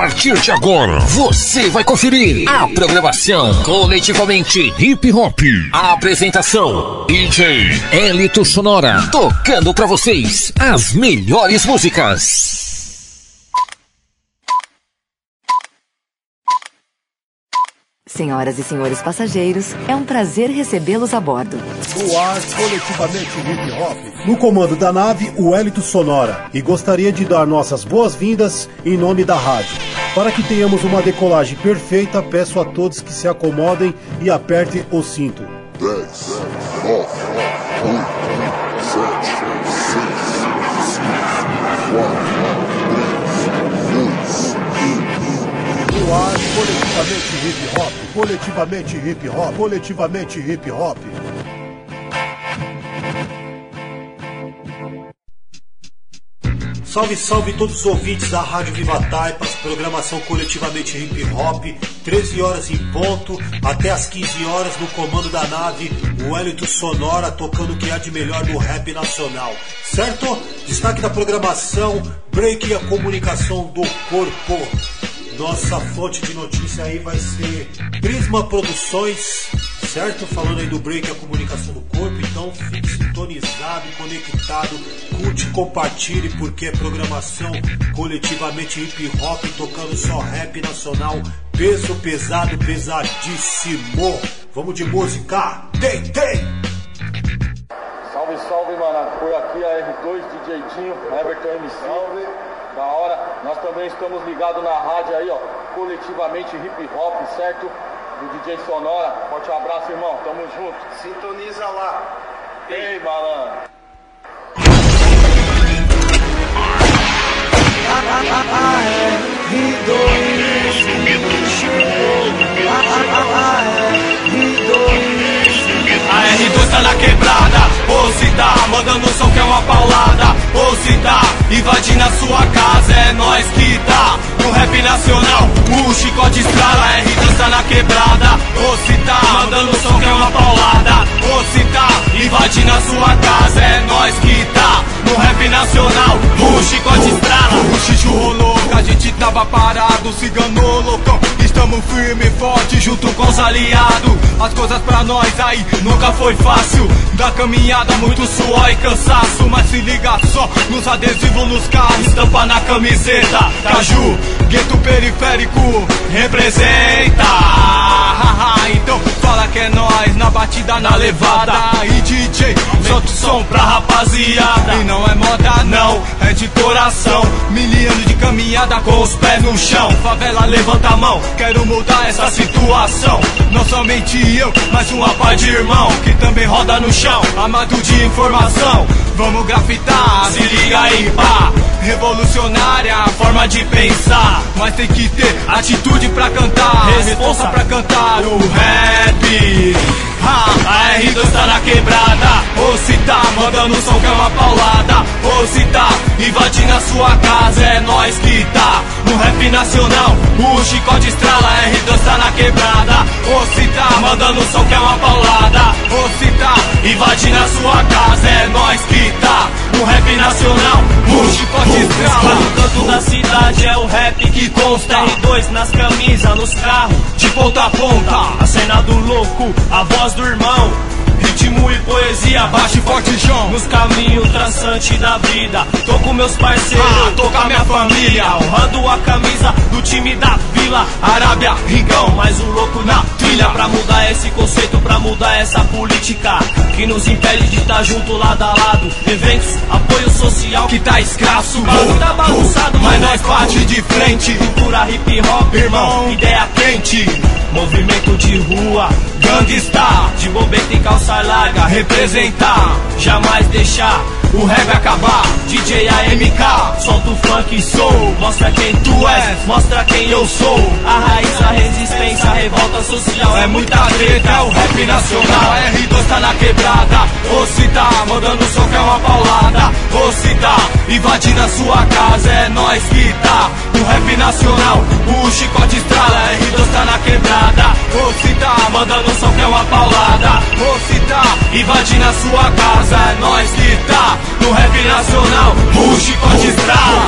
partir de agora, você vai conferir a programação coletivamente hip hop. A apresentação DJ Elito Sonora, tocando para vocês as melhores músicas. Senhoras e senhores passageiros, é um prazer recebê-los a bordo. No ar, coletivamente hip hop. No comando da nave, o Hélito Sonora. E gostaria de dar nossas boas-vindas em nome da rádio. Para que tenhamos uma decolagem perfeita, peço a todos que se acomodem e apertem o cinto. 10, 9, 8, 7, 6, 5, 4, Ar, coletivamente hip hop, coletivamente hip hop, coletivamente hip hop. Salve, salve todos os ouvintes da Rádio Viva Taipas, programação coletivamente hip hop, 13 horas em ponto, até as 15 horas no comando da nave, o Hélito Sonora tocando o que há de melhor no rap nacional. Certo? Destaque da programação, break e a comunicação do corpo. Nossa fonte de notícia aí vai ser Prisma Produções, certo? Falando aí do break a comunicação do corpo, então fique sintonizado conectado, curte, compartilhe, porque é programação coletivamente hip hop, tocando só rap nacional, peso pesado, pesadíssimo. Vamos de música, tem, tem! Salve, salve, mano. Foi aqui a R2 DJ Dinho, Everton MC. Salve. Hora. Nós também estamos ligados na rádio aí, ó. Coletivamente hip hop, certo? Do DJ Sonora. Forte abraço, irmão. Tamo junto. Sintoniza lá. Ei, malandro. A R2 tá na quebrada, ou se tá mandando som que é uma paulada, ou se tá invadindo a sua casa, é nós que tá no rap nacional. O chicote estrala, R2 tá na quebrada, ou se tá mandando som que é uma paulada, ou se tá invadindo a sua casa, é nós que tá no rap nacional. O chicote estrala, o xixo rolou, a gente tava parado, se enganou, loucão. Estamos firme e forte junto com os aliados. As coisas pra nós aí nunca foi fácil. Da caminhada, muito suor e cansaço. Mas se liga só nos adesivos nos carros, estampa na camiseta. Caju, gueto periférico, representa. então fala que é nós na batida, na levada. E DJ, solta o som pra rapaziada. E não é moda, não, é de coração. Miliano de caminhada com os pés no chão. Favela, levanta a mão, quero mudar essa situação. Não somente eu, mas uma par de irmão que também roda no chão. Amado de informação, vamos grafitar, se liga aí, pá. Revolucionária a forma de pensar, mas tem que ter atitude pra cantar. Responsa pra cantar o rap. Ha, a R2 tá na quebrada, ou se tá mandando som que é uma paulada, ou se tá invadindo a sua casa, é nós que tá. No rap nacional. O chicote estrala, R2 tá na quebrada, ou se tá mandando som que é uma paulada, ou se tá invadindo a sua casa, é nós que tá no rap nacional. O chicote estrala, no canto da cidade é o rap que consta. R2 nas camisas, nos carros, de ponta a ponta. A cena do louco, a voz do irmão. Ritmo e poesia, baixo e forte chão Nos caminhos traçante da vida Tô com meus parceiros, ah, tô com a minha família. Honrando a camisa do time da Vila Arábia, Rigão, mais um louco na trilha Pra mudar esse conceito, pra mudar essa política Que nos impede de estar junto lado a lado. Eventos, apoio social que tá escasso Bagulho tá bagunçado, mas nós bate de frente. Cultura hip hop, irmão, ideia quente. Movimento de rua, gangsta. De bobeta e calça larga, representar Jamais deixar o rap acabar DJ AMK, solta o funk soul Mostra quem tu és, mostra quem eu sou. A raiz, a resistência, a revolta social. É muita treta, é o rap nacional. R2 tá na quebrada, ou se tá Mandando som que é uma paulada. Ou se tá, invadindo a sua casa. É nós que tá, no rap nacional. O chicote estrala, R2 tá na quebrada. Ou se tá, mandando som que é uma paulada. Ou se tá, invadindo a sua casa. É nós que tá, no rap nacional O chicote estrala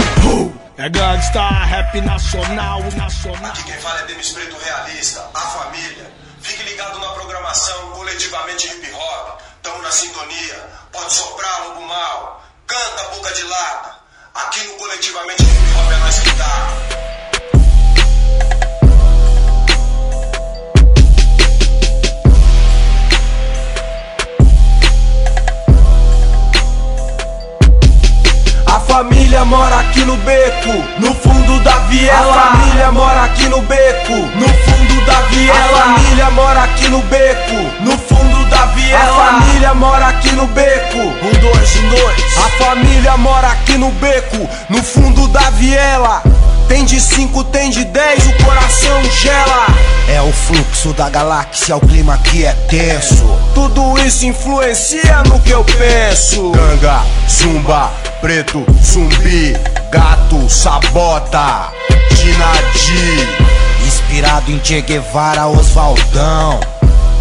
É gangsta, rap nacional, nacional. Aqui quem fala é Demis Preto Realista, a família. Fique ligado na programação coletivamente hip hop. Tamo na sintonia. Pode soprar, lobo mal. Canta, boca de lata. Aqui no coletivamente hip hop é nós que tá. Família mora aqui no beco, no fundo da viela. A família mora aqui no beco, no fundo da viela. A família mora aqui no beco, no fundo da viela. A família mora aqui no beco. Um, dois, um, dois. A família mora aqui no beco, no fundo da viela. Tem de 5, tem de 10, o coração gela. É o fluxo da galáxia, o clima aqui é tenso. Tudo isso influencia no que eu penso. Ganga, zumba, preto, zumbi, gato, sabota, Dinadi. Inspirado em Che Guevara, Oswaldão.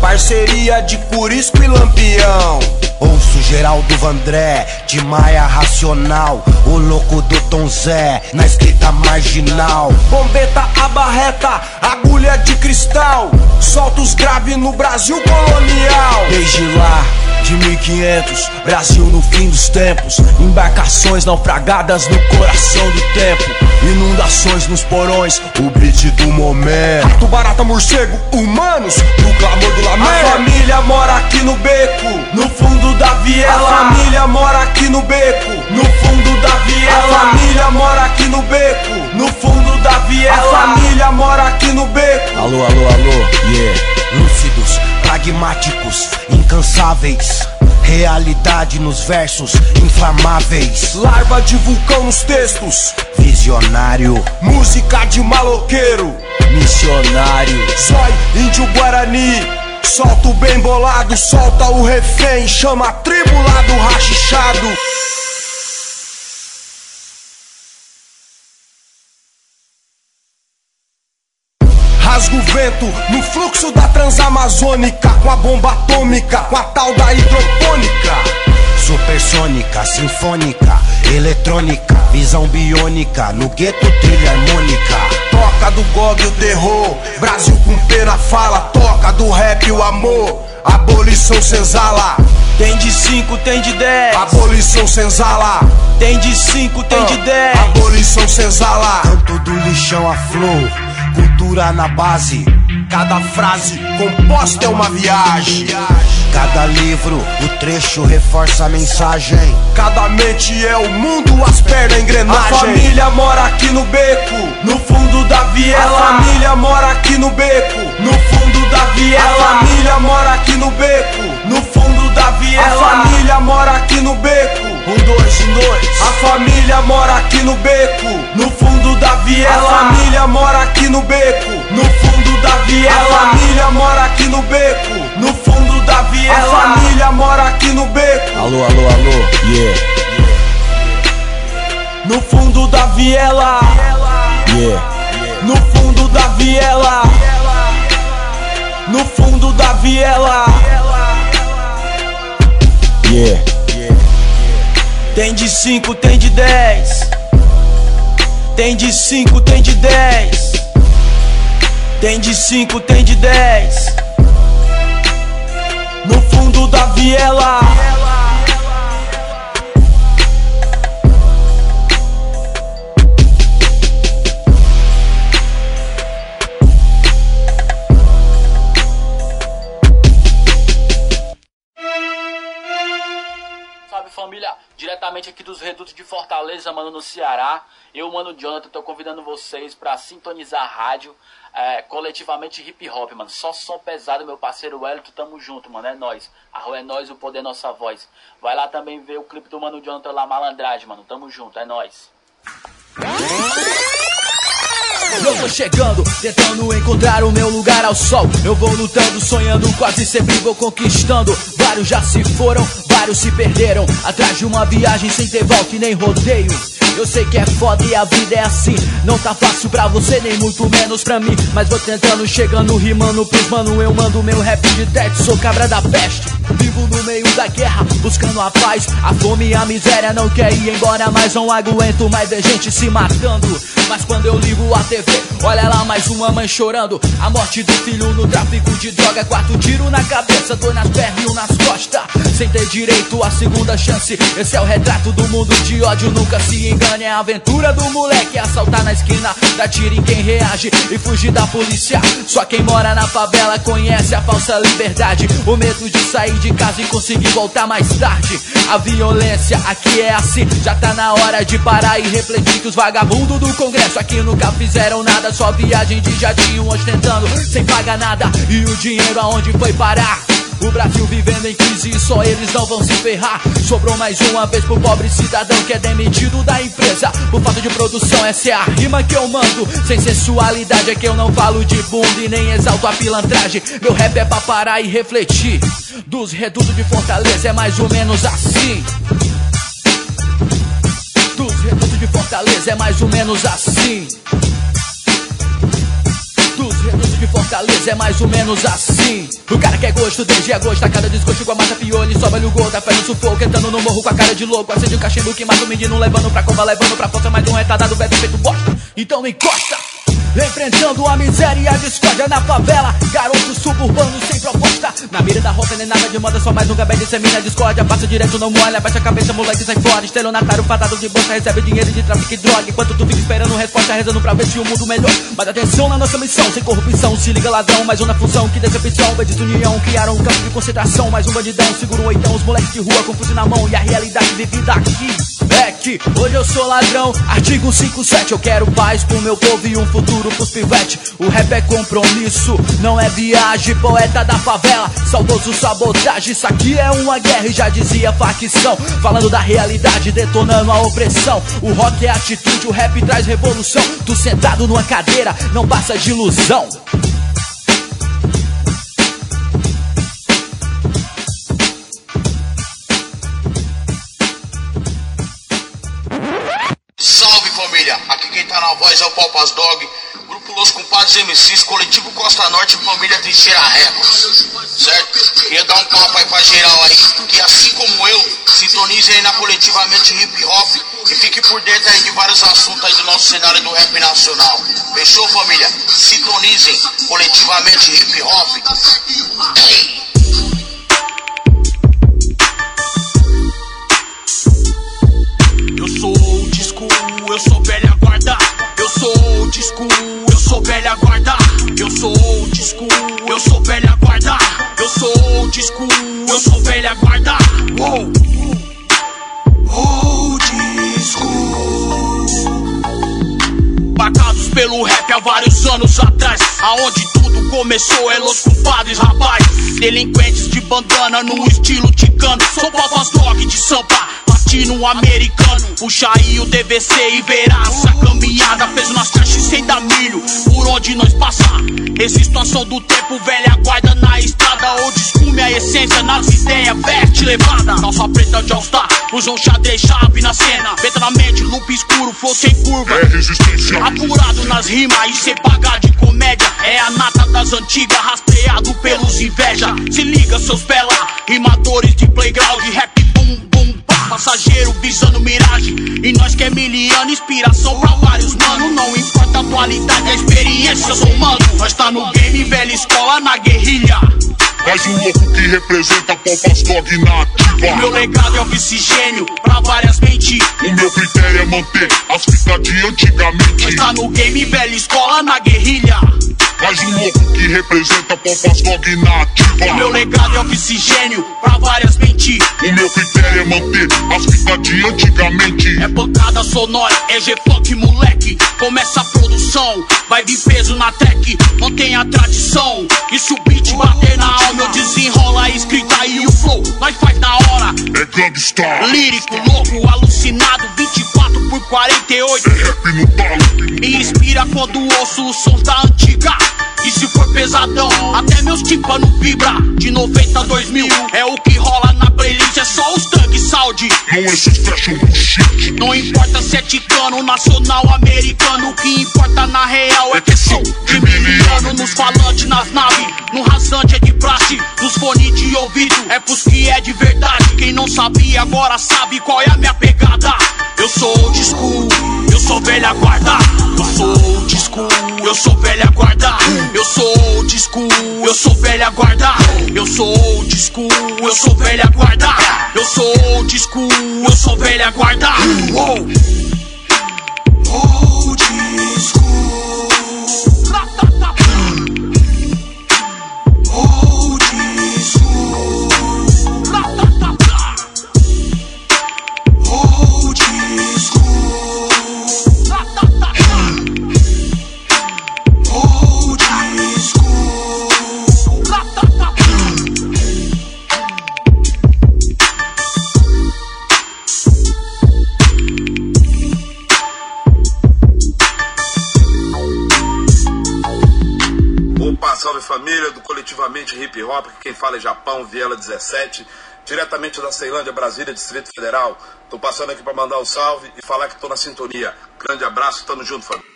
Parceria de Curisco e Lampião. Ouço Geraldo Vandré, de Maia Racional, o louco do Tom Zé, na escrita marginal. Bombeta, abarreta, agulha de cristal, solta os graves no Brasil colonial. Desde lá, de 1500, Brasil no fim dos tempos, embarcações naufragadas no coração do tempo, inundações nos porões, o beat do momento. Rato, barata, morcego, humanos, no clamor do. A família mora aqui no beco, no fundo da viela. A família mora aqui no beco, no fundo da viela. A família mora aqui no beco, no fundo da viela. A família mora aqui no beco. Alô, alô, alô, yeah. Lúcidos, pragmáticos, incansáveis. Realidade nos versos inflamáveis. Larva de vulcão nos textos. Visionário. Música de maloqueiro. Missionário. Zói, índio guarani. Solta o bem bolado, solta o refém, chama a tribo lá do rachichado. Rasga o vento no fluxo da transamazônica, com a bomba atômica, com a tal da hidropônica. Supersônica, sinfônica, eletrônica, visão biônica, no gueto trilha harmônica. Toca do GOG o terror, Brasil com pena fala, toca do rap o amor. Abolição senzala. Tem de 5, tem de 10. Abolição senzala. Tem de 5, tem de 10. Abolição senzala. Canto do lixão a flor, cultura na base. Cada frase composta é uma viagem. Cada livro, o trecho reforça a mensagem. Cada mente é o mundo, as pernas engrenagem. A família mora aqui no beco, no fundo da viela. A família mora aqui no beco, no fundo da viela. A família mora aqui no beco, no fundo da viela. A família mora aqui no beco. Um, dois, um, dois. A família mora aqui no beco, no fundo da viela. A família mora aqui no beco, no fundo da viela. A família mora aqui no beco, no fundo da viela. A família mora aqui no beco. Alô, alô, alô, yeah. No fundo da viela. Yeah. No fundo da viela. No fundo da viela. Yeah. Tem de 5, tem de 10. Tem de 5, tem de 10. Tem de 5, tem de 10. No fundo da viela. Salve família, diretamente aqui dos redutos de Fortaleza, mano, no Ceará. Eu, mano, Jonathan, tô convidando vocês pra sintonizar a rádio é, coletivamente hip hop, mano. Só som pesado, meu parceiro Wellington, tamo junto, mano. É nós. A rua é nós, o poder é nossa voz. Vai lá também ver o clipe do mano Jonathan lá, Malandragem, mano. Tamo junto, é nós. Eu tô chegando, tentando encontrar o meu lugar ao sol. Eu vou lutando, sonhando, quase sempre vou conquistando. Vários já se foram, vários se perderam. Atrás de uma viagem sem ter volta e nem rodeio. Eu sei que é foda e a vida é assim. Não tá fácil pra você, nem muito menos pra mim. Mas vou tentando, chegando, rimando pros mano. Eu mando meu rap de tete, sou cabra da peste. Vivo no meio da guerra, buscando a paz. A fome e a miséria não quer ir embora, mas não aguento mais ver gente se matando. Mas quando eu ligo a TV, olha lá mais uma mãe chorando. A morte do filho no tráfico de droga, quarto tiro na cabeça, dois nas pernas e um nas costas. Sem ter direito à segunda chance. Esse é o retrato do mundo de ódio, nunca se engane. É a aventura do moleque assaltar na esquina, dar tiro em quem reage e fugir da polícia. Só quem mora na favela conhece a falsa liberdade, o medo de sair de casa e conseguir voltar mais tarde. A violência aqui é assim, já tá na hora de parar e refletir que os vagabundos do Congresso aqui nunca fizeram nada, só viagem de jardim ostentando, sem pagar nada. E o dinheiro aonde foi parar? O Brasil vivendo em crise e só eles não vão se ferrar. Sobrou mais uma vez pro pobre cidadão que é demitido da empresa. Por falta de produção, essa é a rima que eu mando. Sem sensualidade é que eu não falo de bunda e nem exalto a pilantragem. Meu rap é pra parar e refletir. Dos redutos de Fortaleza é mais ou menos assim. Dos redutos de Fortaleza é mais ou menos assim. Redutos de Fortaleza é mais ou menos assim. O cara quer gosto desde agosto, a cada desgosto igual mata piolho, sobe o gol, tá no sufoco, entrando no morro com a cara de louco. Acende o cachimbo que mata o menino, levando pra cova, levando pra força, mais um retardado, bebe feito bosta. Então encosta! Enfrentando a miséria e a discórdia na favela Garoto suburbano sem proposta Na mira da roupa nem nada de moda Só mais um cabelo dissemina discórdia Passa direto, não molha, baixa a cabeça, moleque sai fora Estelionatário, fatado de bolsa Recebe dinheiro de tráfico e droga Enquanto tu fica esperando resposta Rezando pra ver se o mundo melhor Mas atenção na nossa missão Sem corrupção, se liga ladrão Mais uma função, que decepção. Vez de união, criaram um campo de concentração. Mais um bandidão, segura um oitão. Os moleques de rua com fuzil na mão E a realidade vivida aqui que hoje eu sou ladrão, artigo 57 Eu quero paz pro meu povo e um futuro pros pivete O rap é compromisso, não é viagem. Poeta da favela, saudoso sabotagem. Isso aqui é uma guerra e já dizia facção. Falando da realidade, detonando a opressão. O rock é atitude, o rap traz revolução. Tu sentado numa cadeira, não passa de ilusão voz o Palpas Dog, Grupo Los Compadres MCs, Coletivo Costa Norte e Família Trincheira Records, certo? Queria dar um papo aí pra geral aí, que assim como eu, sintonize aí na Coletivamente Hip Hop e fique por dentro aí de vários assuntos aí do nosso cenário do rap nacional. Fechou família? Sintonizem Coletivamente Hip Hop. Eu sou old school, eu sou velha velha guarda. Eu sou old school, eu sou velha guarda. Eu sou old school, eu sou velha guarda. Uou. Old school. Marcados pelo rap há vários anos atrás. Aonde tudo começou é Los Compadres, rapaz. Delinquentes de bandana no estilo ticano. Sou papas dog de sampa latino americano. Puxa aí o DVC e verá essa caminhada. Fez nas caixas sem dar milho, por onde nós passar. Resisto à ação do tempo, velha guarda na estrada. Ou descume a essência nas ideias, veste levada. Nossa preta de All-Star, usa um xadrez chave na cena. Venta na mente, loop escuro, flow sem curva. É resistência. Apurado nas rimas e sem pagar de comédia. É a nata das antigas, rastreado pelos inveja. Se liga, seus pela, rimadores de playground, rap. Passageiro visando miragem. E nós que é miliano, inspiração pra vários mano. Não importa a qualidade, a experiência, sou humano. Nós tá no game, velha escola na guerrilha. Mais um louco que representa Palpas Dog na ativa. O meu legado é oxigênio pra várias mentes. O meu critério é manter as fitas de antigamente. Nós tá no game, velha escola na guerrilha. Mais um louco que representa Palpas Dog na ativa. O meu legado é oxigênio pra várias mentes. O meu critério é manter as fitas de antigamente. É pancada sonora, é G-Funk, moleque. Começa a produção, vai vir peso na track. Mantenha a tradição. E se o beat bater na alma, eu desenrola a escrita e o flow. Nós faz na hora. É gangstar. Lírico, louco, alucinado. 24 por 48. É rap no talo. Me inspira quando ouço os sons da antiga. E se for pesadão, até meus tímpanos vibra. De 90 a 2000 é o que rola na playlist, é só os tanques saudi. Não esses fashion bullshit. Não importa se é ticano, nacional, americano. O que importa na real é que são de miliano. Nos falantes, nas naves, no rasante é de praxe. Nos fones de ouvido é pros que é de verdade. Quem não sabia agora sabe qual é a minha pegada. Eu sou old school, sou velha guarda. Eu sou old school, eu sou velha guarda. Eu sou old school, eu sou velha guarda. Eu sou old school, eu sou velha guarda. Eu sou old school, eu sou velha guarda. Old quem fala é Japão, Viela 17, diretamente da Ceilândia, Brasília, Distrito Federal. Tô passando aqui para mandar um salve e falar que tô na sintonia. Grande abraço, tamo junto, família.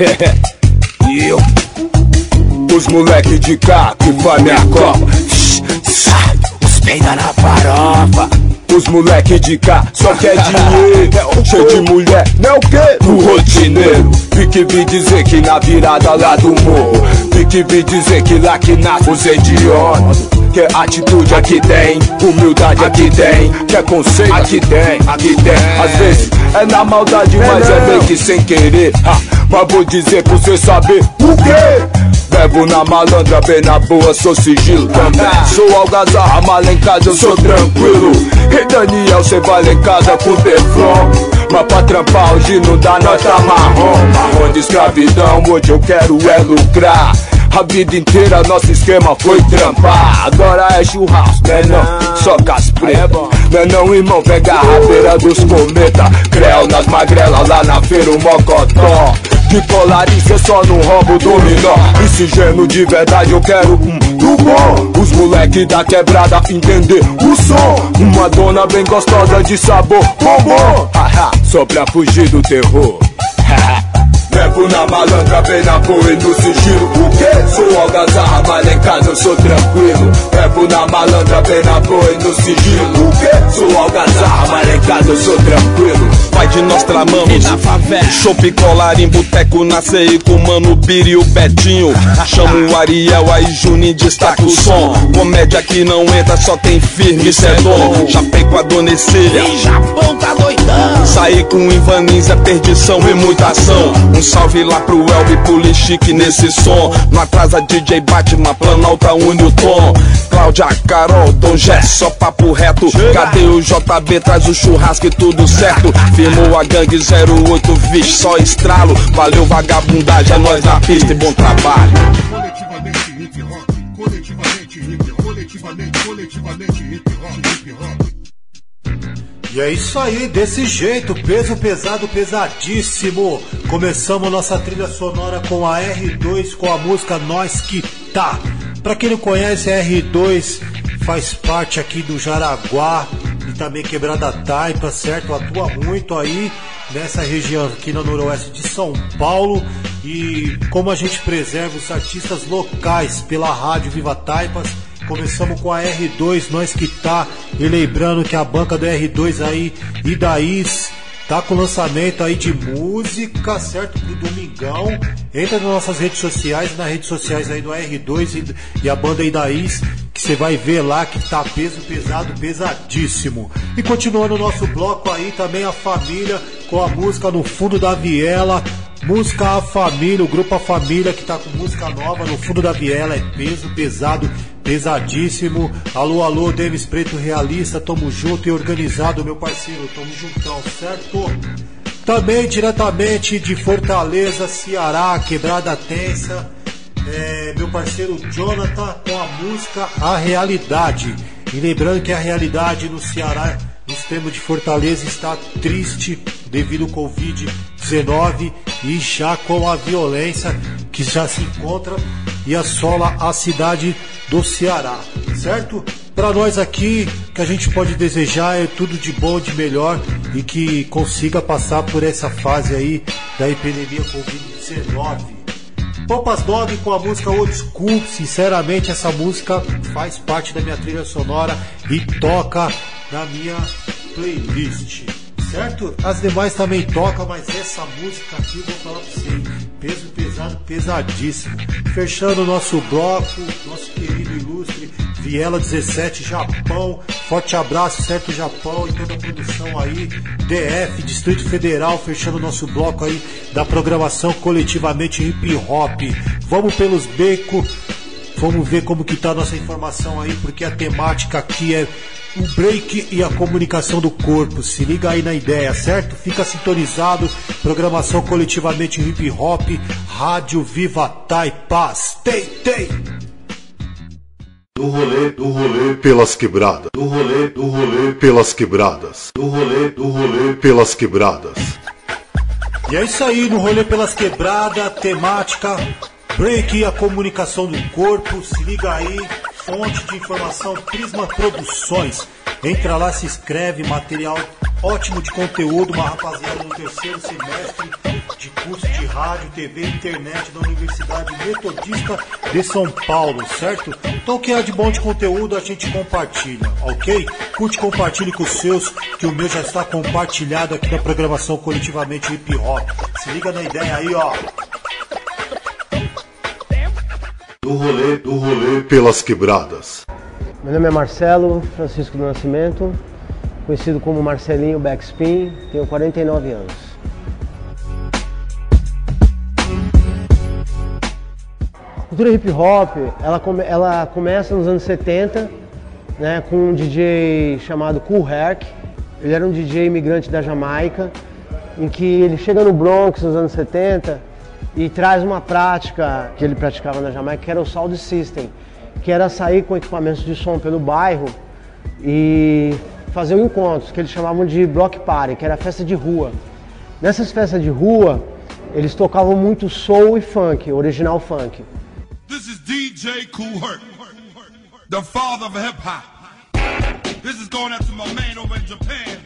E eu, os moleque de cá que faz minha copa. Os peida na farofa. Os moleque de cá só quer dinheiro. Cheio de mulher, não é o quê? No rotineiro. Fique me dizer que na virada lá do morro. Fique me dizer que lá que nasce os idiotas. Que atitude aqui tem, humildade aqui tem, que conceito aqui tem, aqui tem. Às vezes é na maldade, mas é meio que sem querer. Ha, mas vou dizer pra você saber o quê? Bebo na malandra, bem na boa, sou sigilo também. Sou algazarra, mal em casa, eu sou tranquilo. Daniel, cê vai lá em casa com Teflon. Mas pra trampar hoje não dá nota marrom. Marrom de escravidão, hoje eu quero é lucrar. A vida inteira nosso esquema foi trampar. Agora é churrasco, né não? Só caspreta. Né não, irmão? Pega a rabeira dos cometa. Creu nas magrelas lá na feira, o mocotó. Colarinho cê só não rouba o dominó. Esse gênio de verdade eu quero um do bom Os moleque da quebrada entender o som. Uma dona bem gostosa de sabor. Bombom. Haha, Só pra fugir do terror Levo na malandra, bem na boa e no sigilo. O quê? Sou algazarra, mas lá em casa eu sou tranquilo. Levo na malandra, bem na boa e no sigilo. O quê? Sou algazarra, mas lá em casa eu sou tranquilo. Pai de nós tramamos na favela. Chopp colar em boteco na CI com Mano Biri e o Betinho. Chamo o Ariel, aí Juninho destaca o som. Comédia que não entra, só tem firme, cê é Chapei com a dona Cecília. Japão tá doidão. Saí com o Ivanins, é perdição e muita ação Um salve lá pro Elbi, pro Chique nesse som. Não atrasa DJ Batman, Planalta une o tom. Cláudia, Carol, Dom Jé, só papo reto. Cadê o JB, traz o churrasco e tudo certo. Firmou a gangue 08, vixe, só estralo. Valeu vagabundagem, é nós na pista e bom trabalho. Coletivamente hip hop, coletivamente hip hop, coletivamente, coletivamente hip hop, hip hop. E é isso aí, desse jeito, peso pesado, pesadíssimo. Começamos nossa trilha sonora com a R2 com a música Nós Que Tá. Pra quem não conhece, a R2 faz parte aqui do Jaraguá e também Quebrada Taipa, certo? Atua muito aí nessa região aqui no noroeste de São Paulo e como a gente preserva os artistas locais pela rádio Viva Taipas. Começamos com a R2, nós que tá. E lembrando que a banca do R2 aí, Idaís, tá com lançamento aí de música, certo? Pro domingão. Entra nas nossas redes sociais, nas redes sociais aí do R2 e, e a banda Idaís, que você vai ver lá que tá peso pesado, pesadíssimo. E continuando o nosso bloco aí, também a família com a música No Fundo da Viela. Música A Família, o grupo A Família que tá com música nova no fundo da viela, é peso pesado, pesadíssimo. Alô, alô, Denis Preto Realista, tamo junto e organizado, meu parceiro, tamo juntão, certo? Também diretamente de Fortaleza, Ceará, Quebrada Tensa, é, meu parceiro Jonathan com a música A Realidade. E lembrando que a realidade no Ceará, extremo de Fortaleza, está triste devido ao Covid-19 e já com a violência que já se encontra e assola a cidade do Ceará, certo? Para nós aqui, que a gente pode desejar é tudo de bom, de melhor e que consiga passar por essa fase aí da epidemia Covid-19. Popas Dog com a música Old School, sinceramente essa música faz parte da minha trilha sonora e toca na minha playlist certo? As demais também tocam, mas essa música aqui eu vou falar pra você, peso pesado, pesadíssimo. Fechando o nosso bloco, nosso querido ilustre Viela 17 Japão. Forte abraço, certo Japão e toda a produção aí. DF, Distrito Federal, fechando o nosso bloco aí da programação coletivamente hip hop. Vamos pelos becos. Vamos ver como que tá a nossa informação aí, porque a temática aqui é o break e a comunicação do corpo. Se liga aí na ideia, certo? Fica sintonizado. Programação coletivamente hip hop, Rádio Viva Tai Paz. Tem, tem! Do rolê, do rolê pelas quebradas. Do rolê, do rolê pelas quebradas. Do rolê, do rolê pelas quebradas. E é isso aí, no rolê pelas quebradas, temática, break a comunicação do corpo. Se liga aí, fonte de informação Prisma Produções. Entra lá, se inscreve, material ótimo de conteúdo, uma rapaziada no terceiro semestre de curso de rádio, TV e internet da Universidade Metodista de São Paulo, certo? Então o que é de bom de conteúdo a gente compartilha, ok? Curte, compartilhe com os seus, que o meu já está compartilhado aqui na programação coletivamente hip hop. Se liga na ideia aí, ó. Do rolê, do rolê pelas quebradas. Meu nome é Marcelo Francisco do Nascimento, conhecido como Marcelinho Backspin, tenho 49 anos. A cultura hip hop, ela, come, ela começa nos anos 70, né, com um DJ chamado Cool Herc. Ele era um DJ imigrante da Jamaica, em que ele chega no Bronx nos anos 70 e traz uma prática que ele praticava na Jamaica, que era o sound system, que era sair com equipamentos de som pelo bairro e fazer encontros, que eles chamavam de block party, que era festa de rua. Nessas festas de rua, eles tocavam muito soul e funk, original funk. This is DJ Cool Herc, the father of hip hop. This is going my man over in Japan.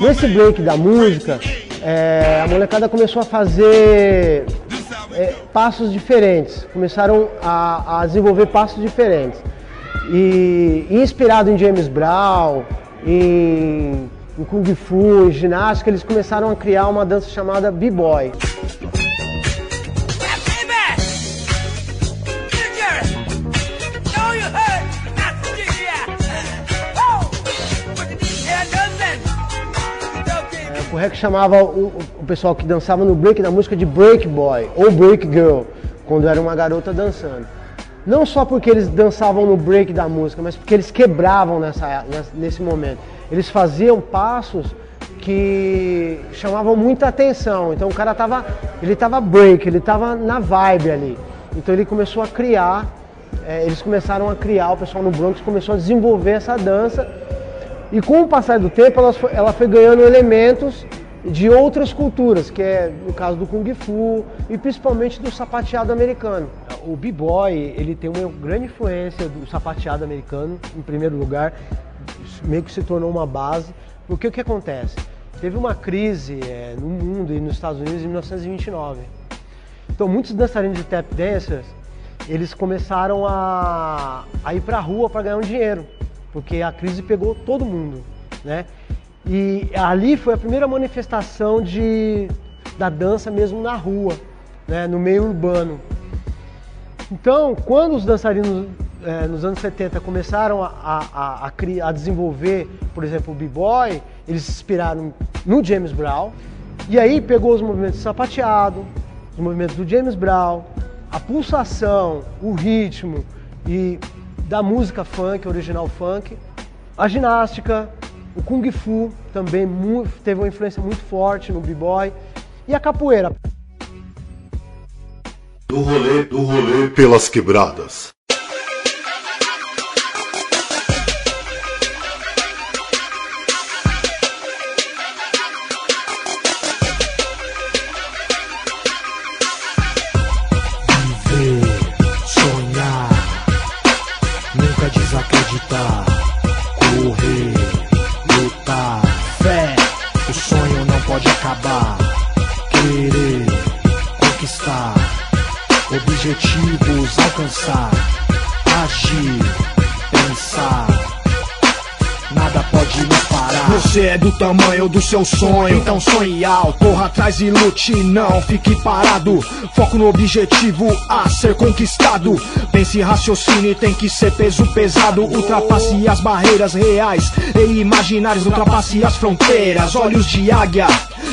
Nesse break da música, é, a molecada começou a fazer é, passos diferentes, começaram a, a, desenvolver passos diferentes. E inspirado em James Brown, em, em Kung Fu, em ginástica, eles começaram a criar uma dança chamada B-Boy. O Rec chamava o, o, pessoal que dançava no break da música de break boy ou break girl, quando era uma garota dançando. Não só porque eles dançavam no break da música, mas porque eles quebravam nessa, nesse momento. Eles faziam passos que chamavam muita atenção. Então o cara tava, ele tava break, ele tava na vibe ali. Então ele começou a criar, é, eles começaram a criar, o pessoal no Bronx começou a desenvolver essa dança e com o passar do tempo, ela foi, ela foi ganhando elementos de outras culturas, que é no caso do Kung Fu e principalmente do sapateado americano. O B-Boy, ele tem uma grande influência do sapateado americano, em primeiro lugar, meio que se tornou uma base, porque o que acontece? Teve uma crise é, no mundo e nos Estados Unidos em 1929. Então muitos dançarinos de tap dancers, eles começaram a, a ir para a rua para ganhar um dinheiro porque a crise pegou todo mundo, né? E ali foi a primeira manifestação de, da dança mesmo na rua, né? no meio urbano. Então, quando os dançarinos é, nos anos 70 começaram a, a, a, a desenvolver, por exemplo, o b-boy, eles se inspiraram no James Brown, e aí pegou os movimentos do sapateado, os movimentos do James Brown, a pulsação, o ritmo e da música funk, original funk. A ginástica, o kung fu também teve uma influência muito forte no b-boy e a capoeira. Do rolê, do rolê pelas quebradas. Você é do tamanho do seu sonho, então sonhe alto, corra atrás e lute, não fique parado. Foco no objetivo a ser conquistado. Pense raciocínio tem que ser peso pesado. Ultrapasse as barreiras reais e imaginárias, ultrapasse as fronteiras. Olhos de águia.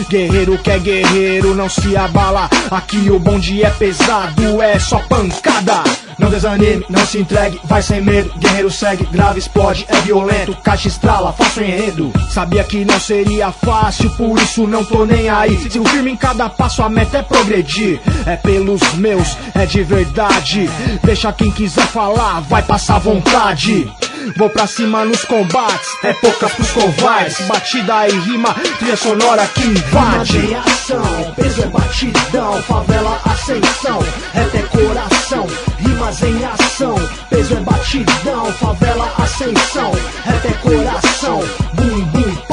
Guerreiro que é guerreiro, não se abala. Aqui o bonde é pesado, é só pancada. Não desanime, não se entregue, vai sem medo. Guerreiro segue, grave, explode, é violento. Caixa estrala, faço enredo. Sabia que não seria fácil, por isso não tô nem aí. Sigo firme em cada passo, a meta é progredir. É pelos meus, é de verdade. Deixa quem quiser falar, vai passar vontade. Vou pra cima nos combates, é pouca pros covardes. Batida e rima, trilha sonora que invade. Rima ação, peso é batidão, favela ascensão, rap é coração. Rimas em ação, peso é batidão, favela ascensão, rap é coração. Bum bum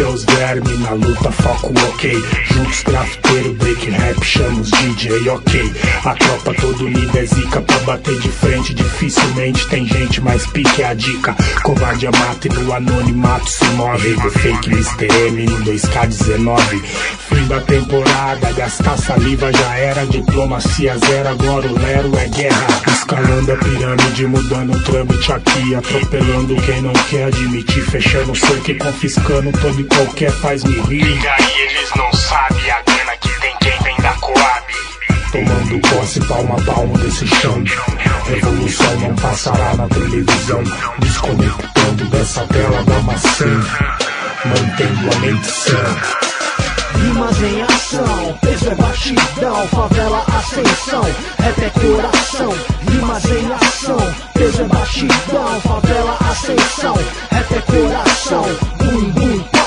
Os vermes na luta, foco ok. Juntos grafiteiro, break rap, chama os DJ ok. A tropa todo unida é zica pra bater de frente. Dificilmente tem gente mais pique, é a dica. Covarde é mata e no anonimato se move. Do fake Mr. M no 2K19. Fim da temporada, gastar saliva já era. Diplomacia zero, agora o Lero é guerra. Escalando a pirâmide, mudando o trâmite aqui. Atropelando quem não quer admitir. Fechando o cerco e confiscando todo e qualquer faz-me rir. Liga aí, eles não sabem Tomando posse palmo a palmo desse chão. Revolução não passará na televisão. Desconectando dessa tela da maçã. Mantendo a mente sã. Rimas em ação, peso é batidão, favela ascensão, rap é coração. Rimas em ação, peso é batidão, favela ascensão, rap é coração. Bum bum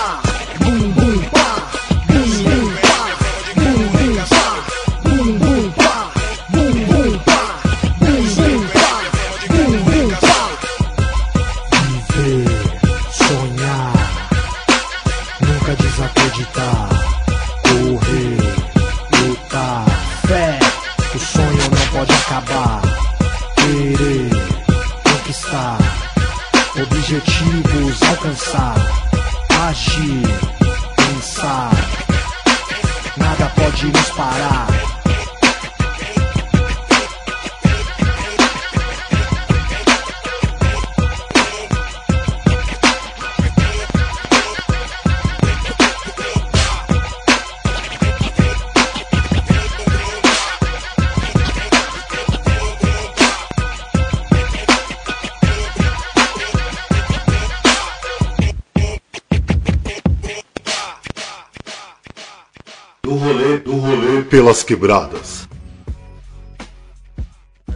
pelas quebradas.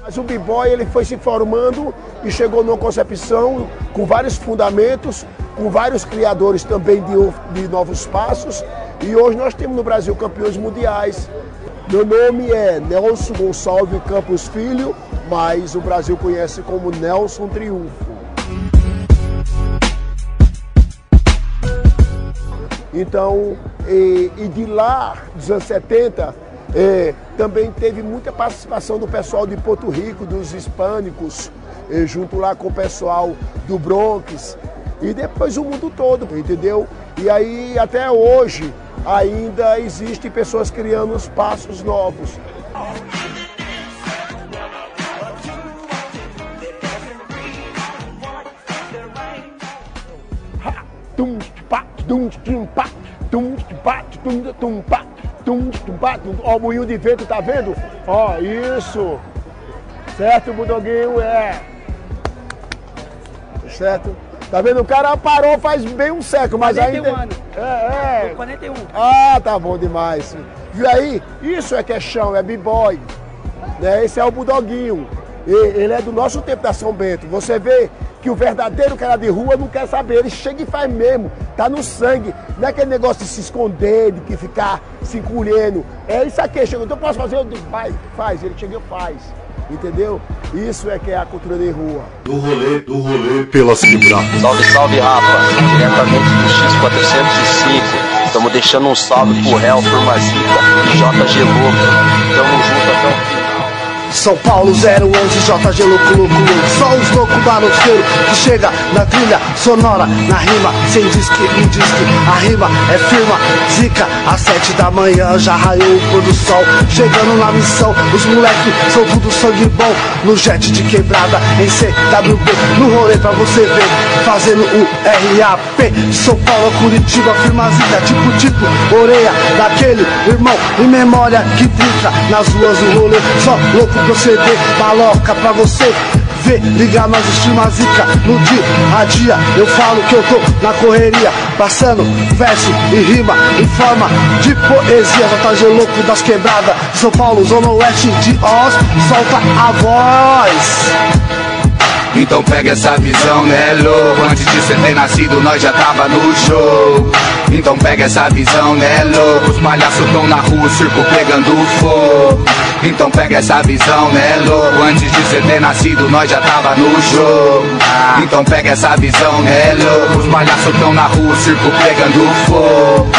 Mas o b-boy ele foi se formando e chegou numa concepção com vários fundamentos, com vários criadores também de, de novos passos. E hoje nós temos no Brasil campeões mundiais. Meu nome é Nelson Gonçalves Campos Filho, mas o Brasil conhece como Nelson Triunfo. Então, e, e de lá, dos anos 70, é, é, também teve muita participação do pessoal de Porto Rico, dos hispânicos, é, junto lá com o pessoal do Bronx e depois o mundo todo, entendeu? E aí até hoje ainda existe pessoas criando espaços novos. tum pa tum tum pa tum pa tum tum pa tum, tum, pá, tum. Ó, o moinho de vento, tá vendo? Ó, isso. Certo, Budoguinho? É. Certo? Tá vendo? O cara parou faz bem um século, mas 41 ainda. anos. É, é. 41. Ah, tá bom demais. Viu aí? Isso é que é chão, é b-boy. Né? Esse é o Budoguinho. Ele é do nosso tempo da São Bento. Você vê que o verdadeiro cara de rua não quer saber. Ele chega e faz mesmo. Tá no sangue. Não é aquele negócio de se esconder, de que ficar se encolhendo. É isso aqui. Chega, então eu posso fazer? Eu digo, vai, faz. Ele chega e faz. Entendeu? Isso é que é a cultura de rua. Do rolê, do rolê pelas quebradas. Salve, salve, Rafa. Diretamente do X405. Estamos deixando um salve pro réu, por Mazica e JG Louco. Tamo junto até o final. São Paulo 011, JG Louco Louco Louco Só os loucos baloteiros que chega na trilha sonora Na rima, sem disque, em disque. A rima é firma, zica Às sete da manhã já raiou o pôr do sol. Chegando na missão, os moleques são tudo sangue bom. No jet de quebrada, em CWB No rolê pra você ver, fazendo o RAP São Paulo Curitiba, firma zica Tipo, tipo, orelha daquele irmão. Em memória que trinca nas ruas do rolê Só louco proceder, maloca pra você ver, ligar nós firma zica no dia a dia. Eu falo que eu tô na correria, passando verso e rima em forma de poesia. JG louco das quebradas, São Paulo, Zona Oeste de Oz, solta a voz. Então pega essa visão, né, louco? Antes de você ter nascido, nós já tava no show. Então pega essa visão, né, louco? Os malhaços tão na rua, o circo pegando fogo. Então pega essa visão, né, louco? Antes de você ter nascido, nós já tava no show. Então pega essa visão, né, louco? Os malhaços tão na rua, o circo pegando fogo.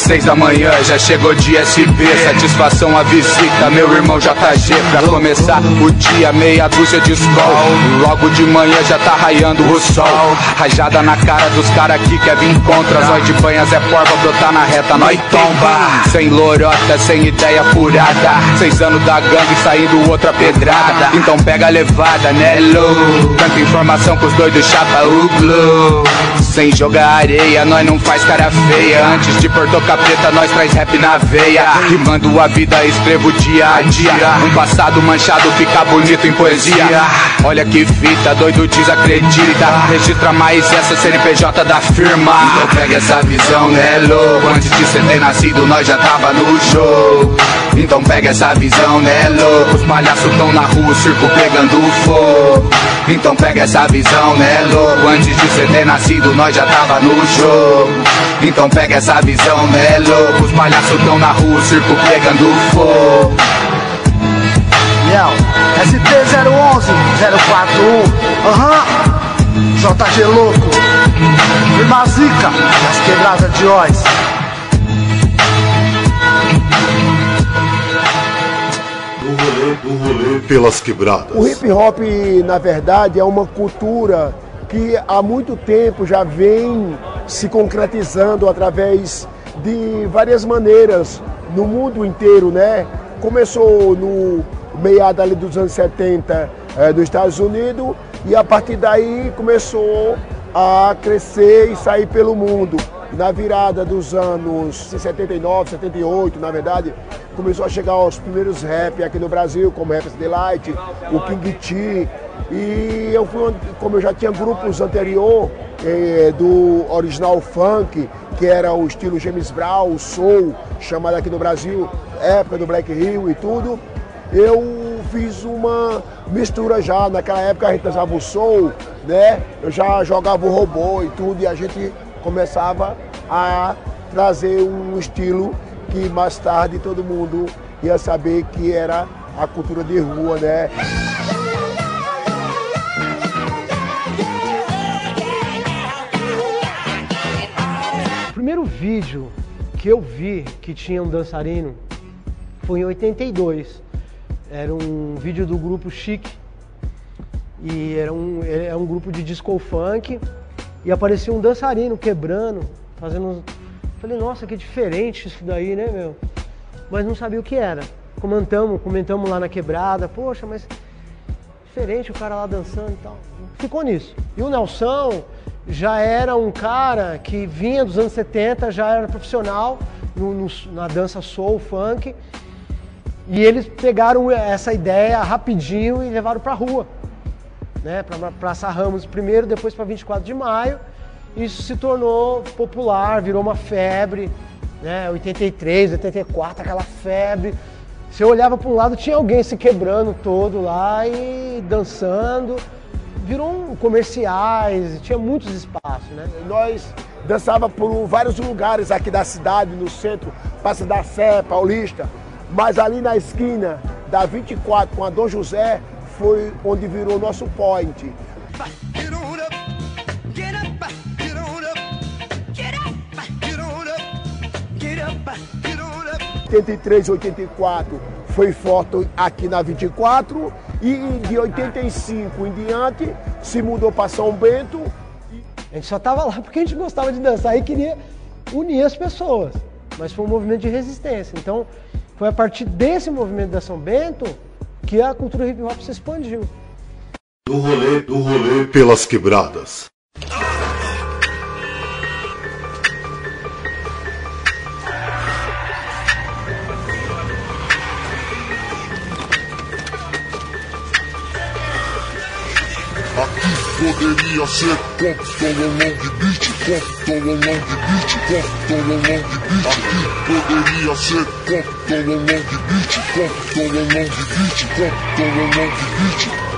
Seis da manhã já chegou de SP Satisfação a visita, meu irmão JG Pra começar o dia, meia dúzia de escol Logo de manhã já tá raiando o sol. Rajada na cara dos cara que quer vir contra. Zói de banhas é porva, brotar na reta, nós tomba Sem lorota, sem ideia furada. Seis anos da gangue, saindo outra pedrada. Então pega a levada, né, louco? Tanta informação com os doidos chapa o glow Sem jogar areia, nós não faz cara feia. Antes de pôr preta, nós traz rap na veia. Rimando a vida, escrevo dia a dia. Um passado manchado fica bonito em poesia. Olha que fita, doido desacredita. Registra mais essa CNPJ da firma. Então pega essa visão, né, louco? Antes de você ter nascido, nós já tava no show. Então pega essa visão, né, louco? Os palhaços tão na rua, o circo pegando fogo Então pega essa visão, né, louco? Antes de você ter nascido, nós já tava no show Então pega essa visão, né, louco? Os palhaços tão na rua, o circo pegando fogo Miau, ST011, 041, aham, JG Louco, Firma Zica, das quebradas de Oz. Pelas quebradas. O hip hop, na verdade, é uma cultura que há muito tempo já vem se concretizando através de várias maneiras no mundo inteiro, né? Começou no meado ali dos anos 70 eh, dos Estados Unidos e a partir daí começou a crescer e sair pelo mundo. Na virada dos anos 79, 78, na verdade, começou a chegar os primeiros rap aqui no Brasil, como Rap Delight, o King T. E eu fui, como eu já tinha grupos anterior eh, do original funk, que era o estilo James Brown, o soul, chamado aqui no Brasil, época do Black Hill e tudo, eu fiz uma mistura já. Naquela época a gente dançava o soul, né? Eu já jogava o robô e tudo, e a gente começava a trazer um estilo que mais tarde todo mundo ia saber que era a cultura de rua, né? O primeiro vídeo que eu vi que tinha um dançarino foi em 82. Era um vídeo do grupo Chique. E era um, era um grupo de disco funk. E aparecia um dançarino quebrando, fazendo. Falei, nossa, que diferente isso daí, né, meu? Mas não sabia o que era. Comentamos, comentamos lá na quebrada, poxa, mas diferente o cara lá dançando e tal. Ficou nisso. E o Nelson, já era um cara que vinha dos anos 70, já era profissional no, no, na dança soul, funk. E eles pegaram essa ideia rapidinho e levaram para a rua. Né, para Praça Ramos primeiro, depois para 24 de maio. Isso se tornou popular, virou uma febre. Né, 83, 84, aquela febre. Você olhava para um lado, tinha alguém se quebrando todo lá e dançando. Virou um comerciais, tinha muitos espaços, né? Nós dançava por vários lugares aqui da cidade, no centro, Praça da Sé, Paulista. Mas ali na esquina da 24 com a Dom José foi onde virou nosso point. 83, 84 foi foto aqui na 24 e de 85 em diante se mudou para São Bento. A gente só estava lá porque a gente gostava de dançar e queria unir as pessoas, mas foi um movimento de resistência. Então foi a partir desse movimento da São Bento que a cultura hip hop se expandiu. Do rolê, do rolê pelas quebradas. Poderia ser Compton long beat, Compton long beat, Compton long beat. Aqui poderia ser Compton long beat, Compton long beat, Compton long beat.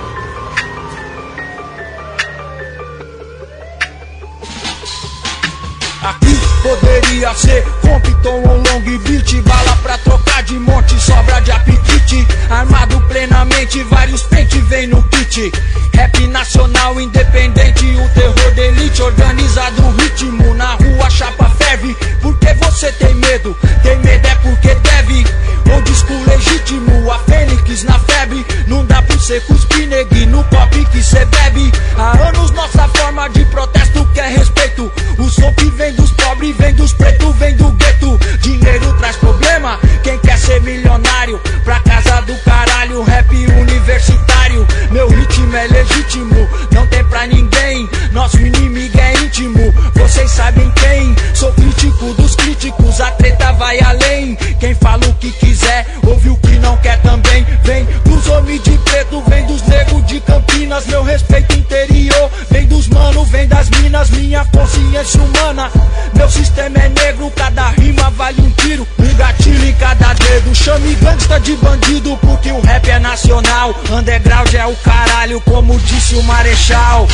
Poderia ser Compton ou Long Beach Bala pra trocar de monte, sobra de apetite. Armado plenamente, vários pente vem no kit. Rap nacional independente, o terror de elite Organizado o ritmo, na rua chapa ferve Porque você tem medo, tem medo é porque deve. Old school legítimo, a fênix na febre. Não dá pra você cuspir negui no copo que cê bebe. Há anos nossa forma de protesto quer respeito. O som que vem dos pobres, vem dos pretos, vem do gueto. Dinheiro traz problema, quem quer ser milionário? Pra casa do caralho, rap universitário. Meu ritmo é legítimo, não tem pra ninguém. Nosso inimigo é íntimo, vocês sabem quem. Sou crítico dos críticos, a treta vai além. Quem fala o que quiser, ouve o que não quer também. Vem dos homens de preto, vem dos negros de Campinas. Meu respeito interior, vem dos mano, vem das minas. Minha consciência humana, meu sistema é negro. Cada rima vale um tiro, um gatilho em cada dedo. Chame gangsta de bandido porque o rap é nacional. Underground é o caralho, como disse o Marechal.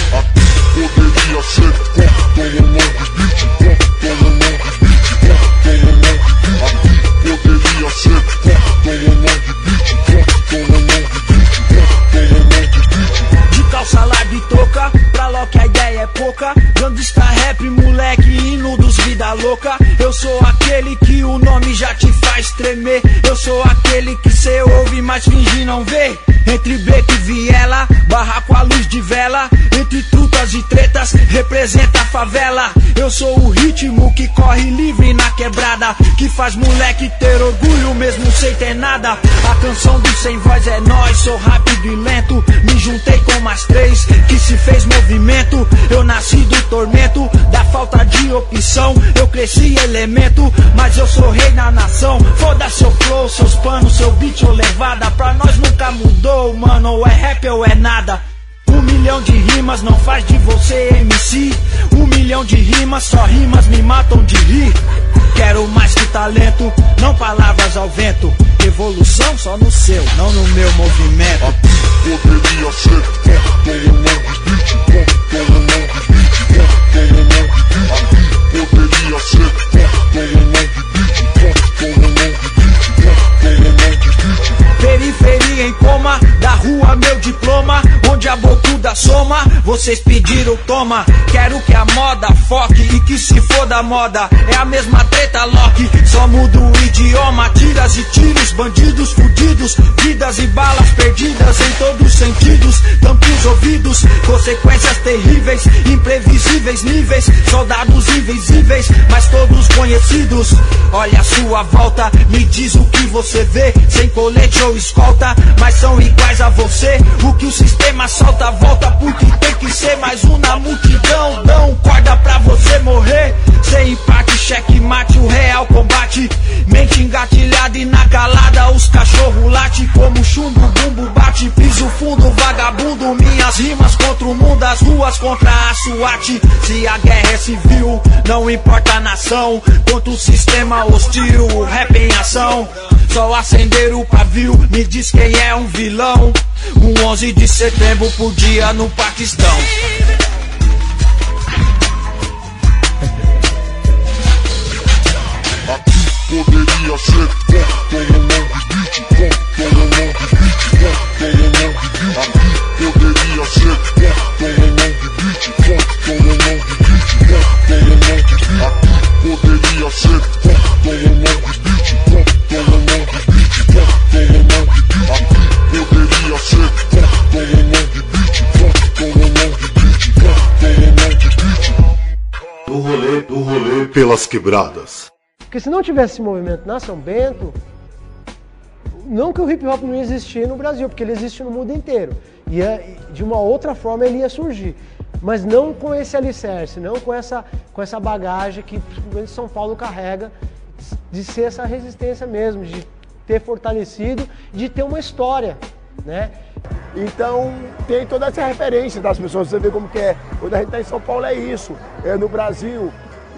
Poderia ser Compton long beat, Compton long beat, Compton long beat. Poderia ser Compton long beat, calça larga e toca, pra Loki a pouca. Gangsta rap, moleque, hino dos vida louca. Eu sou aquele que o nome já te faz tremer. Eu sou aquele que cê ouve, mas finge não ver. Entre beco e viela, barra com a luz de vela. Entre trutas e tretas, representa a favela. Eu sou o ritmo que corre livre na quebrada. Que faz moleque ter orgulho mesmo sem ter nada. A canção do sem voz é nós, sou rápido e lento. Me juntei com mais três que se fez movimento. Eu nasci do tormento, da falta de opção Eu cresci elemento, mas eu sou rei na nação Foda seu flow, seus panos, seu beat ou levada Pra nós nunca mudou, mano, ou é rap ou é nada um milhão de rimas não faz de você MC. Um milhão de rimas, só rimas me matam de rir. Quero mais que talento, não palavras ao vento. Evolução só no seu, não no meu movimento. Poderia ser Compton long beat, Compton long beat, Compton long beat. Aqui poderia ser Compton long beat, Compton long beat, Compton long beat. Periferia em coma, da rua meu diploma, onde a bocuda soma, vocês pediram toma. Quero que a moda foque e que se for da moda, é a mesma treta Loki, só muda o idioma. Tiras e tiros, bandidos fudidos, vidas e balas perdidas em todos os sentidos. Tampe os ouvidos, consequências terríveis, imprevisíveis níveis, soldados invisíveis, mas todos desconhecidos. Olha a sua volta, me diz o que você vê. Sem colete ou escolta, mas são iguais a você. O que o sistema solta, volta porque tem que ser mais um na multidão. Dão corda pra você morrer. Sem empate, cheque mate, o real combate. Mente engatilhada e na calada, os cachorro late como chumbo, bumbo bate. Piso fundo, vagabundo. Minhas rimas contra o mundo, as ruas contra a SWAT. Se a guerra é civil, não importa a nação. Contra o sistema hostil, o rap em ação. Só acender o pavio, me diz quem é um vilão. Um 11 de setembro por no Paquistão. Poderia ser Compton ou Long Beach Compton ou Long Beach Compton ou Long Beach Aqui poderia ser Compton Long Beach do rolê pelas quebradas. Porque se não tivesse esse movimento na São Bento, não que o hip hop não ia existir no Brasil, porque ele existe no mundo inteiro. E de uma outra forma ele ia surgir. Mas não com esse alicerce, não com essa, com essa bagagem que principalmente São Paulo carrega de ser essa resistência mesmo, de ter fortalecido, de ter uma história, né? Então tem toda essa referência das pessoas, você vê como que é. Quando a gente está em São Paulo é isso, é no Brasil.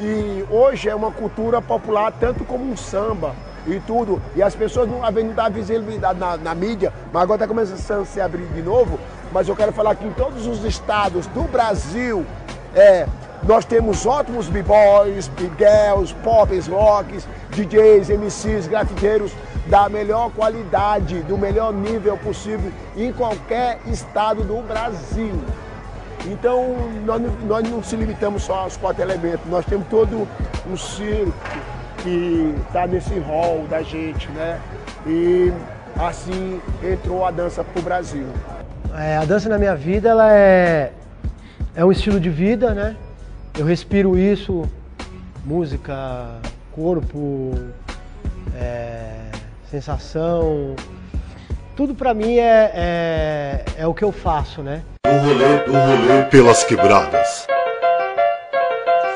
E hoje é uma cultura popular tanto como um samba e tudo. E as pessoas não havendo da visibilidade na, na mídia, mas agora está começando a se abrir de novo. Mas eu quero falar que em todos os estados do Brasil, é, nós temos ótimos b-boys, b-girls, pops, rocks, DJs, MCs, grafiteiros da melhor qualidade, do melhor nível possível em qualquer estado do Brasil. Então, nós, nós não se limitamos só aos quatro elementos, nós temos todo um circo que está nesse rol da gente, né? E assim entrou a dança para o Brasil. É, a dança na minha vida ela é, é um estilo de vida, né? Eu respiro isso, música, corpo, é, sensação, tudo para mim é, é, é o que eu faço, né? Do rolê, do rolê pelas quebradas.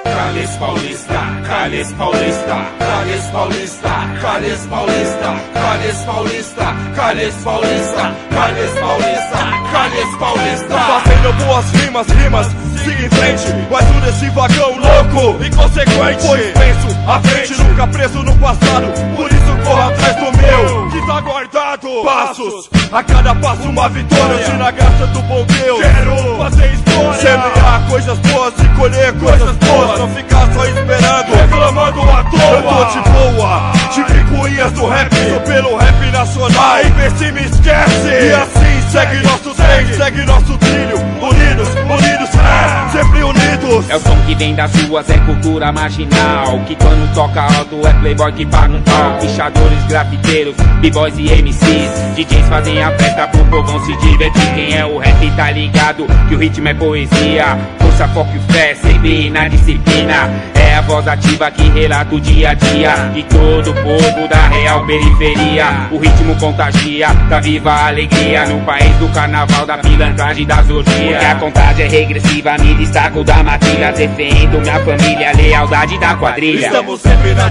Calles Paulista, Calles Paulista, Calles Paulista, Calles Paulista, Calles Paulista, Calles Paulista, Calles Paulista, Calles Paulista. Fazendo boas rimas, rimas, siga em frente, mas tudo esse vagão louco, inconsequente. Pois penso, à frente, nunca preso no passado, por isso corra atrás do meu, que tá guardado. Passos, a cada passo uma vitória, se na graça do bom Deus, quero fazer história. Semear coisas boas e colher coisas boas, não ficar só esperando, reclamando à toa. Eu tô de boa, de picuinhas do rap, sou pelo rap nacional. Aí vê se me esquece, e assim segue nosso trem, segue nosso trilho, unidos, unidos, é, sempre unidos. É o som que vem das ruas, é cultura marginal. Que quando toca alto é playboy que paga um pau. Pichadores, grafiteiros, b-boys e MCs. DJs fazem a festa pro povão se divertir. Quem é o rap tá ligado que o ritmo é poesia. Força, foco e fé, sempre na disciplina. É a voz ativa que relata o dia a dia de todo o povo da real periferia. O ritmo contagia, tá viva a alegria no país do carnaval, da pilantragem orgias. Porque a contagem é regressiva, me destaco da matilha. Defendo minha família, lealdade da quadrilha. Estamos sempre na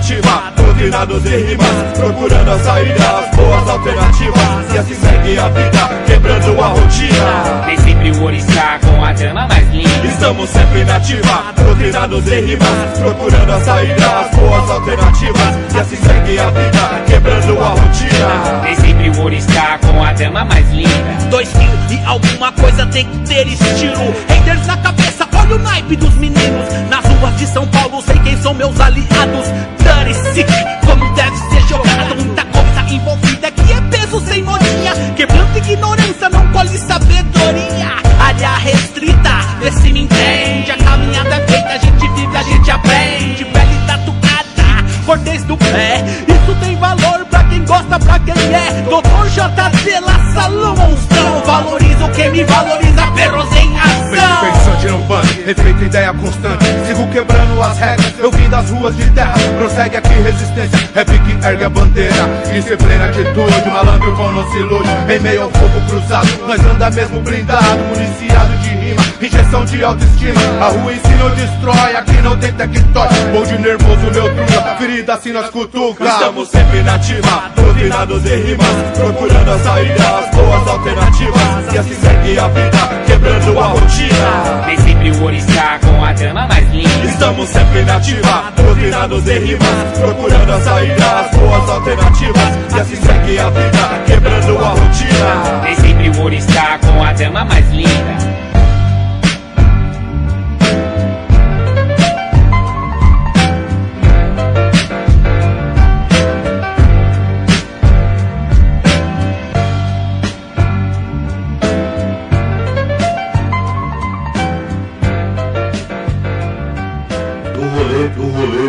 doutrinados em rimas, procurando a saída, as boas alternativas. E assim segue a vida, quebrando a rotina. Nem sempre o está com a trama mais linda. Estamos sempre na ativa, doutrinados em rimas, procurando a saída, as boas alternativas. E assim segue a vida, quebrando a rotina. Nem sempre o está com a dama mais linda. Dois quilos e alguma coisa tem que ter estilo. Haters na cabeça, olha o naipe dos meninos. Nas ruas de São Paulo, sei quem são meus aliados. Dirty como deve ser jogado. Muita coisa envolvida que é peso sem molinha. Quebrando ignorância, não colhe sabedoria. Área restrita, vê se me entende. A caminhada é feita, a gente vive, a gente aprende. Pele tatuada, cor desde o pé. Isso tem valor pra quem gosta pra quem é. Doutor JC La Salão Monstrão. Valorizo quem me valoriza, perros em ação. Punk, respeito ideia constante. Sigo quebrando as regras, eu vim das ruas de terra. Prossegue aqui resistência, rap que ergue a bandeira. Disciplina, atitude, malandro com não ilude. Em meio ao fogo cruzado, nós anda mesmo blindado, municiado de rima, injeção de autoestima. A rua ensina ou destrói, aqui não tem tectói. Bonde nervoso, neutruna, ferida assim nós cutuca. Estamos sempre na ativa, doutrinados em rimas, procurando as boas alternativas. E assim segue a vida, quebrando a rotina. Nem sempre o ouro está com a dama mais linda. Estamos sempre na ativa, doutrinados em rimas, procurando a saída, as boas alternativas. E assim segue a vida, quebrando a rotina. Nem sempre o ouro está com a dama mais linda.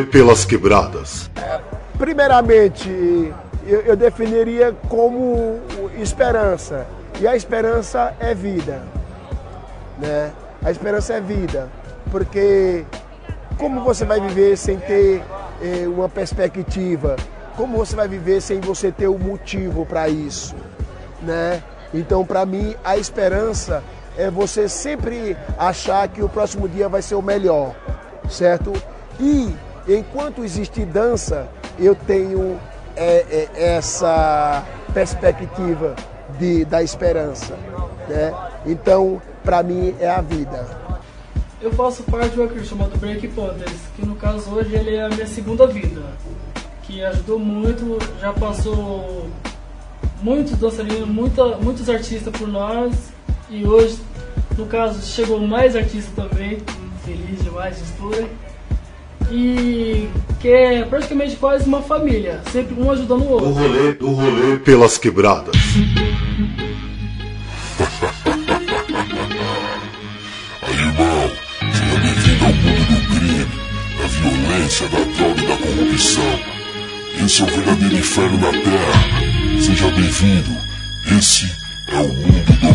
Pelas quebradas. Primeiramente, eu, eu definiria como esperança. E a esperança é vida. Né? A esperança é vida. Porque como você vai viver sem ter eh, uma perspectiva? Como você vai viver sem você ter um motivo para isso? Né? Então, para mim, a esperança é você sempre achar que o próximo dia vai ser o melhor, certo? E enquanto existe dança, eu tenho é, é, essa perspectiva de, da esperança, né? Então, para mim, é a vida. Eu faço parte de uma crew chamado Break Panthers, que no caso hoje ele é a minha segunda vida, que ajudou muito, já passou muitos dançarinos, muita, muitos artistas por nós e hoje, no caso, chegou mais artistas também, feliz demais de tudo. E que é praticamente quase uma família, sempre um ajudando o Do outro. rolê, do rolê pelas quebradas. Aí, irmão, seja bem-vindo ao mundo do crime, da violência, da droga e da corrupção. Esse é o verdadeiro inferno na Terra. Seja bem-vindo. Esse é o mundo do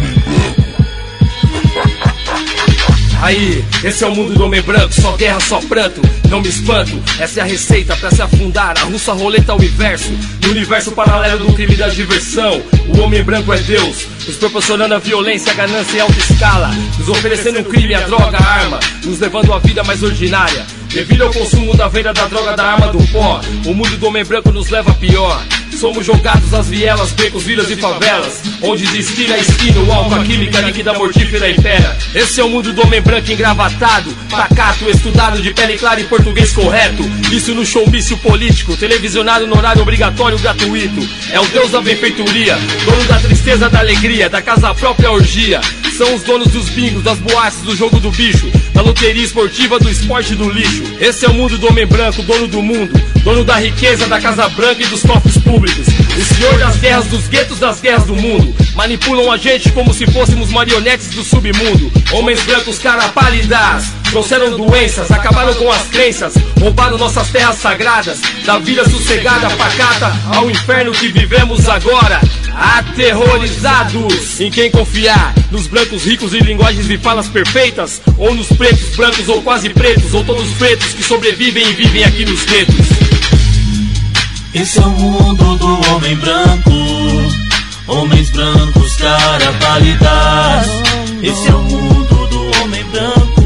Aí, esse é o mundo do homem branco, só guerra, só pranto, não me espanto. Essa é a receita pra se afundar, a russa roleta ao inverso. No universo paralelo do crime da diversão, o homem branco é Deus, nos proporcionando a violência, a ganância em alta escala, nos oferecendo o crime, a droga, a arma, nos levando à vida mais ordinária. Devido ao consumo da venda da droga, da arma, do pó, o mundo do homem branco nos leva a pior. Somos jogados às vielas, becos, vilas e favelas, onde de esquina a esquina o álcool, a química líquida mortífera impera. Esse é o mundo do homem branco engravatado, pacato, estudado de pele clara e português correto. Isso no showmício político, televisionado no horário obrigatório gratuito. É o deus da benfeitoria, dono da tristeza, da alegria, da casa própria orgia. São os donos dos bingos, das boates, do jogo do bicho, da loteria esportiva, do esporte do lixo. Esse é o mundo do homem branco, dono do mundo, dono da riqueza, da casa branca e dos cofres públicos. O senhor das guerras, dos guetos, das guerras do mundo. Manipulam a gente como se fôssemos marionetes do submundo. Homens brancos, cara pálidas. Trouxeram doenças, acabaram com as crenças, roubaram nossas terras sagradas, da vida sossegada, pacata, ao inferno que vivemos agora. Aterrorizados em quem confiar? Nos brancos ricos e linguagens e falas perfeitas? Ou nos pretos, brancos ou quase pretos? Ou todos pretos que sobrevivem e vivem aqui nos guetos? Esse é o mundo do homem branco. Homens brancos, cara pálidas. Esse é o mundo do homem branco.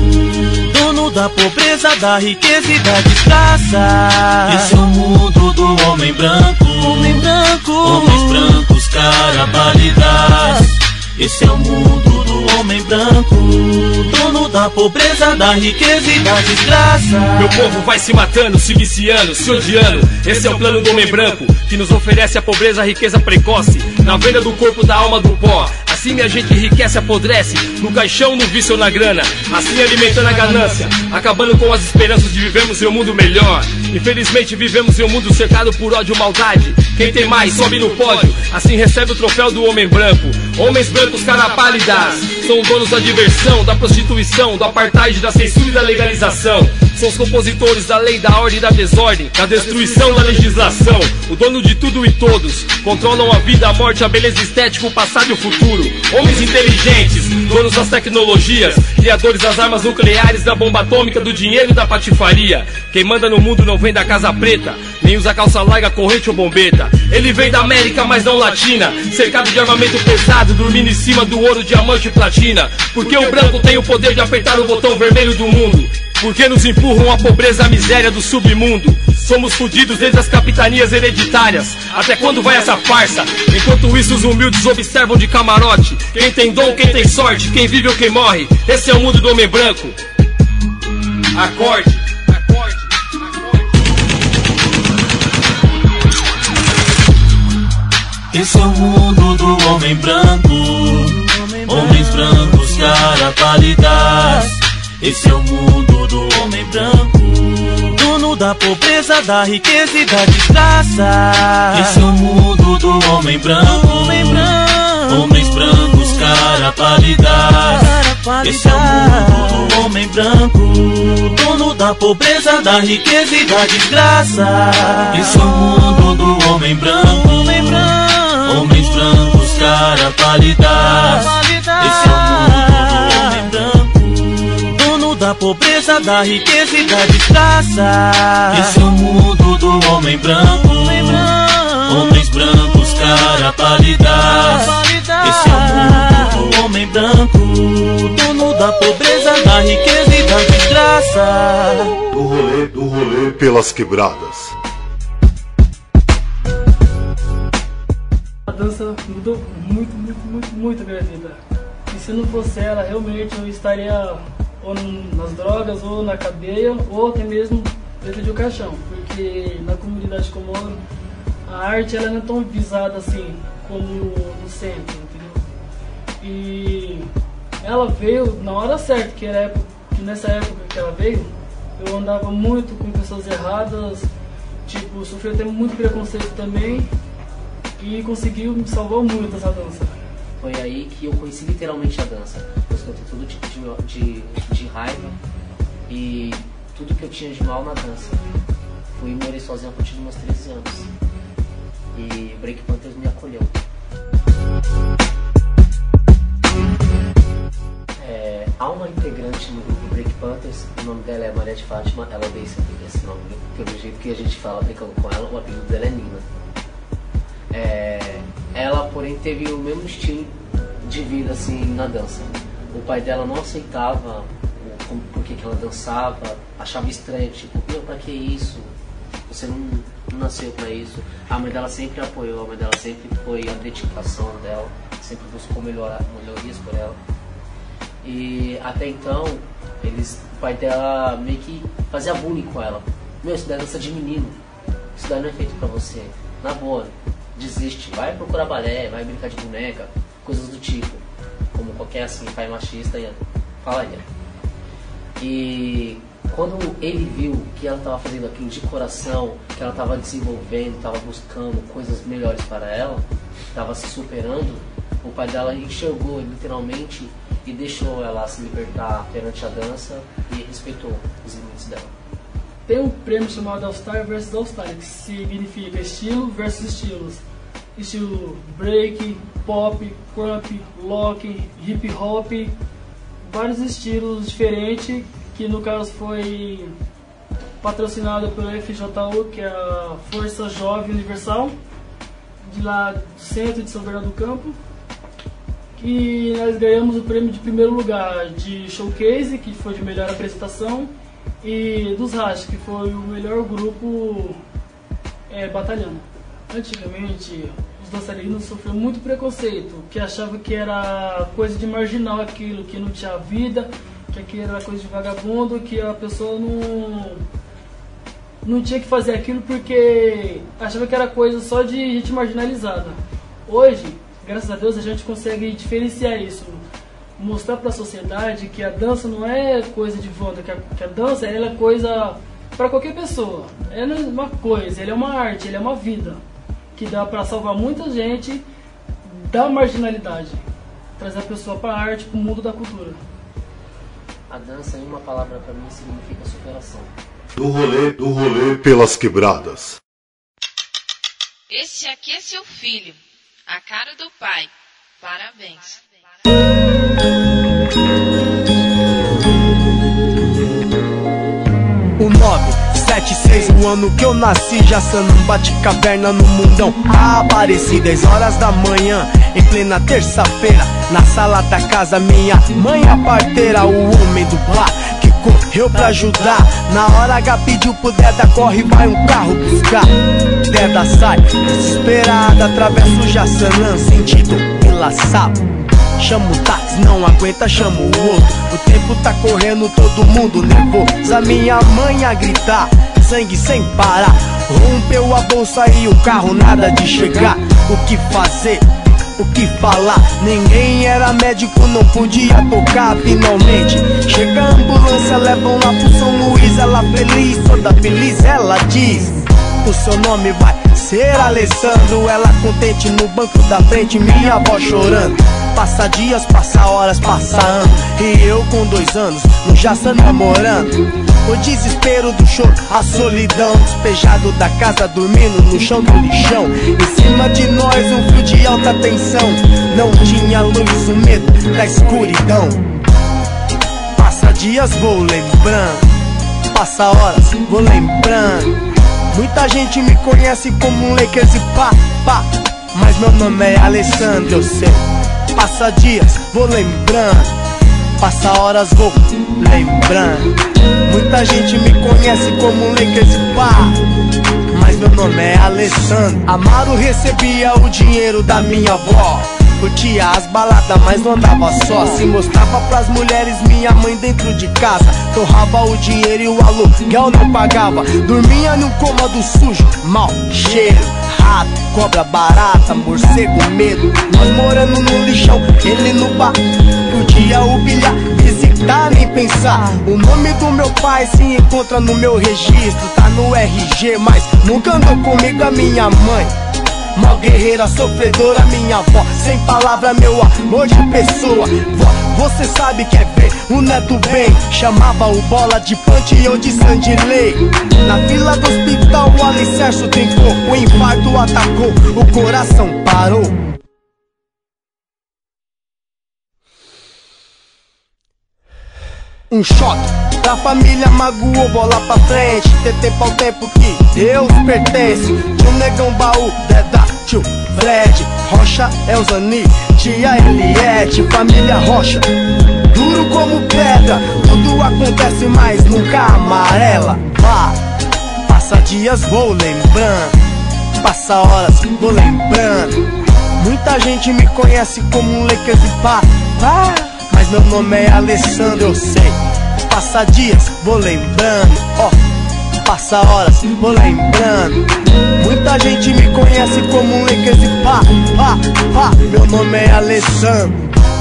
Dono da pobreza, da riqueza e da desgraça. Esse é o mundo do homem branco. Homem branco. Homens brancos, cara pálidas. Esse é o mundo homem branco. Dono da pobreza, da riqueza e da desgraça. Meu povo vai se matando, se viciando, se odiando. Esse é o plano do homem branco, que nos oferece a pobreza, a riqueza precoce, na venda do corpo, da alma, do pó. Assim a gente enriquece, apodrece, no caixão, no vício ou na grana. Assim alimentando a ganância, acabando com as esperanças de vivermos em um mundo melhor. Infelizmente vivemos em um mundo cercado por ódio e maldade. Quem tem mais sobe no pódio, assim recebe o troféu do homem branco. Homens brancos, cara pálidas, São donos da diversão, da prostituição, do apartheid, da censura e da legalização. São os compositores da lei, da ordem e da desordem, da destruição da legislação. O dono de tudo e todos. Controlam a vida, a morte, a beleza estética, o passado e o futuro. Homens inteligentes, donos das tecnologias, criadores das armas nucleares, da bomba atômica, do dinheiro e da patifaria. Quem manda no mundo não vem da Casa Preta, nem usa calça larga, corrente ou bombeta. Ele vem da América, mas não latina, cercado de armamento pesado, dormindo em cima do ouro, diamante e platina. Porque o branco tem o poder de apertar o botão vermelho do mundo. Porque nos empurram a pobreza, a miséria do submundo. Somos fudidos desde as capitanias hereditárias. Até quando vai essa farsa? Enquanto isso, os humildes observam de camarote. Quem tem dom, quem tem sorte, quem vive ou quem morre. Esse é o mundo do homem branco. Acorde. Esse é o mundo do homem branco. Homens brancos, cara pálidas. Esse é o mundo do homem branco. Dono da pobreza, da riqueza e da desgraça. Esse é o mundo do homem branco. Homens brancos, cara pálidas. Esse é o mundo do homem branco. Dono da pobreza, da riqueza e da desgraça. Esse é o mundo do homem branco. Homens brancos, cara pálidas. Esse é o mundo da pobreza, da riqueza e da desgraça. Esse é o mundo do homem branco. Homens brancos, cara pálidas. Esse é o mundo do homem branco. Dono da pobreza, da riqueza e da desgraça. Do rolê, do rolê pelas quebradas. A dança mudou muito, muito, muito, muito a minha vida. E se não fosse ela, realmente eu estaria ou nas drogas, ou na cadeia, ou até mesmo dentro de um caixão. Porque na comunidade moro, a arte ela não é tão visada assim como no centro, entendeu? E ela veio na hora certa, que, era época, que nessa época que ela veio, eu andava muito com pessoas erradas, tipo, sofri até muito preconceito também, e conseguiu me salvar muito essa dança. Foi aí que eu conheci literalmente a dança. Eu escutei todo tipo de, de, de raiva e tudo que eu tinha de mal na dança. Fui morar sozinho a partir dos meus 13 anos. E Break Panthers me acolheu. É, há uma integrante no grupo Break Panthers, o nome dela é Maria de Fátima, ela odeia esse, esse nome, pelo jeito que a gente fala brincando com ela, o apelido dela é Nina. É, ela, porém, teve o mesmo estilo de vida assim na dança. O pai dela não aceitava o, por que ela dançava, achava estranho, tipo, meu, pra que isso? Você não, não nasceu pra isso. A mãe dela sempre apoiou, a mãe dela sempre foi a dedicação dela, sempre buscou melhorar, melhorias por ela. E até então, eles, o pai dela meio que fazia bullying com ela. Meu, isso daí é dança de menino. Isso daí não é feito pra você. Na boa, desiste. Vai procurar balé, vai brincar de boneca, coisas do tipo. Como qualquer assim, pai machista falaria. E quando ele viu que ela estava fazendo aquilo de coração, que ela estava desenvolvendo, estava buscando coisas melhores para ela, estava se superando, o pai dela enxergou literalmente e deixou ela se libertar perante a dança e respeitou os limites dela. Tem um prêmio chamado All Star versus All Star, que significa estilo versus estilos. Estilo break, pop, crump, lock, hip hop, vários estilos diferentes, que no caso foi patrocinado pelo FJU, que é a Força Jovem Universal, de lá do centro de São Bernardo do Campo. E nós ganhamos o prêmio de primeiro lugar de Showcase, que foi de melhor apresentação, e dos Rash, que foi o melhor grupo é, batalhando. Antigamente, os dançarinos sofriam muito preconceito, que achavam que era coisa de marginal aquilo, que não tinha vida, que aquilo era coisa de vagabundo, que a pessoa não não tinha que fazer aquilo porque achava que era coisa só de gente marginalizada. Hoje, graças a Deus, a gente consegue diferenciar isso mostrar para a sociedade que a dança não é coisa de volta, que a, que a dança ela é coisa para qualquer pessoa. Ela é uma coisa, ela é uma arte, ela é uma vida que dá para salvar muita gente da marginalidade. trazer a pessoa para a arte, para o mundo da cultura. A dança, em uma palavra para mim, significa superação. Do rolê, do rolê pelas quebradas. Esse aqui é seu filho, a cara do pai. Parabéns. O 976, o ano que eu nasci Já sanando bate caverna no mundão. Apareci 10 horas da manhã Em plena terça-feira Na sala da casa minha mãe a parteira O homem do bar que correu pra ajudar. Na hora H pediu pro Deda Corre vai um carro buscar. Deda sai desesperada Atravessa o Jaçanã Sentido Ilaçaba Chama o táxi, não aguenta, chama o outro. O tempo tá correndo, todo mundo nervoso A minha mãe a gritar, sangue sem parar. Rompeu a bolsa e o carro nada de chegar. O que fazer? O que falar? Ninguém era médico, não podia tocar finalmente. Chega a ambulância, levam lá pro São Luís Ela feliz, toda feliz, ela diz O seu nome vai ser Alessandro. Ela contente no banco da frente, minha avó chorando. Passa dias, passa horas, passa anos. E eu com dois anos, no Jaça namorando. O desespero do choro, a solidão. Despejado da casa, dormindo no chão do lixão. Em cima de nós um fio de alta tensão. Não tinha luz, o medo da escuridão. Passa dias, vou lembrando. Passa horas, vou lembrando Muita gente me conhece como um Lakers e pá, pá. Mas meu nome é Alessandro, eu sei. Passa dias, vou lembrando. Passa horas, vou lembrando. Muita gente me conhece como um Lakers e pá. Mas meu nome é Alessandro. Amaro recebia o dinheiro da minha avó Curtia as baladas, mas não andava só. Se mostrava pras mulheres, minha mãe dentro de casa. Torrava o dinheiro e o aluguel não pagava. Dormia num cômodo sujo, mau cheiro. Rato, cobra barata, morcego, medo. Nós morando no lixão, ele no bar. Podia humilhar, visitar, nem pensar. O nome do meu pai se encontra no meu registro. Tá no RG, mas nunca andou comigo a minha mãe Mal guerreira, sofredora, minha avó. Sem palavra, meu amor de pessoa. Vó, você sabe que é ver o neto bem. Chamava o bola de punch e eu de Sandilei Na fila do hospital o alicerce trincou O infarto atacou, o coração parou Um choque pra família magoou, bola pra frente Ter tempo ao tempo que Deus pertence. Tio Negão Baú, Deda, tio Fred Rocha, Elzani, tia Eliette Família Rocha. Duro como pedra Tudo acontece, mas nunca amarela. Vá, passa dias, vou lembrando. Passa horas, vou lembrando. Muita gente me conhece como um Lakers e pá, pá mas meu nome é Alessandro, eu sei. Passa dias, vou lembrando, ó. Passa horas, vou lembrando. Muita gente me conhece como um Lakers e pá, pá, pá. Meu nome é Alessandro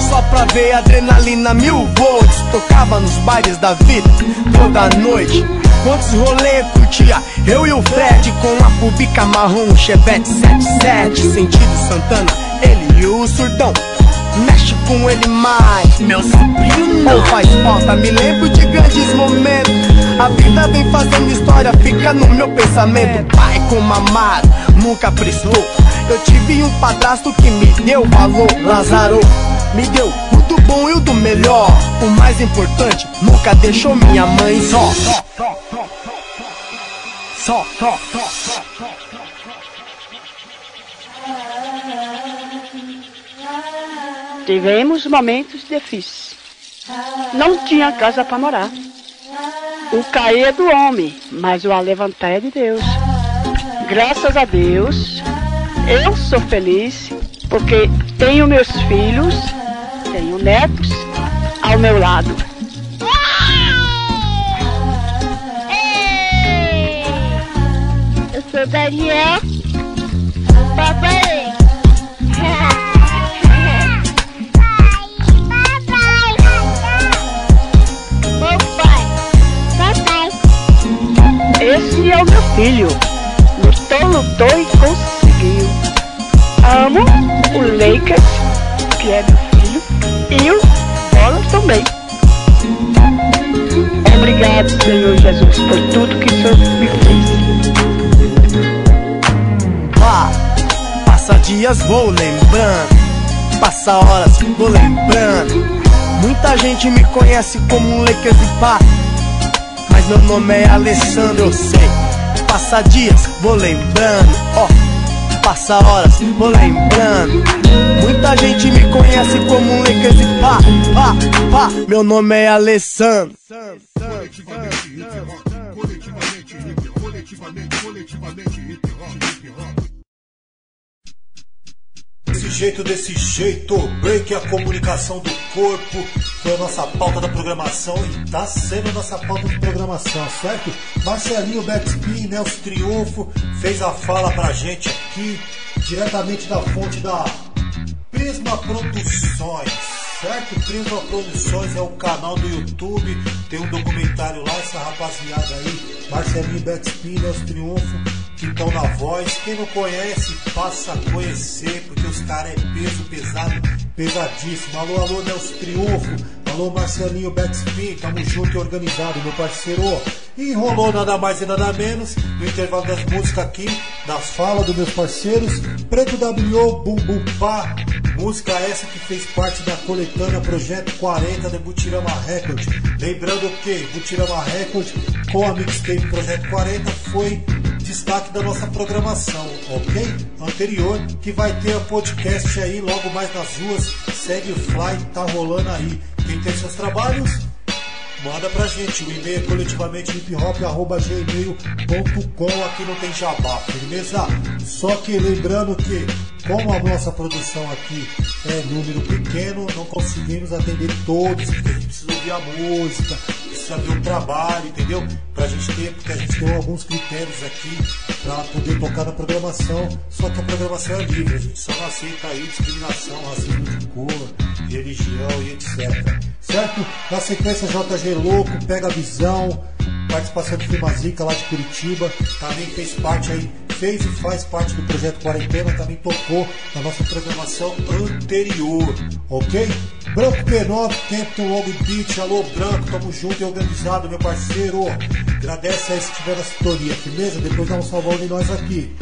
Só pra ver adrenalina mil volts. Tocava nos bailes da vida toda noite. Quantos rolê curtia? Eu e o Fred Com a pubica marrom, Chevette 77 Sentido Santana, ele e o Surdão Mexe com ele mais, meu sobrinho não faz falta Me lembro de grandes momentos A vida vem fazendo história, fica no meu pensamento Pai como amado, nunca prestou Eu tive um padrasto que me deu valor Lázaro, me deu o do bom e o do melhor O mais importante, nunca deixou minha mãe só Só, só, só, só. Tivemos momentos difíceis. Não tinha casa para morar. O cair é do homem, mas o levantar é de Deus. Graças a Deus, eu sou feliz porque tenho meus filhos, tenho netos ao meu lado. Eu sou Daniel. O meu filho. Lutou, lutou e conseguiu. Amo o Lakers, que é meu filho. e os bolas também. Obrigado, Senhor Jesus, por tudo que o Senhor me fez. Ah, passa dias, vou lembrando. Passa horas, vou lembrando. Muita gente me conhece como um Lakers e pá. Mas meu nome é Alessandro, eu sei. Passa dias, vou lembrando. Ó, passa horas, vou lembrando. Muita gente me conhece como um Lakers e pá. Pá, pá. Meu nome é Alessandro. Jeito, desse jeito, break a comunicação do corpo foi a nossa pauta da programação e tá sendo a nossa pauta de programação, certo? Marcelinho Backspin, Nelson Triunfo, fez a fala pra gente aqui, diretamente da fonte da Prisma Produções, certo? Prisma Produções é o canal do YouTube, tem um documentário lá, essa rapaziada aí, Marcelinho Backspin, Nelson Triunfo, que estão na voz. Quem não conhece, passa a conhecer, porque os caras é peso pesado, pesadíssimo. Alô, alô, Nelson Triunfo. Alô, Marcelinho Backspin. Tamo junto e organizado, meu parceiro. E enrolou nada mais e nada menos no intervalo das músicas aqui, das falas dos meus parceiros. Preto W, Bum Bum Pá. Música essa que fez parte da coletânea Projeto 40 de Butirama Record. Lembrando que Butirama Record com a mixtape Projeto 40 foi destaque da nossa programação, ok? Anterior, que vai ter a podcast aí logo mais nas ruas. Segue o Fly, tá rolando aí. Quem tem seus trabalhos, manda pra gente. O e-mail é coletivamente hiphop.gmail.com. Aqui não tem jabá, firmeza? Só que lembrando que, como a nossa produção aqui é número pequeno, não conseguimos atender todos, porque a gente precisa ouvir a música, precisa ver o trabalho, entendeu? Pra gente ter, porque a gente tem alguns critérios aqui pra poder tocar na programação. Só que a programação é livre, a gente só não aceita aí discriminação, racismo de cor, religião e etc. Certo? Na sequência, JG Louco, Pega a Visão, participação do Filmazica lá de Curitiba, também fez parte aí, fez e faz parte do projeto Quarentena, também tocou na nossa programação anterior, ok? Branco P9, Campton Long Beach, alô Branco, tamo junto e organizado, meu parceiro. Agradece aí se tiver na sintonia, firmeza? Depois dá um salvão de nós aqui.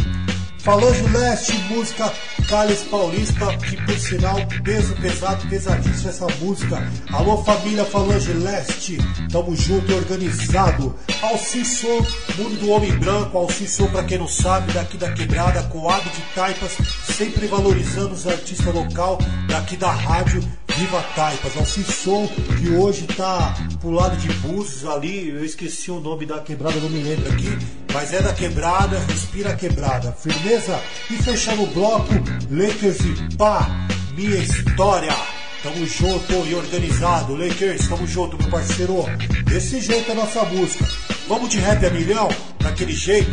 Falange Leste, música Cales Paulista, que por sinal, peso pesado, pesadíssimo essa música. Alô família Falange Leste, tamo junto e organizado. Alcissou, mundo do homem branco, Alcissou pra quem não sabe, daqui da quebrada, coado de taipas, sempre valorizando os artistas local daqui da rádio Viva Taipas, Alcissou, que hoje tá pro lado de Búzios ali, eu esqueci o nome da quebrada, não me lembro aqui, mas é da quebrada, respira a quebrada, firmeza? E fechando o bloco, Lakers e pá, minha história. Tamo junto e organizado, Lakers, tamo junto, meu parceiro. Desse jeito é nossa música. Vamos de rap a milhão? Daquele jeito?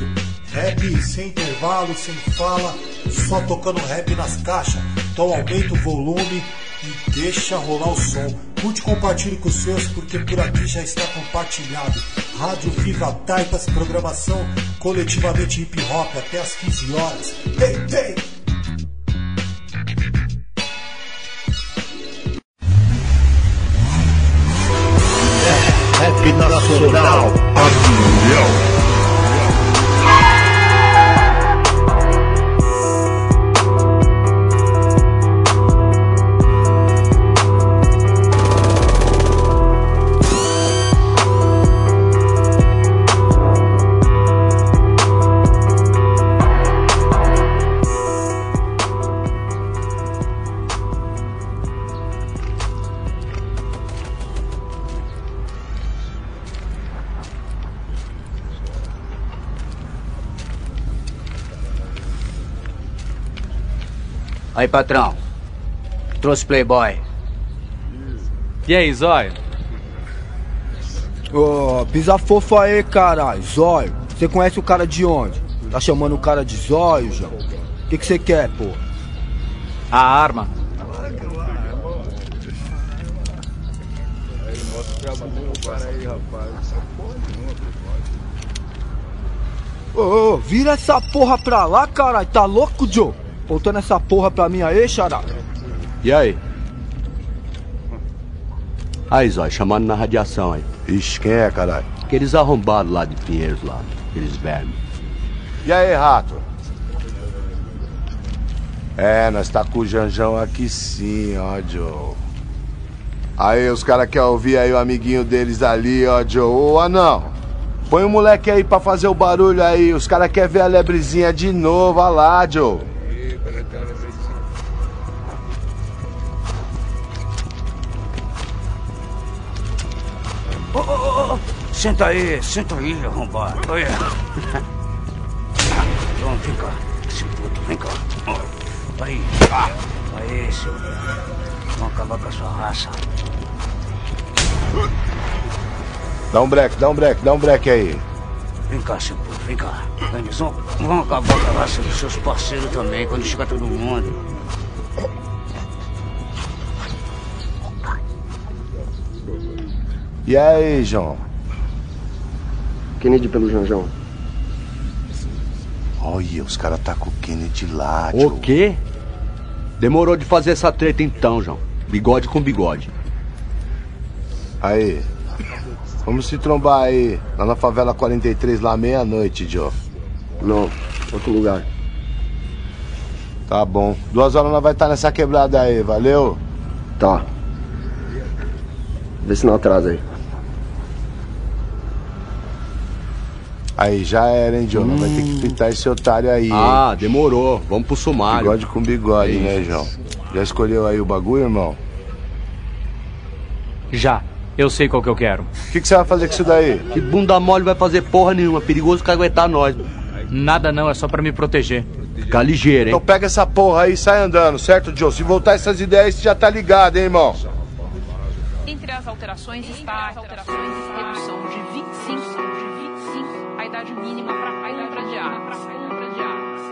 Rap sem intervalo, sem fala, só tocando rap nas caixas. Então aumenta o volume deixa rolar o som. Curte e compartilhe com os seus, porque por aqui já está compartilhado. Rádio Viva Taipas, programação coletivamente hip hop até as 15 horas. Ei! Rap nacional. Aí, patrão. Trouxe Playboy. E aí, Zóio? Ô, pisa fofo aí, caralho. Zóio. Você conhece o cara de onde? Tá chamando o cara de zóio, João? O que você quer, pô? A arma. Ô, ô, vira essa porra pra lá, caralho. Tá louco, Joe? Voltando essa porra pra mim aí, xará. E aí? Aí, Zói, chamando na radiação aí. Ixi, quem é, caralho? Aqueles arrombados lá de Pinheiros lá. Aqueles vermes. E aí, rato? É, nós tá com o Janjão aqui sim, ó, Joe. Aí, os caras querem ouvir aí o amiguinho deles ali, ó, Joe. Ô, anão, põe o moleque aí pra fazer o barulho aí. Os caras querem ver a lebrezinha de novo, ó lá, Joe. Senta aí, senta aí, arrombado. Olha. Pronto, vem cá. Esse puto, vem cá. Ó, Aí. Ah, Aí, seu. Vamos acabar com a sua raça. Dá um break, dá um break, dá um break aí. Vem cá, seu puto, vem cá. Vão, vão acabar com a raça dos seus parceiros também, quando chegar todo mundo. E aí, João? Kennedy pelo Janjão. Olha, os caras tá com o Kennedy lá, O quê? Demorou de fazer essa treta então, João. Bigode com bigode. Aí. Vamos se trombar aí, lá na favela 43, lá meia-noite, Joe. Não, outro lugar. Tá bom. Duas horas nós vai estar nessa quebrada aí, valeu? Tá. Vê se não atrasa aí. Aí já era, hein, João? Nós Vai ter que pintar esse otário aí, Ah, hein? demorou. Vamos pro sumário. Bigode com bigode, É né, isso. João? Já escolheu aí o bagulho, irmão? Já. Eu sei qual que eu quero. O que, que você vai fazer com isso daí? Que bunda mole vai fazer porra nenhuma. Perigoso caguetar nós. Nada não, é só pra me proteger. Ficar ligeiro, Então pega essa porra aí e sai andando, certo, Joe? Se voltar essas ideias, você já tá ligado, hein, irmão? Entre as alterações está a alteração de redução de 25, de 25 a. idade mínima para armas. compra de armas.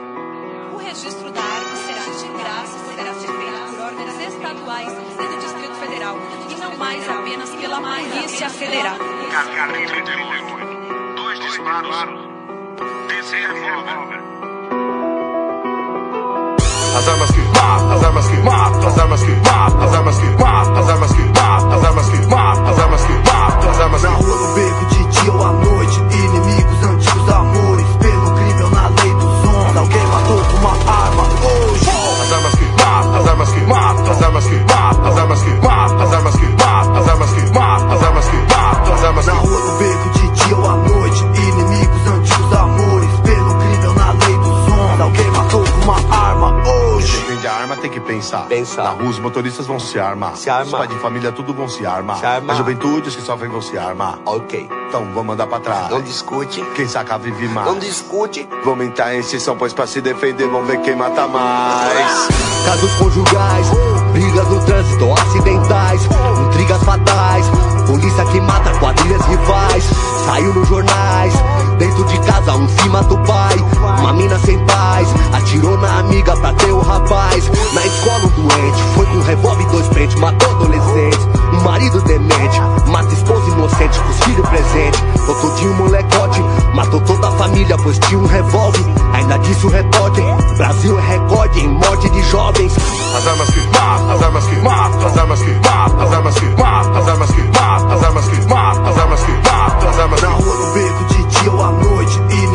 O registro da arma será de graça e poderá ser feito por ordens estaduais e do Distrito Federal, e não mais apenas pela Polícia Federal. Dois disparos. Desse revólver. As armas que matam, as armas que matam, as armas que matam, as armas que matam, as armas que matam, as armas que matam, as armas que matam, as armas que Na rua, no beco, de dia ou à noite Inimigos, pensar. Pensar. Na rua, os motoristas vão se armar. Se armar. Os pais de família, tudo vão se armar. Se armar. A juventude, os que sofrem, vão se armar. Ok. Então, vamos andar pra trás. Não discute. Quem saca, vive mais. Não discute. Vamos entrar em exceção, pois pra se defender, vamos ver quem mata mais. Casos conjugais, brigas no trânsito, acidentais, intrigas fatais, polícia que mata quadrilhas rivais, saiu nos jornais, dentro de casa um filho mata o pai, uma mina sem paz, atirou na amiga pra ter o rapaz, na escola um doente, foi com um revólver e dois pentes, matou adolescente, um marido demente, mata esposa inocente com os filhos presentes, botou de um molecote, matou toda a família pois tinha um revólver, ainda disse o repórter, Brasil é recorde em morte de jovens. As armas que matam, as armas que matam, as armas que matam, as armas que matam, as armas que matam, as armas que matam, as armas que matam, as armas que Na rua, no beco, ou à noite Inimigos,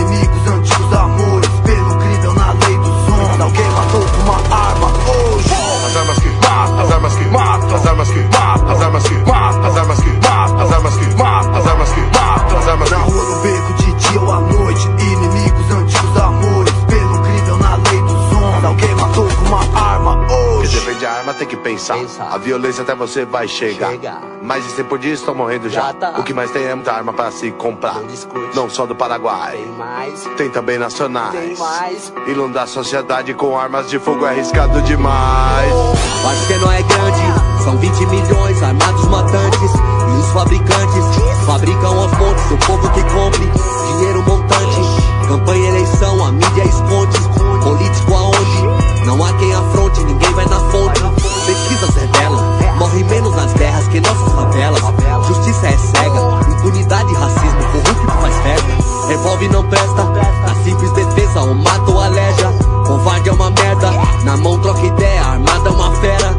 tem que pensar. A violência até você vai chegar. Mas esse por dia estão morrendo já. O que mais tem é muita arma pra se comprar. Não só do Paraguai. Tem também nacionais. Inundar a sociedade com armas de fogo é arriscado demais. O arsenal é grande, são 20 milhões armados matantes E os fabricantes fabricam aos montes O povo que compre, dinheiro montante Campanha, eleição, a mídia esconde Político aonde? Não há quem afronte, ninguém vai na fonte Pesquisas revelam, morre menos nas guerras que nossas favelas Justiça é cega, impunidade, racismo, corrupto faz festa Revolve não presta, na simples defesa ou mata ou aleja Covarde é uma merda, na mão troca ideia, armada é uma fera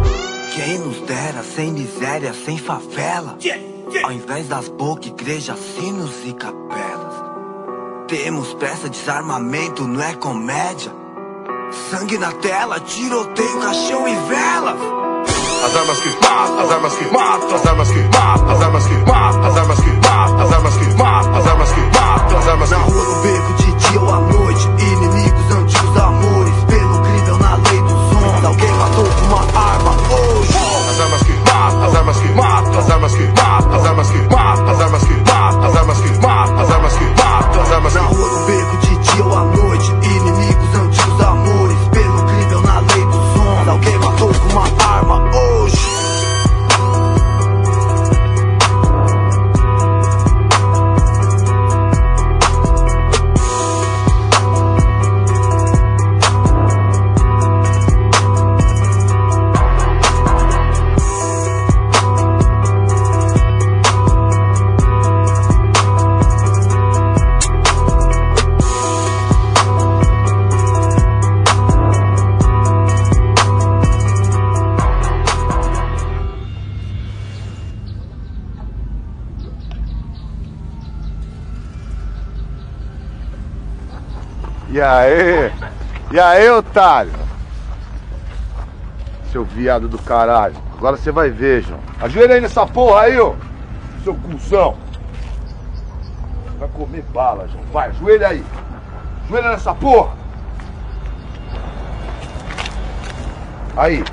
Quem nos dera sem miséria, sem favela. Ao invés das bocas, igrejas, sinos e capelas. Temos peça, desarmamento, não é comédia. Sangue na tela, tiroteio, caixão e velas. As armas que matam, as armas que matam, as armas que matam, as armas que matam, as armas que matam, as armas que matam, as armas que matam, as armas Na rua, no beco, de dia ou à noite. Inimigos, antigos amores. Pelo crime na lei dos homens. Alguém matou com uma arma hoje. As armas que matam, as armas que matam, as armas que matam, as armas que matam, aí? E aí, otário? Seu viado do caralho. Agora você vai ver, João. Ajoelha aí nessa porra aí, ô. Seu cuzão. Vai comer bala, João. Vai, ajoelha aí. Ajoelha nessa porra. Aí.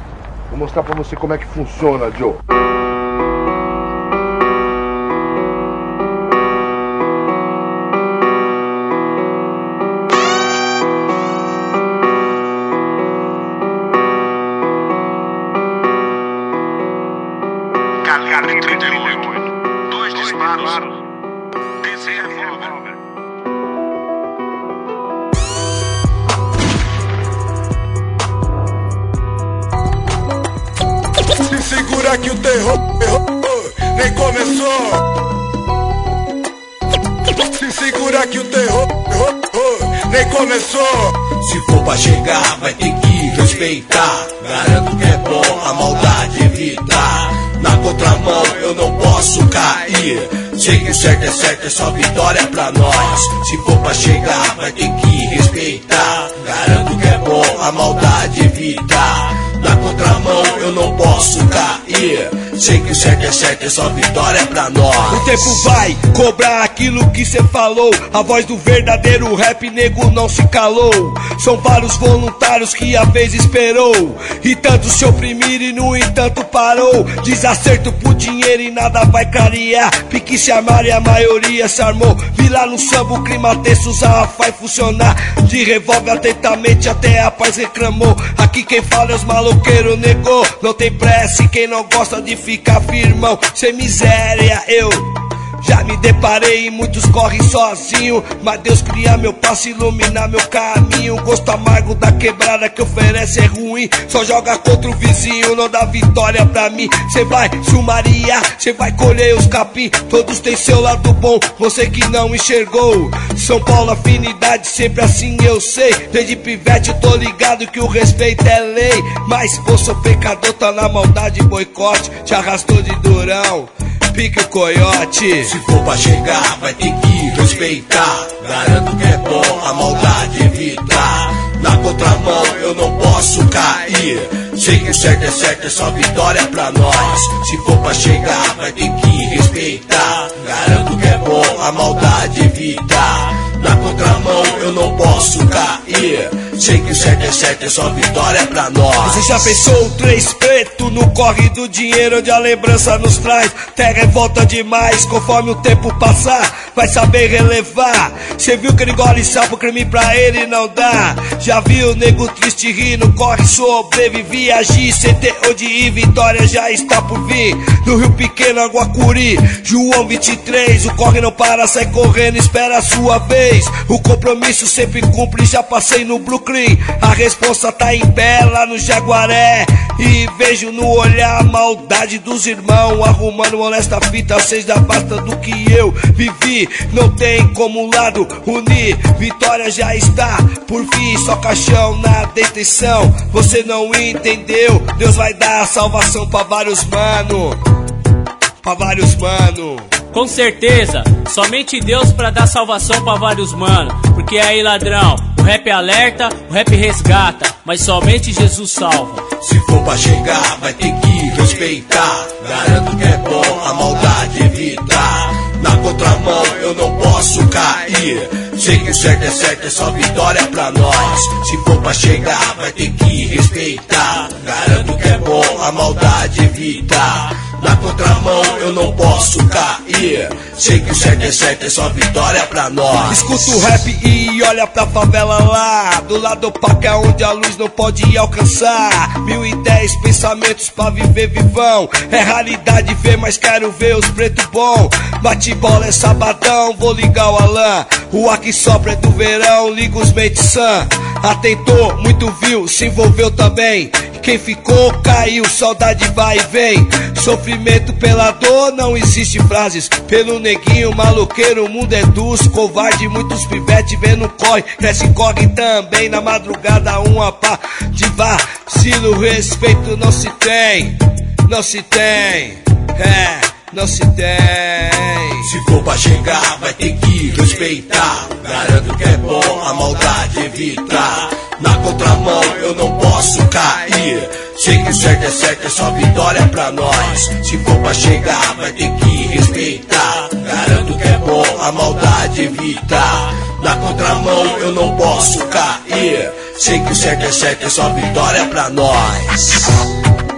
Vou mostrar pra você como é que funciona, Joe. É certo, é só vitória pra nós. O tempo vai cobrar aquilo que cê falou. A voz do verdadeiro rap nego não se calou. São vários voluntários que a vez esperou. E tanto se oprimiram e no entanto parou. Desacerto por dinheiro e nada vai clarear. Pique se armaram e a maioria se armou. Vi lá no samba o clima tenso, a faz funcionar. De revólver atentamente até a paz reclamou. Aqui quem fala é os maloqueiros negou. Não tem pressa e quem não gosta de ficar firmão. Sem miséria eu. Já me deparei e muitos correm sozinho. Mas Deus cria meu passo, iluminar meu caminho. O gosto amargo da quebrada que oferece é ruim. Só joga contra o vizinho, não dá vitória pra mim. Cê vai sumariar, cê vai colher os capim. Todos têm seu lado bom, você que não enxergou. São Paulo, afinidade, sempre assim eu sei. Desde pivete eu tô ligado que o respeito é lei. Mas sou pecador, tá na maldade, boicote. Te arrastou de durão pique coiote. Se for pra chegar, vai ter que respeitar. Garanto que é bom a maldade evitar. Na contramão eu não posso cair. Sei que o certo é certo, é só vitória pra nós. Se for pra chegar, vai ter que respeitar. Garanto que é bom a maldade evitar. Na contramão eu não posso cair. Sei que o certo é certo, é só vitória pra nós. Você já pensou o três preto no corre do dinheiro onde a lembrança nos traz? Terra é volta demais, conforme o tempo passar, vai saber relevar. Cê viu que ele engole sapo, crime pra ele não dá. Já viu o nego triste rindo, corre, sobrevivi, agir, sem ter onde ir, vitória já está por vir. No Rio Pequeno, Aguacuri, João 23, o corre não para, sai correndo, espera a sua vez. O compromisso sempre cumpre, já passei no Brooklyn. A responsa tá em lá no Jaguaré. E vejo no olhar a maldade dos irmãos Arrumando honesta fita, vocês já basta do que eu vivi. Não tem como lado unir Vitória já está por fim Só caixão na detenção Você não entendeu. Deus vai dar salvação pra vários mano Pra vários mano Com certeza, somente Deus pra dar salvação pra vários mano. Porque aí, ladrão, o rap alerta, o rap resgata, mas somente Jesus salva. Se for pra chegar, vai ter que respeitar. Garanto que é bom a maldade evitar. Na contramão eu não posso cair. Sei que o certo é certo, é só vitória pra nós. Se for pra chegar, vai ter que respeitar. Garanto que é bom a maldade evitar. Na contramão eu não posso cair. Sei que o certo é certo, é só vitória pra nós. Escuta o rap e olha pra favela lá. Do lado opaca onde a luz não pode alcançar. Mil e dez pensamentos pra viver vivão. É realidade ver, mas quero ver os preto bom. Bate bola é sabadão, vou ligar o Alan. O ar que sopra é do verão, liga os mentes sã. Atentou, muito viu, se envolveu também. Quem ficou caiu, saudade vai e vem. Sofrimento pela dor, não existe frases. Pelo neguinho, maloqueiro, o mundo é duro, covarde. Muitos pivete vendo corre, cresce corre também. Na madrugada, uma pá de vacilo, respeito não se tem, não se tem, é, não se tem. Se for pra chegar, vai ter que respeitar. Garanto que é bom a maldade evitar. Na contramão eu não posso cair. Sei que o certo é certo, é só vitória pra nós. Se for pra chegar, vai ter que respeitar. Garanto que é bom a maldade evitar. Na contramão eu não posso cair. Sei que o certo é certo, é só vitória pra nós.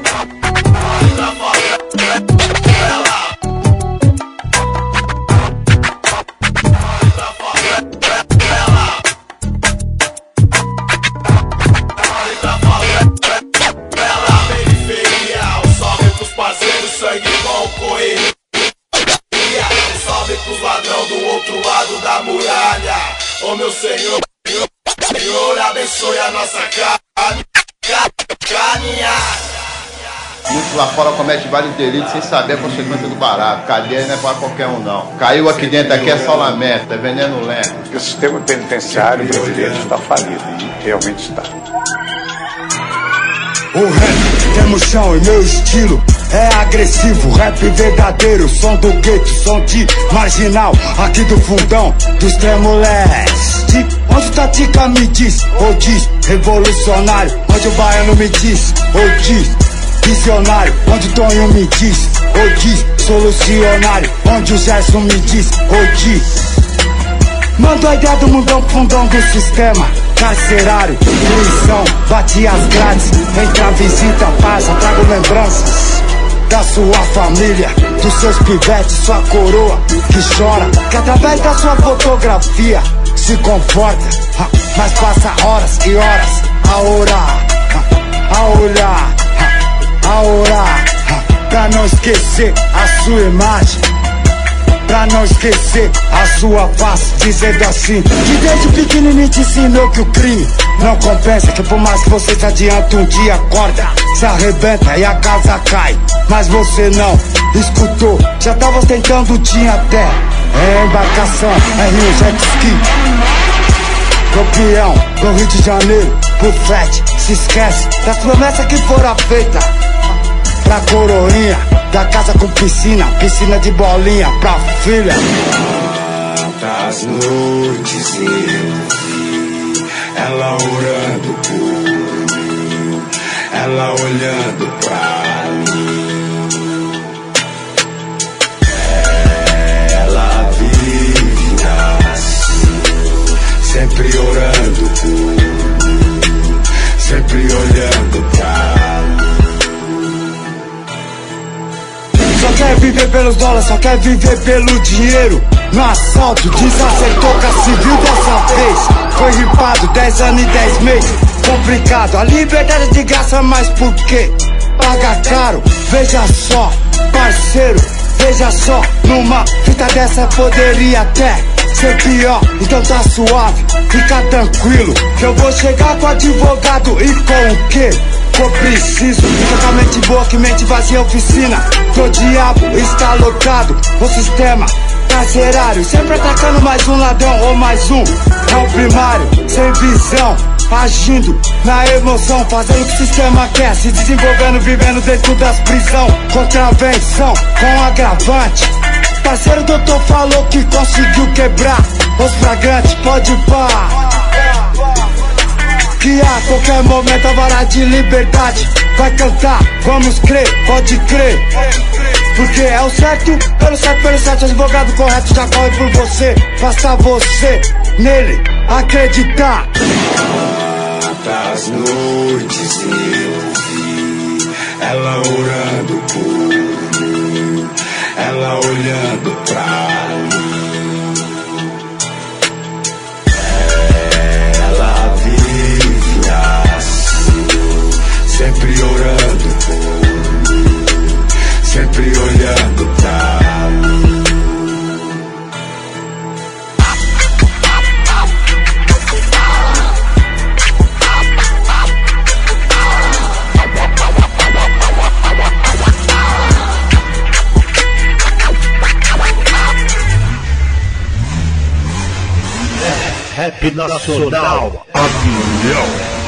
Lá fora cometem vários delitos sem saber a consequência do barato. Cadeia não é pra qualquer um, não. Caiu aqui dentro, aqui é só lamento, é veneno lento. O sistema penitenciário brasileiro está falido, e realmente está. O rap tem no chão e meu estilo é agressivo, rap verdadeiro, som do gueto, som de marginal, aqui do fundão, do extremo leste. Onde o Tatica me diz, ou diz, revolucionário, onde o baiano me diz, ou diz, visionário, onde Tonho me diz, ou solucionário, onde o Gerson me diz, ou diz. Mando a ideia do mundão fundão do sistema carcerário, prisão, bati as grades, entra visita, passa, trago lembranças da sua família, dos seus pivetes, sua coroa que chora, que através da sua fotografia se comporta, ha, mas passa horas e horas a orar, a olhar, ha, a orar, pra não esquecer a sua imagem. Pra não esquecer a sua face Dizendo assim Que desde pequenininho te ensinou que o crime Não compensa Que por mais que você se adianta Um dia acorda, se arrebenta E a casa cai Mas você não escutou Já tava tentando tinha até É embarcação, é rio jet ski Campeão do Rio de Janeiro Bufete, se esquece Das promessas que foram feitas Pra coroinha da casa com piscina, piscina de bolinha pra filha. Quantas noites eu vi ela orando por mim, ela olhando pra mim. Ela vive assim, sempre orando por mim, sempre olhando pra mim. Quer viver pelos dólares, só quer viver pelo dinheiro. No assalto, desaceitou que a civil dessa vez. Foi ripado 10 anos e 10 meses. Complicado, a liberdade é de graça, mas por quê? Paga caro, veja só, parceiro, veja só. Numa fita dessa poderia até ser pior, então tá suave, fica tranquilo. Que eu vou chegar com advogado e com o quê? for preciso. Totalmente boa que mente vazia oficina. Tô diabo, está lotado O sistema. Carcerário Sempre atacando mais um ladrão ou mais um. É o primário, sem visão. Agindo na emoção Fazendo o que o sistema quer. Se desenvolvendo, vivendo dentro das prisão. Contravenção com agravante. Parceiro doutor falou que conseguiu quebrar Os fragantes, pode pá que a qualquer momento a vara de liberdade vai cantar. Vamos crer, pode crer. Porque é o certo, pelo certo, pelo certo, advogado correto já corre por você. Faça você nele acreditar. Quantas noites eu vi ela orando por mim, ela olhando pra procurando, sempre olhando pra. É, rap Nacional, a milhão.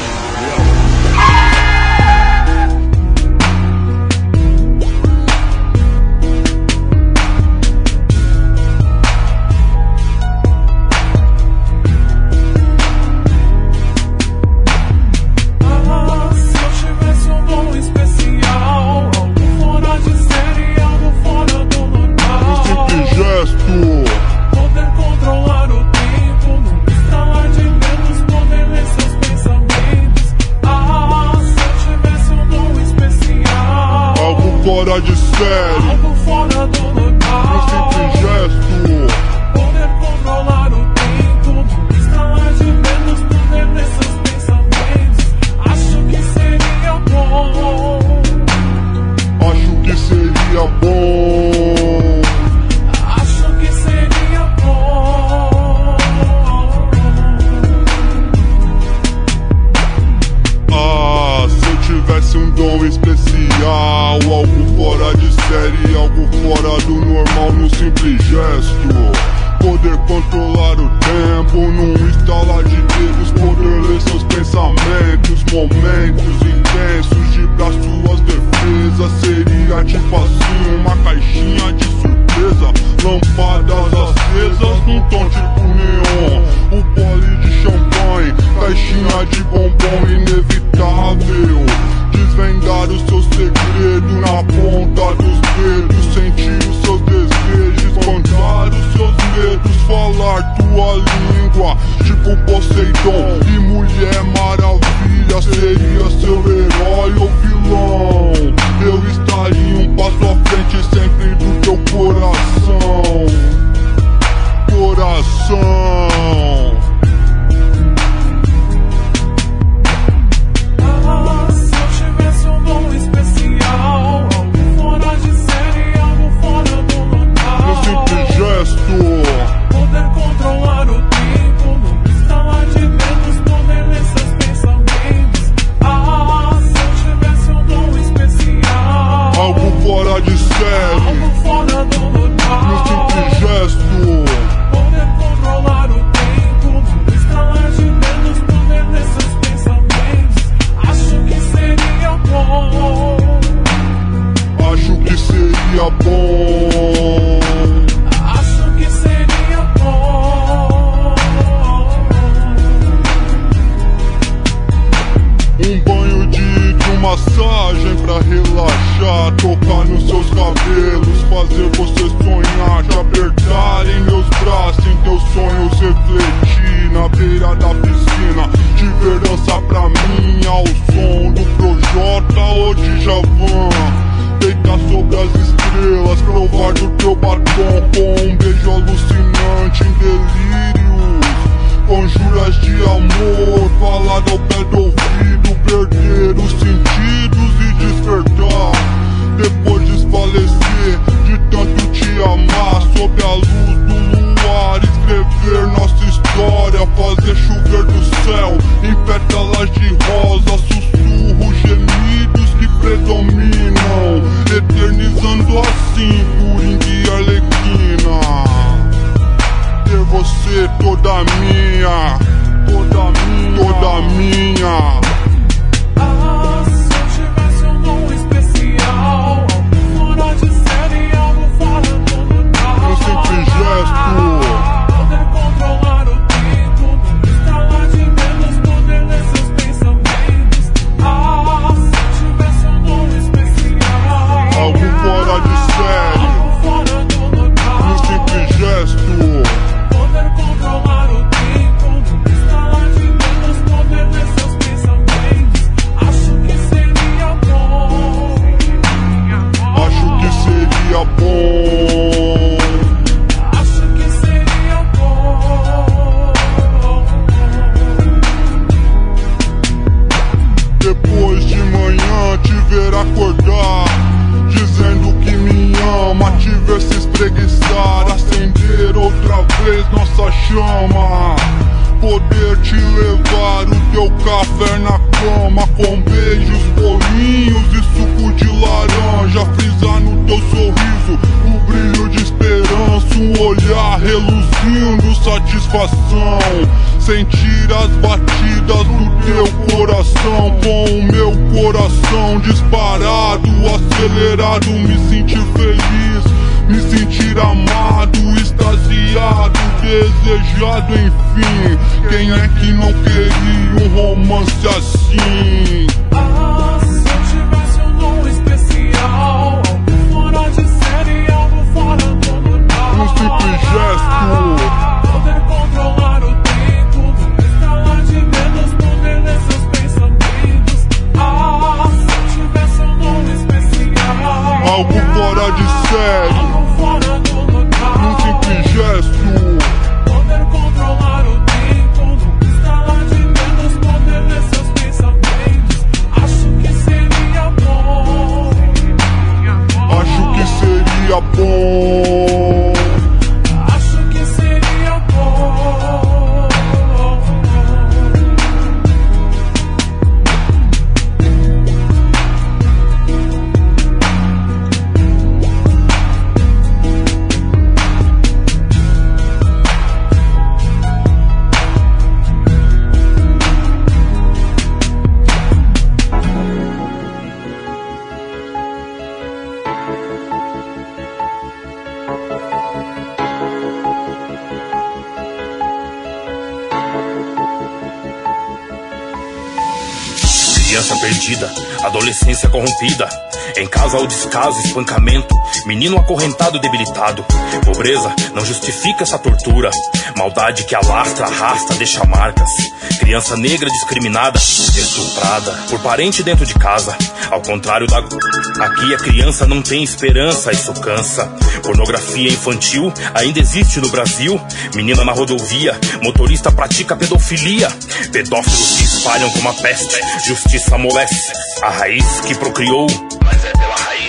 Casa o descaso, espancamento. Menino acorrentado, debilitado. Pobreza não justifica essa tortura. Maldade que alastra, arrasta, deixa marcas. Criança negra discriminada, estuprada por parente dentro de casa. Ao contrário da. Aqui a criança não tem esperança, isso cansa. Pornografia infantil ainda existe no Brasil. Menina na rodovia, motorista pratica pedofilia. Pedófilos se espalham como a peste. Justiça amolece a raiz que procriou. Mas é pela raiz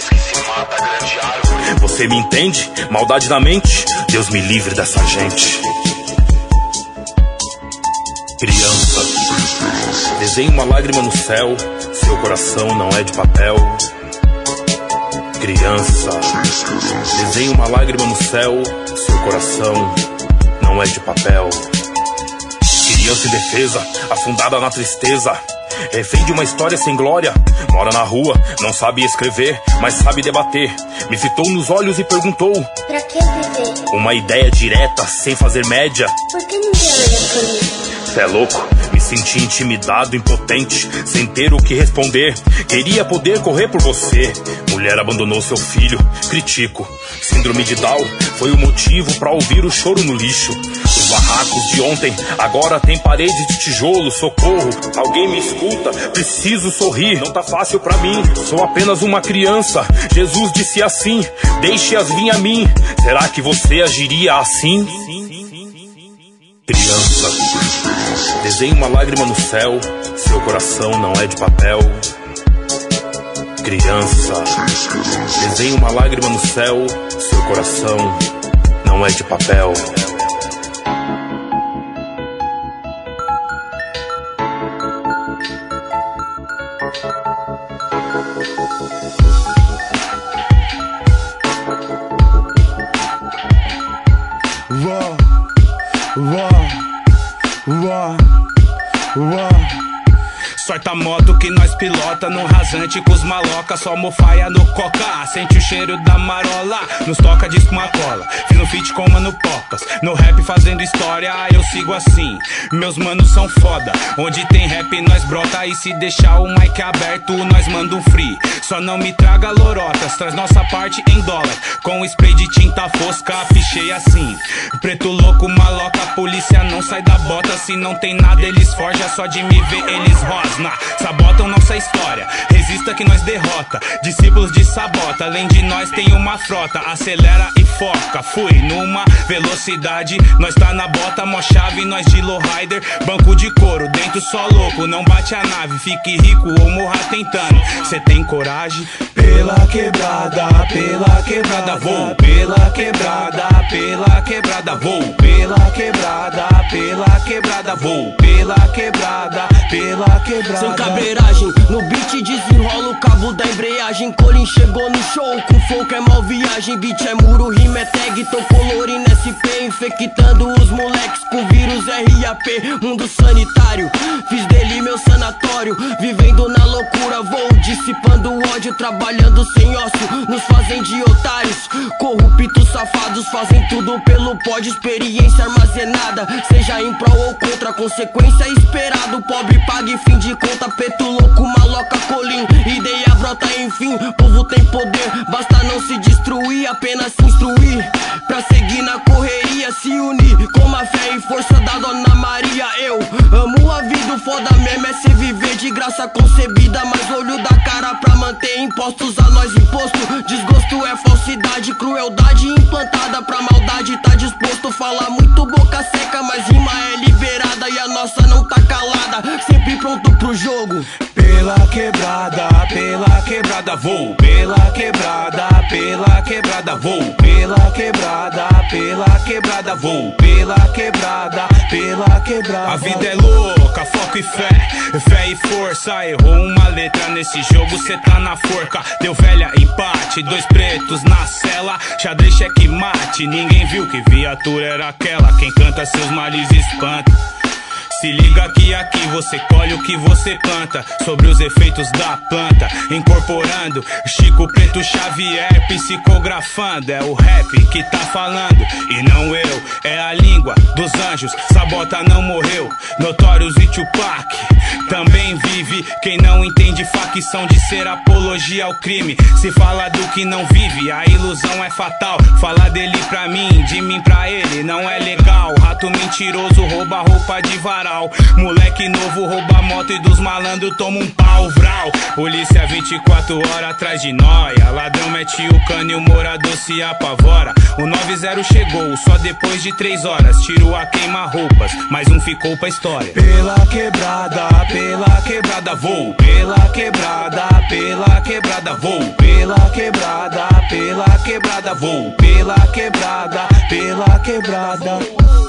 grande árvore. Você me entende? Maldade na mente. Deus me livre dessa gente. Criança, desenhe uma lágrima no céu. Seu coração não é de papel. Criança, desenhe uma lágrima no céu. Seu coração não é de papel. Criança indefesa, afundada na tristeza. Refém de uma história sem glória. Mora na rua, não sabe escrever, mas sabe debater. Me fitou nos olhos e perguntou: Pra que viver? Uma ideia direta, sem fazer média. Por que ninguém olha por mim? Cê é louco? Me senti intimidado, impotente, sem ter o que responder. Queria poder correr por você. Mulher abandonou seu filho, critico. Síndrome de Down foi o motivo pra ouvir o choro no lixo. Os barracos de ontem agora tem paredes de tijolo, socorro. Alguém me escuta, preciso sorrir. Não tá fácil pra mim, sou apenas uma criança. Jesus disse assim: Deixe-as vir a mim. Será que você agiria assim? Criança, desenhe uma lágrima no céu. Seu coração não é de papel. Criança, desenhe uma lágrima no céu. Seu coração não é de papel. Uó, uó, uó. Sorta a moto que nós pilota no rasante com os maloca, só mofaia no coca. Sente o cheiro da marola, nos toca disco uma cola. Fiz um feat com mano Popas, no rap fazendo história, eu sigo assim. Meus manos são foda, onde tem rap nós brota. E se deixar o mic aberto, nós manda um free. Só não me traga lorotas, traz nossa parte em dólar. Com spray de tinta fosca, pichei assim. Preto louco, maloca, polícia não sai da bota. Se não tem nada, eles forja, só de me ver eles rosa. Na sabotam nossa história. Resista que nós derrota, discípulos de sabota. Além de nós tem uma frota, acelera e foca. Fui numa velocidade, nós tá na bota, mó chave, nós de lowrider, banco de couro, dentro só louco, não bate a nave, fique rico ou morra tentando. Cê tem coragem? Pela quebrada, pela quebrada, vou. Pela quebrada, pela quebrada, vou. Pela quebrada, pela quebrada, vou. Pela quebrada, pela quebrada. Sem cabreiragem, no beat desenrola o cabo da embreagem. Colin chegou no show, com folk é mal viagem. Beat é muro, rima é tag, tô colorindo SP. Infectando os moleques com vírus RAP. Mundo sanitário, fiz dele meu sanatório. Vivendo na loucura, vou dissipando ódio. Trabalhando sem ócio, nos fazem de otários. Corruptos safados fazem tudo pelo pódio. Experiência armazenada, seja em prol ou contra. Consequência esperado, pobre pague fim de conta. Preto louco, maloca, colim. Ideia brota, enfim. Povo tem poder, basta não se destruir, apenas se instruir. Pra seguir na correria, se unir com a fé e força da Dona Maria. Eu amo a vida, o foda mesmo é se viver de graça concebida. Mas olho da cara pra manter impostos a nós imposto. Desgosto é falsidade, crueldade implantada pra maldade. Tá disposto, fala muito boca seca, mas rima é liberada e a nossa não tá calada. Sempre pronto pro jogo. Pela quebrada, pela quebrada vou. Pela quebrada, pela quebrada vou. Pela quebrada, pela quebrada vou. Pela quebrada, pela quebrada. A vida é louca, foco e fé, fé e força. Errou uma letra nesse jogo, cê tá na forca. Deu velha empate, dois pretos na cela. Xadrez cheque mate, ninguém viu que viatura era aquela. Quem canta seus males espanta. Se liga que aqui você colhe o que você planta Sobre os efeitos da planta Incorporando. Chico Preto Xavier Psicografando É o rap que tá falando E não eu, é a língua dos anjos. Sabota não morreu Notorious e Tupac Também vive. Quem não entende facção de ser apologia ao crime. Se fala do que não vive A ilusão é fatal. Falar dele pra mim, de mim pra ele Não é legal. Rato mentiroso rouba roupa de varal Moleque novo rouba moto e dos malandros toma um pau, vral Polícia 24 horas atrás de nóia Ladrão mete o cano e o morador se apavora. O 90 chegou só depois de 3 horas. Tiro a queima roupas, mais um ficou pra história. Pela quebrada, pela quebrada vou. Pela quebrada, pela quebrada vou. Pela quebrada, pela quebrada vou. Pela quebrada, pela quebrada. Testando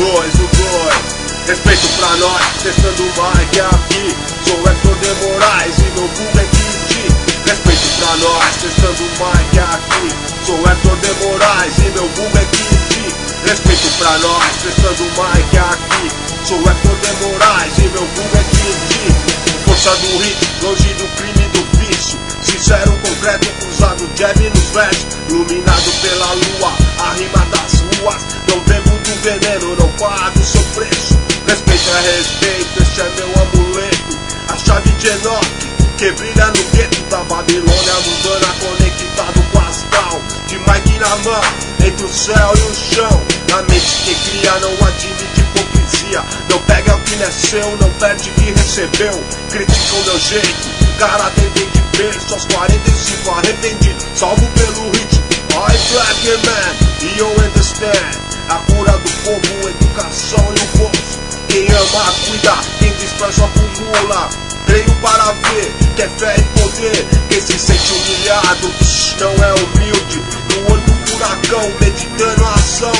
dois, dois. Respeito pra nós, testando o mic é aqui. Sou Hector de Moraes e meu vulgo é Kid. Respeito pra nós, testando o mic é aqui. Sou Hector de Moraes e meu vulgo é Kid. Respeito pra nós, testando o é aqui. Sou Hector de Moraes e meu vulgo é Kid. Força do hit, longe do crime e do vício. Sincero, concreto, cruzado, jab nos versos Iluminado pela lua, a rima das ruas Não do veneno, não pago seu preço. Respeito é respeito, este é meu amuleto. A chave de Enoch, que brilha no gueto Da Babilônia mundana, conectado com astral De Mike na mão, entre o céu e o chão. Na mente que cria, não admite hipocrisia. Não pega o que não é seu, não perde o que recebeu. Critica o meu jeito, caráter vem de berço. Aos 45 arrependido, salvo pelo ritmo. I black man, you understand. A cura do povo, educação e o bolso. Quem ama, cuida, quem despreza, acumula. Treino para ver, que é fé e poder. Quem se sente humilhado, não é humilde. No olho do furacão, meditando a ação.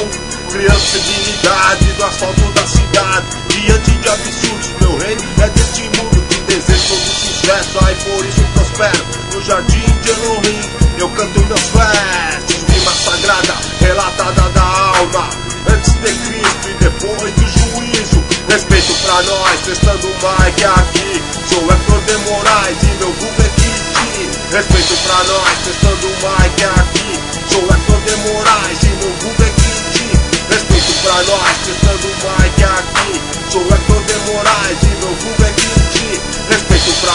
Criando civilidade do asfalto da cidade. Diante de absurdos, meu reino é deste mundo. Te desejo todo sucesso, aí por isso prospero. No jardim de Elohim, eu canto meus versos. Rima sagrada, relatada da alma. Antes de Cristo e depois do juízo. Respeito pra nós, testando o mic aqui. Sou Hector de Moraes e meu vulgo é. Respeito pra nós, testando o mic aqui. Sou Hector de Moraes e meu vulgo é. Respeito pra nós, testando o mic aqui. Sou Hector de Moraes e meu vulgo é Kid.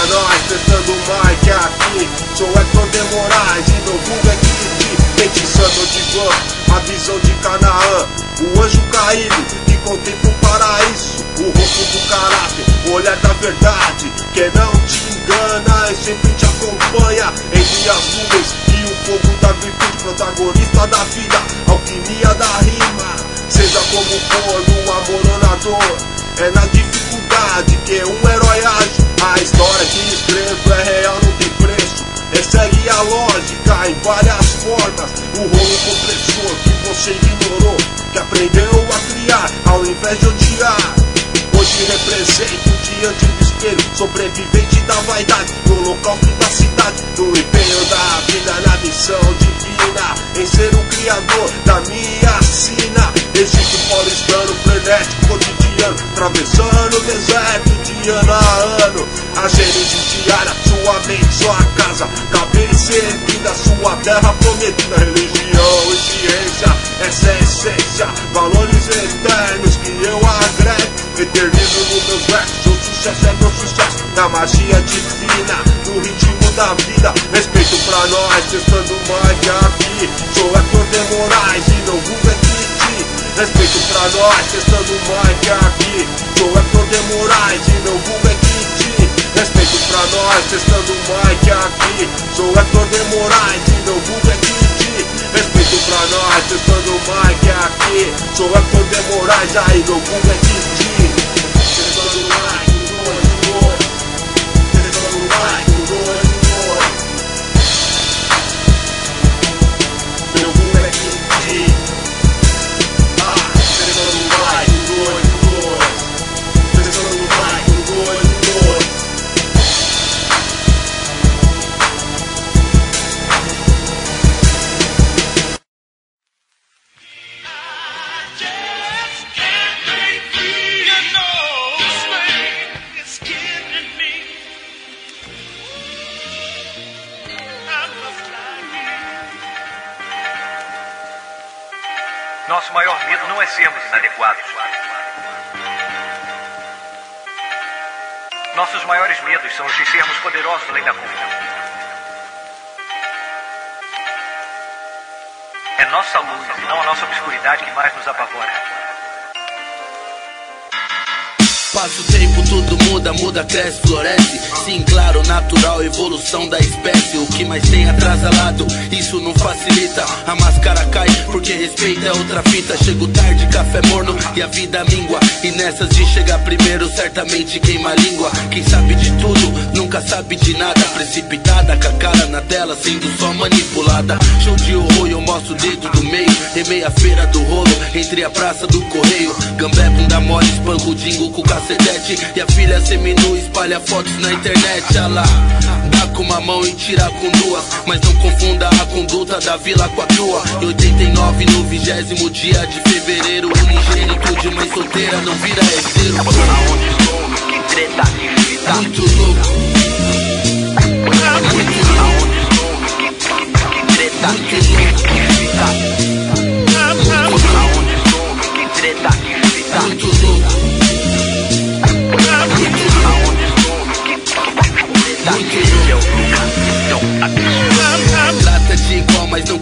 nós, testando o mic aqui. Sou Hector de Moraes e meu vulgo é. Feitiçando de van, a visão de Canaã. O anjo caído que contempla o paraíso. O rosto do caráter, o olhar da verdade. Que não te engana e sempre te acompanha em minhas nuvens. E o fogo da virtude, protagonista da vida, alquimia da rima. Seja como for, no amor ou na dor. É na dificuldade que um herói age. A história que escrevo é real, não tem preço. Ressegue a lógica em várias formas. O rolo compressor que você ignorou, que aprendeu a criar ao invés de odiar. Hoje represento diante do sobrevivente da vaidade, no holocausto da cidade, no empenho da vida, na missão divina, em ser o criador da minha sina. Egito paulistano, frenético, cotidiano, atravessando o deserto de ano a ano. A gênese diária, sua mente, sua casa, cabeça erguida, sua terra prometida, religião e ciência, essa é a essência, valores eternos que eu agrego. Eternizo nos meus versos, sucesso é meu sucesso Na magia divina, no ritmo da vida. Respeito pra nós, testando mic aqui. Sou Hector de Moraes e não é Kiki Respeito pra nós, testando mic aqui. Sou Hector de Moraes e não é Kiki Respeito pra nós, testando mic aqui. Sou Hector de Moraes e não é Kiki Respeito pra nós, testando mic aqui. Sou Hector de Moraes, aí no vulgo é Nosso maior medo não é sermos inadequados. Nossos maiores medos são os de sermos poderosos além da conta. É nossa luz e não a nossa obscuridade que mais nos apavora. Passa o tempo, tudo muda, muda, cresce, floresce. Sim, claro, natural, evolução da espécie. O que mais tem atrasalado, isso não facilita. A máscara cai, porque respeito é outra fita. Chego tarde, café morno e a vida mingua. E nessas de chegar primeiro, certamente queima a língua. Quem sabe de tudo, nunca sabe de nada. Precipitada, com a cara na tela, sendo só manipulada. Show de horror, eu mostro o dedo do meio. Remei a feira do rolo, entre a praça do correio. Gambé, bunda mole, espanco dingo com E a filha seminu espalha fotos na internet. Ah lá, dá com uma mão e tira com duas. Mas não confunda a conduta da vila com a tua. Em 89, no vigésimo dia de fevereiro, unigênito de mãe solteira não vira herdeiro. Aonde estou? Que treta que tá Muito louco. Aonde estou? Que treta que tá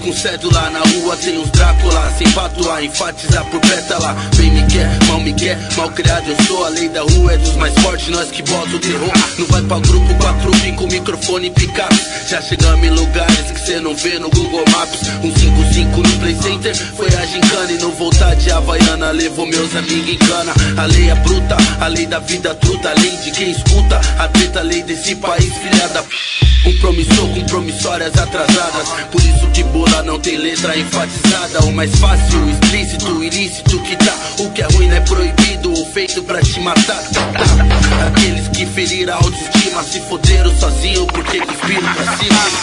com cédula Na rua tem uns Drácula Sem patuar, enfatizar por pétala. Bem me quer, mal me quer, mal criado eu sou. A lei da rua é dos mais fortes, nós que bota o terror. Não vai pra grupo trupe com microfone picado Já em lugares que cê não vê no Google Maps. Um 55 no Play Center foi a gincana E não voltar de Havaiana. Levou meus amigos em cana. A lei é bruta, a lei da vida truta A lei de quem escuta, a treta a lei desse país filha da p... Um promissor com promissórias atrasadas. Por isso que bola não tem letra enfatizada. O mais fácil, explícito, ilícito que tá O que é ruim não é proibido, o feito pra te matar. Aqueles que feriram a autoestima Se foderam sozinho porque cuspiram pra cima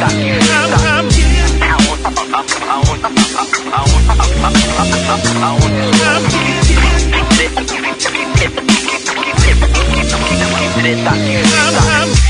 I'm, I'm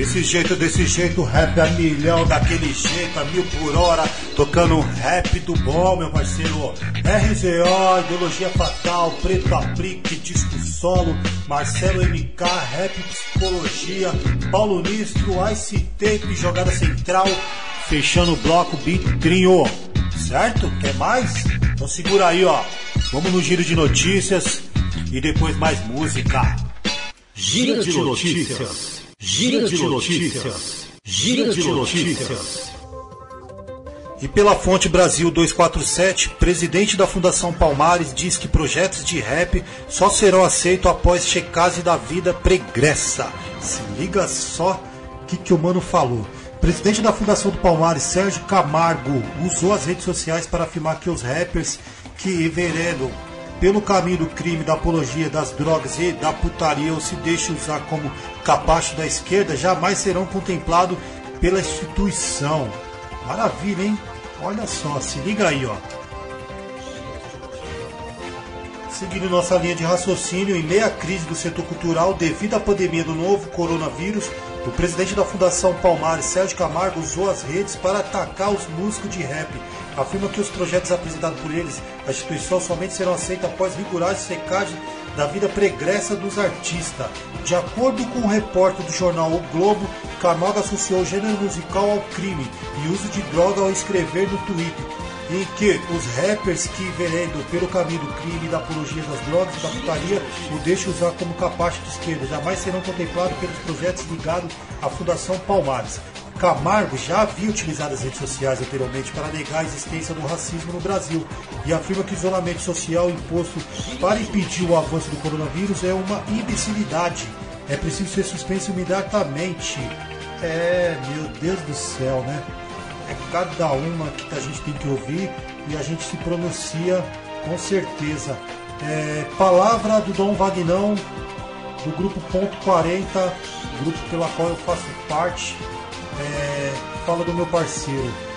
Desse jeito, desse jeito, rap a milhão, daquele jeito, a mil por hora, tocando rap do bom, meu parceiro. RZO, Ideologia Fatal, Preto Aplique, Disco Solo, Marcelo MK, Rap Psicologia, Paulo Nistro, Ice Tape, Jogada Central, fechando o bloco Trio. Certo? Quer mais? Então segura aí, ó. Vamos no giro de notícias e depois mais música. Giro de notícias. Giro de notícias. Giro de notícias. E pela fonte Brasil 247, presidente da Fundação Palmares diz que projetos de rap só serão aceitos após checagem da vida pregressa. Se liga só o que, que o mano falou. Presidente da Fundação do Palmares, Sérgio Camargo, usou as redes sociais para afirmar que os rappers que enveredam pelo caminho do crime, da apologia das drogas e da putaria ou se deixam usar como capacho da esquerda jamais serão contemplados pela instituição. Maravilha, hein? Olha só, se liga aí, ó. Seguindo nossa linha de raciocínio, em meia crise do setor cultural devido à pandemia do novo coronavírus, o presidente da Fundação Palmares, Sérgio Camargo, usou as redes para atacar os músicos de rap. Afirma que os projetos apresentados por eles à instituição somente serão aceitos após rigorosa secagem da vida pregressa dos artistas. De acordo com o repórter do jornal O Globo, Camargo associou o gênero musical ao crime e uso de droga ao escrever no Twitter, em que os rappers que enveredam pelo caminho do crime da apologia das drogas e da putaria o deixam usar como capacho de esquerda, jamais serão contemplados pelos projetos ligados à Fundação Palmares. Camargo já havia utilizado as redes sociais anteriormente para negar a existência do racismo no Brasil e afirma que o isolamento social imposto para impedir o avanço do coronavírus é uma imbecilidade. É preciso ser suspenso imediatamente. É, meu Deus do céu, né? É cada uma que a gente tem que ouvir e a gente se pronuncia com certeza. É, palavra do Dom Vagnão, do grupo Ponto 40, grupo pela qual eu faço parte. É, fala do meu parceiro.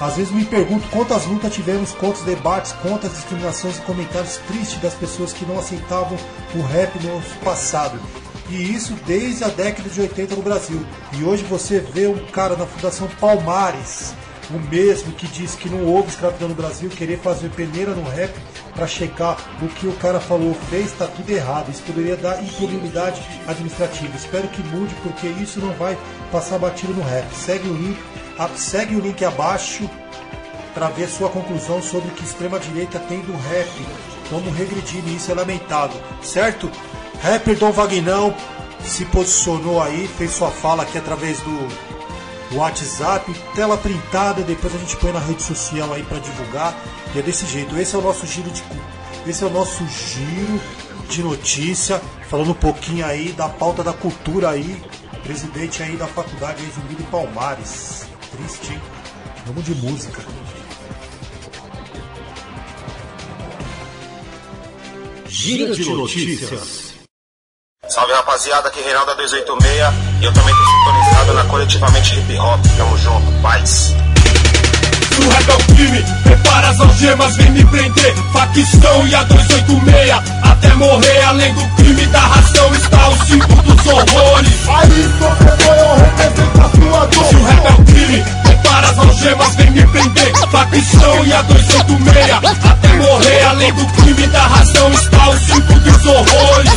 Às vezes me pergunto quantas lutas tivemos, quantos debates, quantas discriminações e comentários tristes das pessoas que não aceitavam o rap no passado. E isso desde a década de 80 no Brasil. E hoje você vê um cara na Fundação Palmares, o mesmo que diz que não houve escravidão no Brasil, querer fazer peneira no rap para checar o que o cara falou, fez, está tudo errado. Isso poderia dar impunidade administrativa. Espero que mude, porque isso não vai passar batido no rap. Segue o link, segue o link abaixo para ver sua conclusão sobre o que extrema direita tem do rap. Vamos regredir nisso, é lamentável, certo? Rapper Dom Vagnão se posicionou aí, fez sua fala aqui através do WhatsApp, tela printada, depois a gente põe na rede social aí para divulgar. E é desse jeito. Esse é o nosso giro de esse é o nosso giro de notícia, falando um pouquinho aí da pauta da cultura aí, presidente aí da faculdade de Palmares. Triste, hein? Vamos de música. Giro de notícias. Salve rapaziada, aqui é Reinaldo 286 e eu também tô sintonizado na coletivamente hip hop. Tamo junto, paz. O rap é o crime, prepara as algemas, vem me prender. Facção e a 286 Até morrer, além do crime da ração Está o símbolo dos horrores. Aí, sofredor, eu represento a sua dor. Se o rap é o crime, prepara as algemas, vem me prender. Facção e a 286 Até morrer, além do crime da ração Está o símbolo dos horrores.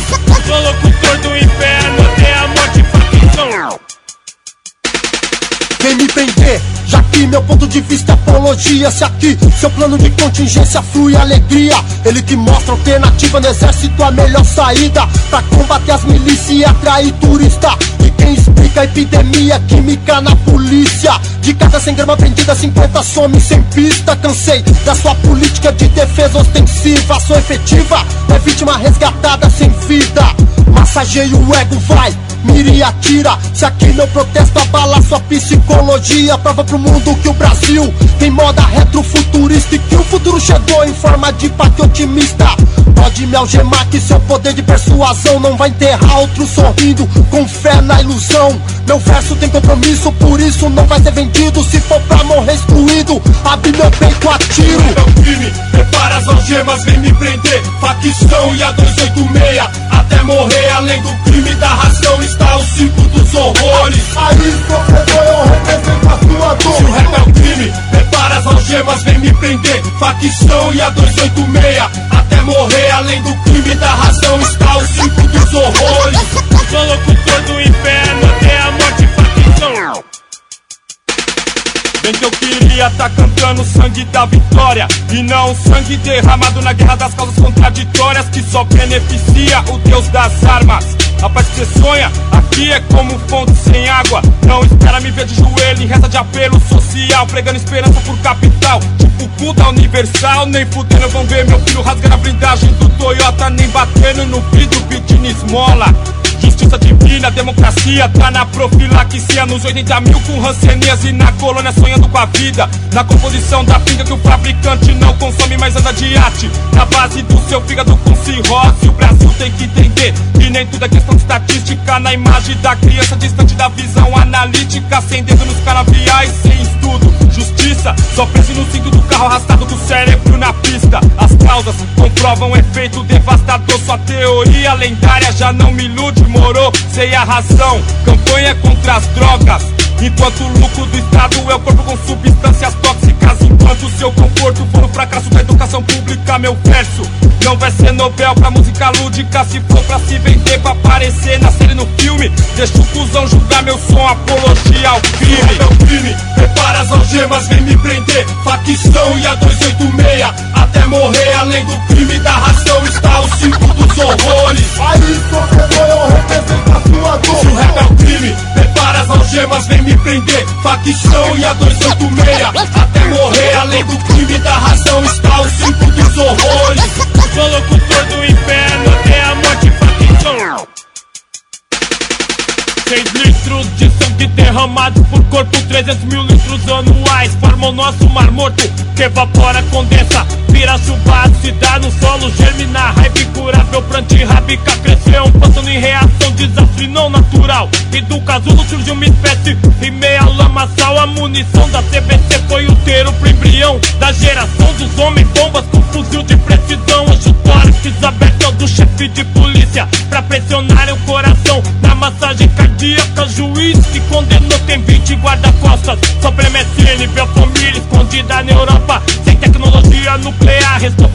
Sou locutor do inferno, até a morte facção Vem me prender, já que meu ponto de vista é apologia. Se aqui seu plano de contingência flui alegria Ele que mostra alternativa no exército a melhor saída Pra combater as milícias e atrair turista. E quem explica a epidemia química na polícia? De cada 100 gramas prendida, 50 some sem pista. Cansei da sua política de defesa ostensiva Sou efetiva, é vítima resgatada sem vida. Massageia o ego, vai mira e atira. Se aqui meu protesto abala sua psicologia Prova pro mundo que o Brasil tem moda retrofuturista E que o futuro chegou em forma de pacto otimista Pode me algemar que seu poder de persuasão Não vai enterrar outro sorrindo com fé na ilusão Meu verso tem compromisso, por isso não vai ser vendido. Se for pra morrer excluído, abre meu peito a tiro. É o crime, prepara as algemas, vem me prender. Facção e a 286, até morrer. Além do crime da ração, está o cinco dos horrores. Aí, sofredor, eu Facção e a 286, até morrer. Além do crime da ração, está o cinco dos horrores. Sou locutor do inferno até a morte facção. Bem que eu queria tá cantando o sangue da vitória E não o sangue derramado na guerra das causas contraditórias Que só beneficia o Deus das armas A paz que sonha, aqui é como fonte sem água. Não espera me ver de joelho em reza de apelo social Pregando esperança por capital. Tipo puta universal Nem fudendo vão ver meu filho rasgando a blindagem do Toyota Nem batendo no vidro pedindo esmola. Justiça divina, democracia tá na profilaxia. Nos 80 mil com rancenias e na colônia sonhando com a vida. Na composição da pinga que o fabricante não consome mais anda de arte. Na base do seu fígado com cirrose O Brasil tem que entender que nem tudo é questão estatística Na imagem da criança distante da visão analítica Sem dedo nos canaviais, sem estudo Justiça, só preso no cinto do carro arrastado com o cérebro na pista. As causas comprovam efeito devastador Sua teoria lendária já não me ilude Morou, sei a razão. Campanha contra as drogas Enquanto o lucro do Estado é o corpo com substâncias tóxicas Enquanto o seu conforto for o fracasso da educação pública Meu verso não vai ser Nobel pra música lúdica. Se for pra se vender, pra aparecer na série no filme Deixa o cuzão julgar meu som, apologia ao crime. É o crime, prepara as algemas, vem me prender. Facção e a 286 Até morrer, além do crime da ração Está o cinco dos horrores. Aí, sofredor, eu represento a sua dor. Se o rap é o crime, prepara as algemas, vem me prender. Facção e a 286 Até morrer, morrer Além do crime da razão está o cinto dos horrores. Sou locutor do inferno até a morte, fucking 6 litros de sangue derramado por corpo 300 mil litros anuais. Formam o nosso mar morto que evapora, condensa Vira chuva, se dá no solo, germinar Raiva incurável, planta rabica Cresceu um pântano em reação, desastre não natural. E do casulo surgiu uma espécie e meia lama sal A munição da CBC foi o teiro pro embrião Da geração dos homens. Bombas com fuzil de precisão Os tórax abertos do chefe de polícia Pra pressionar o coração na massagem cardíaca cardíaca Juiz que condenou tem 20 guarda-costas. Sobre MSN, minha família escondida na Europa. Sem tecnologia nuclear, restou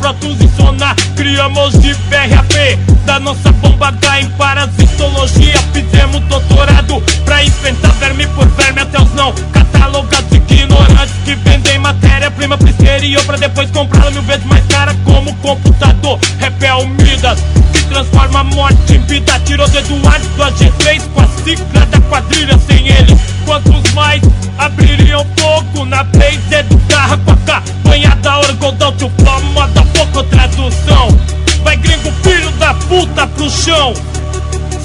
sonar Criamos de BRAP, da nossa bomba da em parasitologia. Fizemos doutorado pra enfrentar verme por verme Até os não catalogados ignorantes que vendem matéria-prima pro exterior Pra depois comprá-la mil vezes mais cara como computador. Rap é Midas, que transforma a morte em vida. Tirou do Eduardo, a G3 com a 5 cada quadrilha sem ele. Quantos mais abririam fogo na blaze do carro com a cabanhada orgodão que o pó da pouco tradução. Vai gringo filho da puta pro chão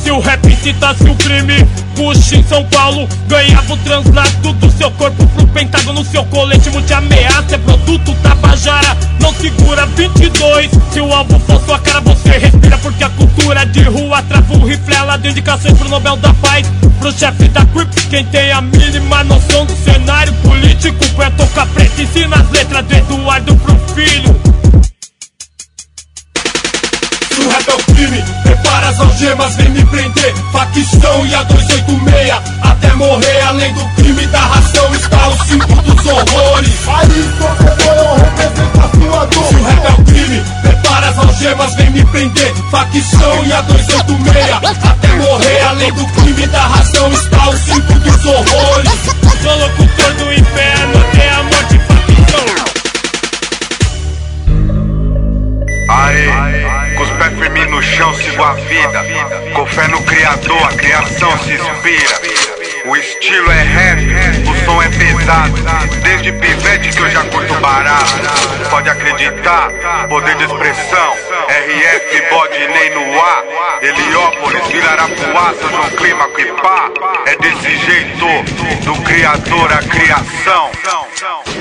se o rap incitasse o crime, Bush em São Paulo ganhava o translado do seu corpo pro pentágono. Seu colete de ameaça é produto tabajara, não segura 22. Se o alvo for sua cara, você respira, porque a cultura de rua trava o rifle. Ela deu indicações pro Nobel da Paz, pro chefe da Crips. Quem tem a mínima noção do cenário político, é tocar preto, ensina as letras do Eduardo pro filho. Se o crime, prepara as algemas, vem me prender. Facção e a 286 Até morrer, além do crime da ração Está o cinco dos horrores. Aí, sofredor, eu represento a sua dor. Se o rap é o crime, prepara as algemas, vem me prender. Facção e a 286 Até morrer, além do crime da ração Está o cinco dos horrores Criador, a criação se inspira. O estilo é rap, o som é pesado. Desde pivete que eu já curto barato. Pode acreditar, poder de expressão. RF, bode nem no ar. Heliópolis, Vila Arapuá, São João Clima, Quipá. É desse jeito, do Criador a criação.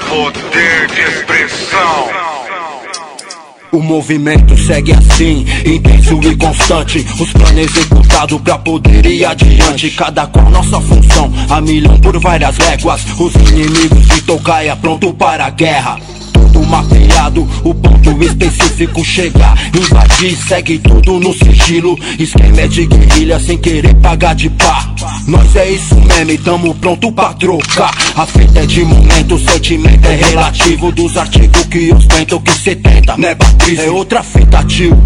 Poder de expressão. O movimento segue assim, intenso e constante. Os planos executados pra poder ir adiante. Cada qual nossa função, a milhão por várias léguas. Os inimigos de tocaia pronto para a guerra. Tudo mapeado, o ponto específico chega. Invadir, segue tudo no sigilo. Esquema é de guerrilha sem querer pagar de pá. Nós é isso mesmo e tamo pronto pra trocar. A fita é de momento, o sentimento é relativo. Dos artigos que ostentam que cê tenta, né, Batriz? É outra fita, tio.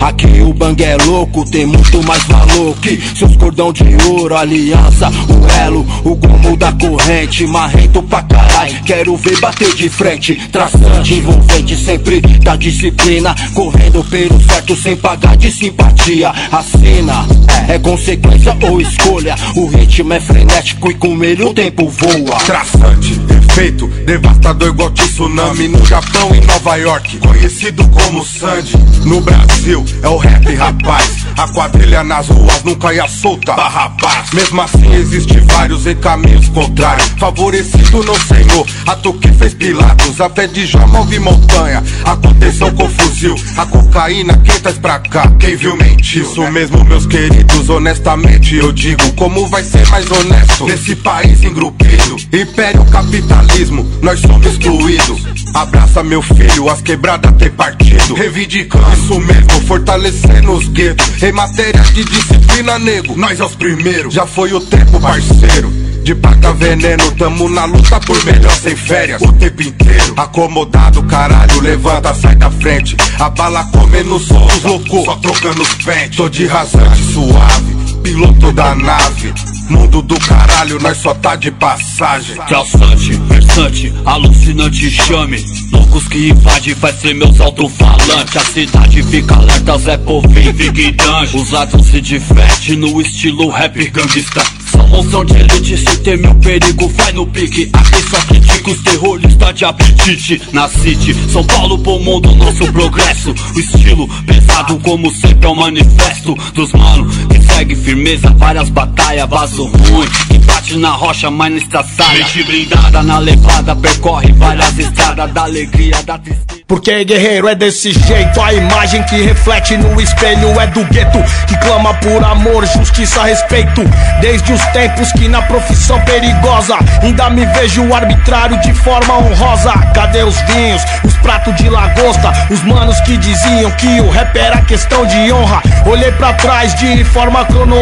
Aqui o bang é louco, tem muito mais valor que seus cordão de ouro, aliança, o elo, o gomo da corrente, marrento pra caralho. Quero ver bater de frente, traçante, envolvente, sempre da disciplina, correndo pelo certo sem pagar de simpatia. A cena é consequência ou escolha, o ritmo é frenético e com ele o tempo voa. Traçante, efeito, devastador igual tsunami no Japão e Nova York, conhecido como Sandy. No Brasil é o rap, rapaz. A quadrilha nas ruas nunca ia solta, rapaz. Mesmo assim, existe vários em caminhos contrários. Favorecido no Senhor, ato que fez Pilatos. A fé de Jó move montanha. Aconteceu com fuzil, a cocaína quem traz pra cá. Quem viu mentiu. Isso mesmo, meus queridos, honestamente eu digo. Como vai ser mais honesto nesse país engrupido? Império capitalismo, nós somos excluídos. Abraça meu filho, as quebradas tem partido. Reivindicando isso mesmo, fortalecendo os guetos. Em matéria de disciplina, nego, nós é os primeiros. Já foi o tempo, parceiro. De paga veneno, tamo na luta por melhor sem férias O tempo inteiro, acomodado, caralho, levanta, sai da frente A bala comendo som, os loucos, só trocando os pentes Tô de rasante suave, piloto da nave. Mundo do caralho, nós só tá de passagem. Traçante, versante, alucinante chame. Loucos que invade, faz ser meus alto-falantes. A cidade fica alerta, Zé Big Dungeon Os atos se divertem no estilo rap gangsta. São moção de elite, se teme o perigo, vai no pique. Aqui só critica os terroristas de apetite. Na City, São Paulo, pulmão do nosso progresso. O estilo pesado, como sempre é o manifesto Dos mano que segue firmeza, várias batalhas, vaso ruim Que bate na rocha, mas não estraçalha Mente blindada na levada, percorre várias estradas Da alegria, da tristeza Porque guerreiro é desse jeito, a imagem que reflete no espelho é do gueto, que clama por amor, justiça, respeito. Desde os tempos que na profissão perigosa ainda me vejo arbitrário de forma honrosa. Cadê os vinhos, os pratos de lagosta, os manos que diziam que o rap era questão de honra? Olhei pra trás de forma cronológica,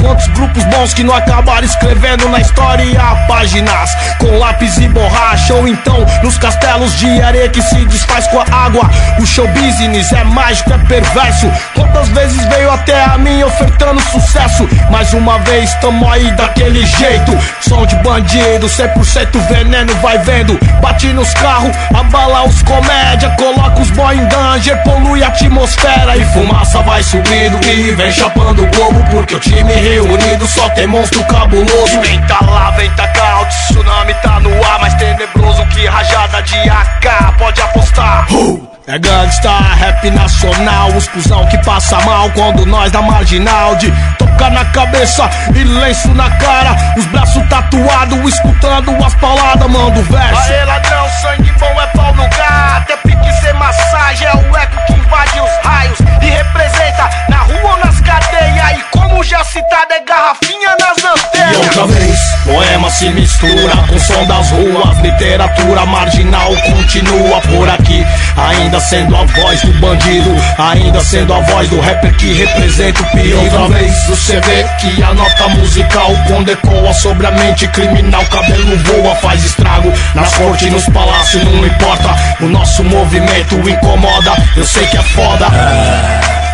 quantos grupos bons que não acabaram escrevendo na história páginas com lápis e borracha, ou então nos castelos de areia que se desfaz com a água. O show business é mágico, é perverso. Quantas vezes veio até a mim ofertando sucesso? Mais uma vez, tamo aí daquele jeito. Som de bandido, 100% veneno, vai vendo. Bate nos carros, abala os comédia. Coloca os boy em danger, polui a atmosfera. E fumaça vai subindo e vem chapando o globo. Porque o time reunido só tem monstro cabuloso. Vem tá lá, vem tá cá, o tsunami tá no ar. Mais tenebroso que rajada de AK, pode apostar. É gangsta, rap nacional, os cuzão que passa mal quando nós da marginal de tocar na cabeça e lenço na cara, os braços tatuados, escutando as palavras, mando verso. Aê ladrão, sangue bom é pau no gato, é pique ser massagem, é o eco que invade os raios e representa na rua ou nas cadeias. E como já citado, é garrafinha nas antenas. E outra vez, poema se mistura com o som das ruas, literatura marginal continua por aqui, ainda sendo a voz do bandido, ainda sendo a voz do rapper que representa o perigo. Outra vez, você vê que a nota musical quando ecoa sobre a mente criminal, cabelo voa, faz estrago nas cortes, nos palácios, não importa. O nosso movimento incomoda, eu sei que é foda.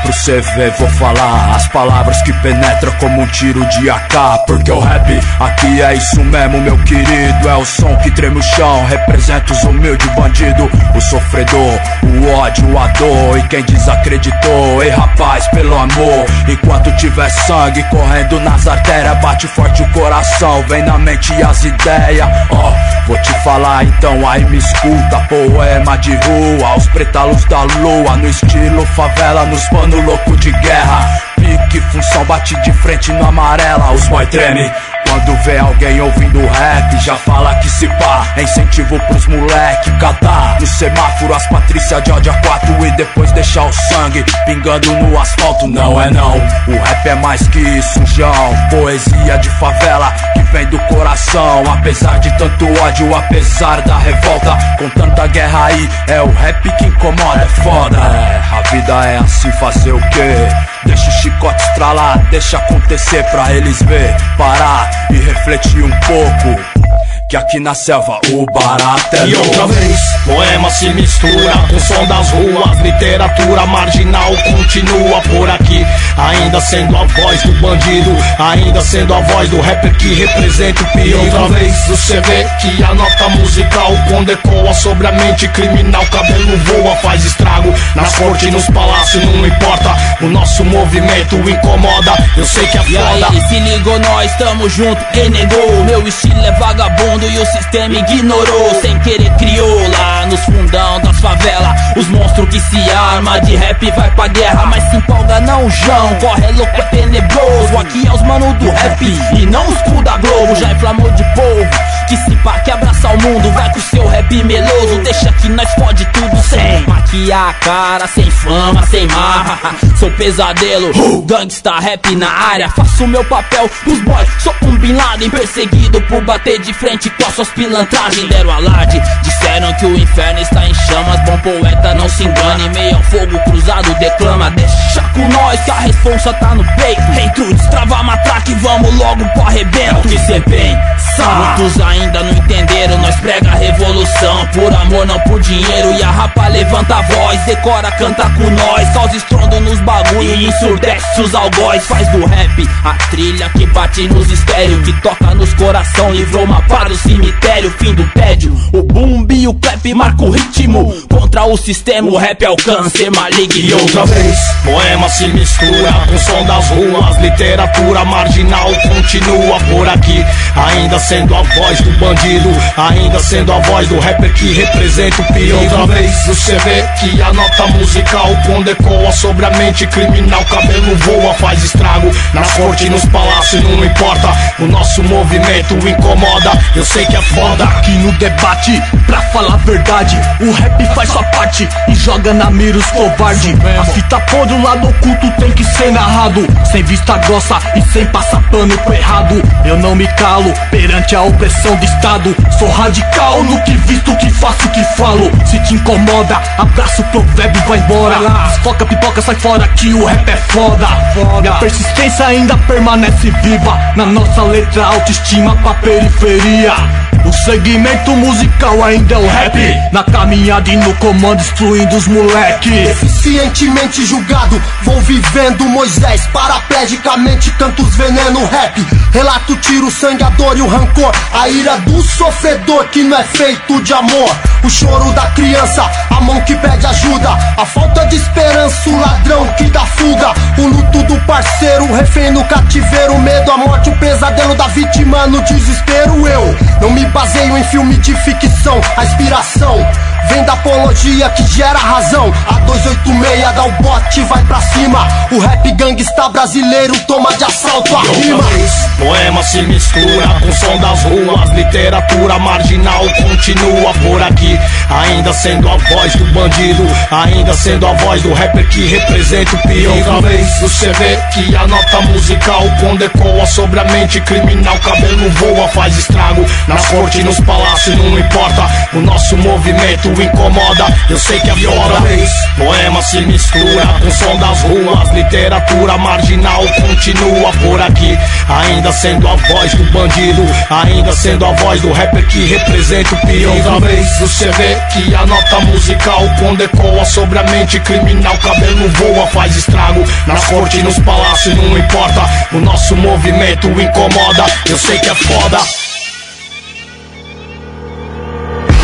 Pro ver, vou falar as palavras que penetram como um tiro de AK. Porque o rap aqui é isso mesmo, meu querido. É o som que treme o chão, representa os humildes bandidos. O sofredor, o ódio, a dor. E quem desacreditou, ei rapaz, pelo amor. Enquanto tiver sangue correndo nas artérias, bate forte o coração, vem na mente as ideias. Ó, vou te falar então, aí me escuta. Poema de rua, os pretalos da lua. No estilo favela, nos panos louco de guerra. Pique, função, bate de frente no amarela. Os boy treme Quando vê alguém ouvindo rap, já fala que se pá. É incentivo pros moleque catar. No semáforo, as Patrícia de ódio a quatro e depois deixar o sangue pingando no asfalto. Não é não, o rap é mais que isso, João. Poesia de favela que vem do coração. Apesar de tanto ódio, apesar da revolta, com tanta guerra aí, é o rap que incomoda, é foda. É, a vida é assim, fazer o quê? Deixa o chicote estralar, deixa acontecer pra eles ver, parar e refletir um pouco. Que aqui na selva o barato é E outra vez, poema se mistura com o som das ruas, literatura marginal continua por aqui, ainda sendo a voz do bandido, ainda sendo a voz do rapper que representa o pior. E outra vez, você vê que a nota musical condecoa sobre a mente criminal, cabelo voa, faz estrago nas cortes, nos palácios, não importa, o nosso movimento incomoda, eu sei que é E foda. aí, se ligou, nós tamo junto. E negou. Meu estilo é vagabundo e o sistema ignorou. Sem querer criou lá nos fundão das favelas. Os monstros que se arma de rap vai pra guerra. Mas se empolga não, João. Corre louco, é tenebroso. Aqui é os mano do rap e não os cu da Globo. Já inflamou de povo. Que se pá, que abraça o mundo. Vai com seu rap meloso. Deixa que nós fode tudo sem maquiar a cara, sem fama, sem marra. Sou pesadelo, gangsta rap na área. Faço meu papel pros boys. Sou um Bin Laden perseguido por bater de frente com as suas pilantragens. Deram alarde, disseram que o inferno está em chamas. Bom poeta, não se engane. Meio ao fogo cruzado, declama. Deixa com nós que a responsa tá no peito. Tu destrava a matraca e vamos logo pro arrebento. que cê pensa? Muitos ainda não entenderam. Nós prega a revolução. Por amor, não por dinheiro. E a rapa levanta a voz. Decora, canta com nós. Causa estrondo nos bagulho. E ensurdece os algóis. Faz do rap a trilha que bate nos estéreo. Que toca nos coração. Livrou uma para o cemitério. Fim do tédio. O boom e o clap marca o ritmo. Contra o sistema, o rap é o câncer maligno. E outra vez, poema se mistura com o som das ruas, literatura marginal continua por aqui, ainda sendo a voz do bandido, ainda sendo a voz do rapper que representa o pior. E outra vez, você vê que a nota musical condecoa sobre a mente criminal, cabelo voa, faz estrago nas cortes, nos palácios, não importa, o nosso movimento incomoda, eu sei que é foda. Aqui no debate, pra falar a verdade, o rap faz sua parte e joga na mira os covarde. A fita podre, o lado oculto tem que ser narrado, sem vista grossa e sem passar pano pro errado. Eu não me calo perante a opressão do Estado, sou radical no que visto, que faço, que falo. Se te incomoda, abraça o provérbio vai embora. Desfoca, pipoca, sai fora que o rap é foda. Minha persistência ainda permanece viva, na nossa letra autoestima pra periferia. O segmento musical ainda é o rap Na caminhada e no comando destruindo os moleque Eficientemente julgado, vou vivendo Moisés Paraplegicamente tantos veneno rap Relato, tiro, sangue, a dor e o rancor A do sofredor que não é feito de amor. O choro da criança, a mão que pede ajuda. A falta de esperança, o ladrão que dá fuga. O luto do parceiro, o refém no cativeiro. O medo, a morte, o pesadelo da vítima. No desespero Eu não me baseio em filme de ficção. A inspiração vem da apologia que gera razão. A 286 dá o bote e vai pra cima. O rap gangsta brasileiro toma de assalto a rima. Poema se mistura com o som das ruas, literatura marginal continua por aqui, ainda sendo a voz do bandido, ainda sendo a voz do rapper que representa o pior. Outra vez, você vê que a nota musical condecoa sobre a mente criminal, cabelo voa, faz estrago. Nas cortes, nos palácios, não importa, o nosso movimento incomoda, eu sei que é vez, poema se mistura com som das ruas, literatura marginal continua por aqui, ainda sendo a voz do bandido, ainda sendo a voz do rapper que representa o. E outra vez, você vê que a nota musical condecoa sobre a mente criminal, cabelo voa, faz estrago. Nas cortes, nos palácios, não importa, o nosso movimento incomoda, eu sei que é foda.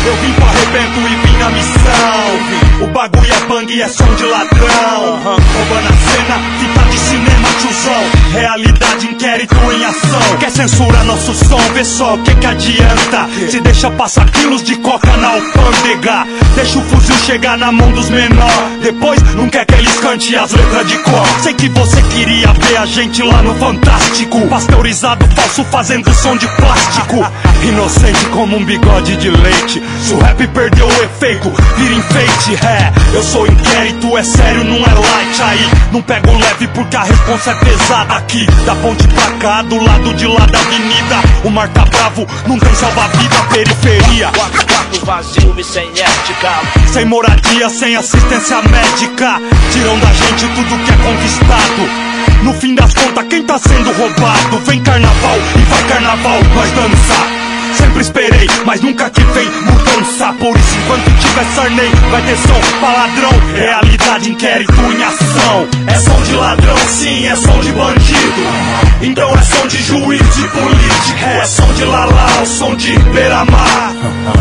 Eu vim pro arrebento e vim na missão. O bagulho é bang é som de ladrão. Roubando a cena, fita de cinema, tiozão. Realidade, inquérito em ação. Quer censurar nosso som? Vê só o que que adianta. Se deixa passar quilos de coca na alfândega. Deixa o fuzil chegar na mão dos menor. Depois não quer que eles cante as letras de cor. Sei que você queria ver a gente lá no Fantástico. Pasteurizado falso fazendo som de plástico. Inocente como um bigode de leite. Se o rap perdeu o efeito, vira enfeite. É, eu sou inquérito, é sério, não é light. Aí não pego leve porque a responsa é pesada aqui. Da ponte pra cá, do lado de lá da avenida. O mar tá bravo, não tem salva-vida, periferia. Quatro quartos vazio e sem ética. Sem moradia, sem assistência médica. Tiram da gente tudo que é conquistado. No fim das contas, quem tá sendo roubado? Vem carnaval e vai carnaval, nós dançar. Sempre esperei, mas nunca que vem mudança. Por isso, enquanto tiver Sarney, vai ter som pra ladrão. Realidade, inquérito em ação. É som de ladrão, sim, é som de bandido. Então é som de juiz de político. É som de Lala, o som de Beira-Mar.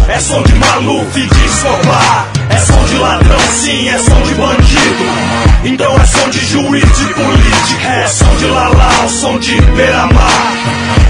É som de Maluf e de Escobar. É som de ladrão, sim, é som de bandido. Então é som de juiz de político. É som de Lala, o som de Beira-Mar.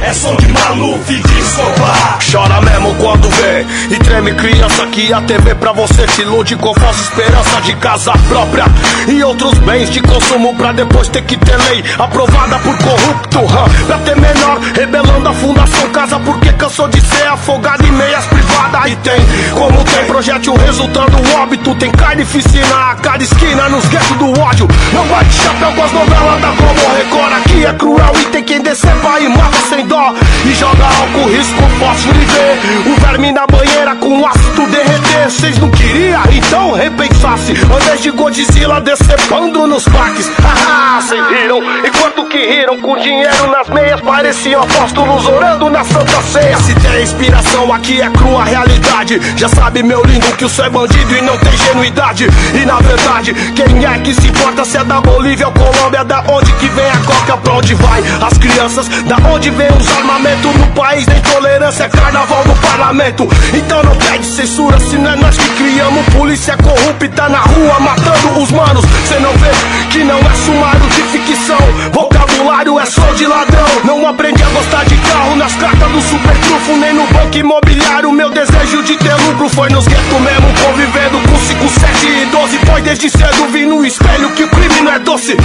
É som de Maluf e de Escobar. Chora mesmo quando vê. E treme criança que a TV pra você te ilude Com falsa esperança de casa própria. E outros bens de consumo pra depois ter que ter lei Aprovada por corrupto hum, Pra ter menor rebelando a fundação casa Porque cansou de ser afogado em meias privadas. E tem como tem projétil resultando óbito Tem carnificina a cada esquina nos guetos do ódio. Não bate chapéu com as novelas da Globo Record. Aqui é cruel e tem quem descer vai e mata sem dó. E joga álcool risco fósforo ver O verme na banheira com ácido derreter. Cês não queria? Então repensasse. Invés de Godzilla decepando nos parques. Haha, cês riram. Enquanto que riram com dinheiro nas meias Pareciam apóstolos orando na santa ceia. Se tem inspiração aqui é crua realidade. Já sabe meu lindo que o céu é bandido e não tem genuidade. E na verdade, quem é que se importa se é da Bolívia ou Colômbia? Da onde que vem a coca, pra onde vai? As crianças, da onde vem os armamentos No país? Da intolerância carnaval no parlamento. Então não pede censura se não é nós que criamos. Polícia corrupta na rua matando os manos. Cê não vê que não é sumário de ficção. Vocabulário é som de ladrão. Não aprendi a gostar de carro nas cartas do super trufo Nem no banco imobiliário. Meu desejo de ter lucro foi nos guetos mesmo Convivendo com 5, 7 e 12 Pois desde cedo vi no espelho que o crime não é doce.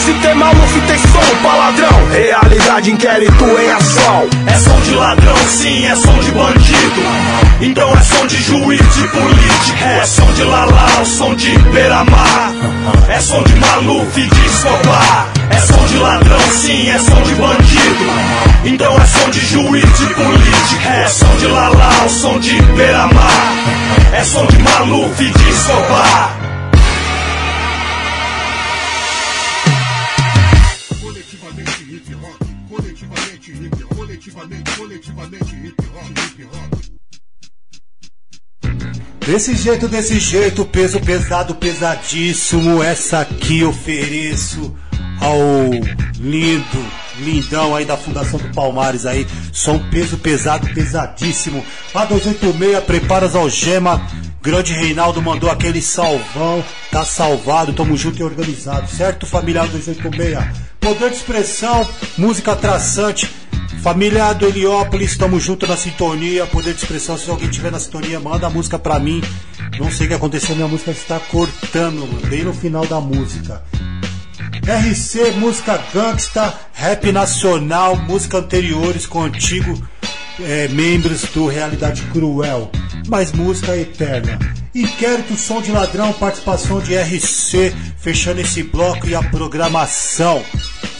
Se tem maluco tem som pra ladrão. Realidade, inquérito em ação. É som de ladrão, sim, é som de bandido. Então é som de juiz de político. É som de Lala, o som de Beira-Mar. É som de Maluf e de Escobar. É som de ladrão, sim, é som de bandido. Então é som de juiz de político. É som de Lala, o som de Beira-Mar. É som de Maluf e de Escobar. Coletivamente, coletivamente hip hop, hip hop. Desse jeito, desse jeito, peso pesado, pesadíssimo. Essa aqui ofereço ao lindo, lindão aí da Fundação do Palmares aí. Som peso pesado, pesadíssimo. A286, prepara as algemas. Grande Reinaldo mandou aquele salvão. Tá salvado, tamo junto e organizado, certo, família 286? Poder de expressão, música traçante. Família do Heliópolis, tamo junto na sintonia. Poder de expressão, se alguém tiver na sintonia, manda a música pra mim. Não sei o que aconteceu, minha música está cortando, bem no final da música. RC, música gangsta, rap nacional, música anteriores com antigo é, membros do Realidade Cruel, mas música eterna. Inquérito, som de ladrão, participação de RC, fechando esse bloco e a programação.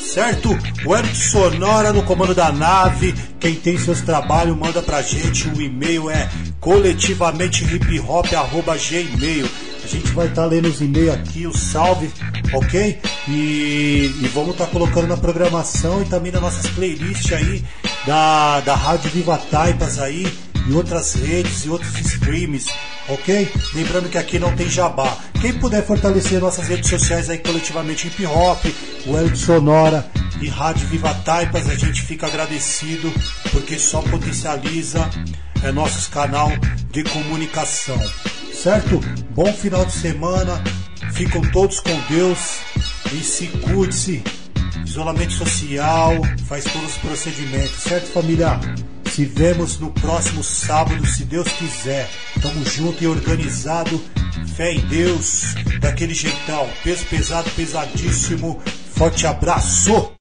Certo? O Eric Sonora no comando da nave. Quem tem seus trabalhos, manda pra gente. O e-mail é coletivamentehip-hop.gmail. A gente vai estar lendo os e-mails aqui, o salve, ok? E, e vamos estar colocando na programação e também nas nossas playlists aí da, da Rádio Viva Taipas aí e outras redes e outros streams, ok? Lembrando que aqui não tem jabá. Quem puder fortalecer nossas redes sociais aí coletivamente hip hop, Eric Sonora e Rádio Viva Taipas, a gente fica agradecido porque só potencializa é nosso canal de comunicação. Certo? Bom final de semana. Ficam todos com Deus e se cuide-se. isolamento social, faz todos os procedimentos, certo família? Se vemos no próximo sábado, se Deus quiser. Tamo junto e organizado. Fé em Deus, daquele jeitão. Peso pesado, pesadíssimo. Forte abraço!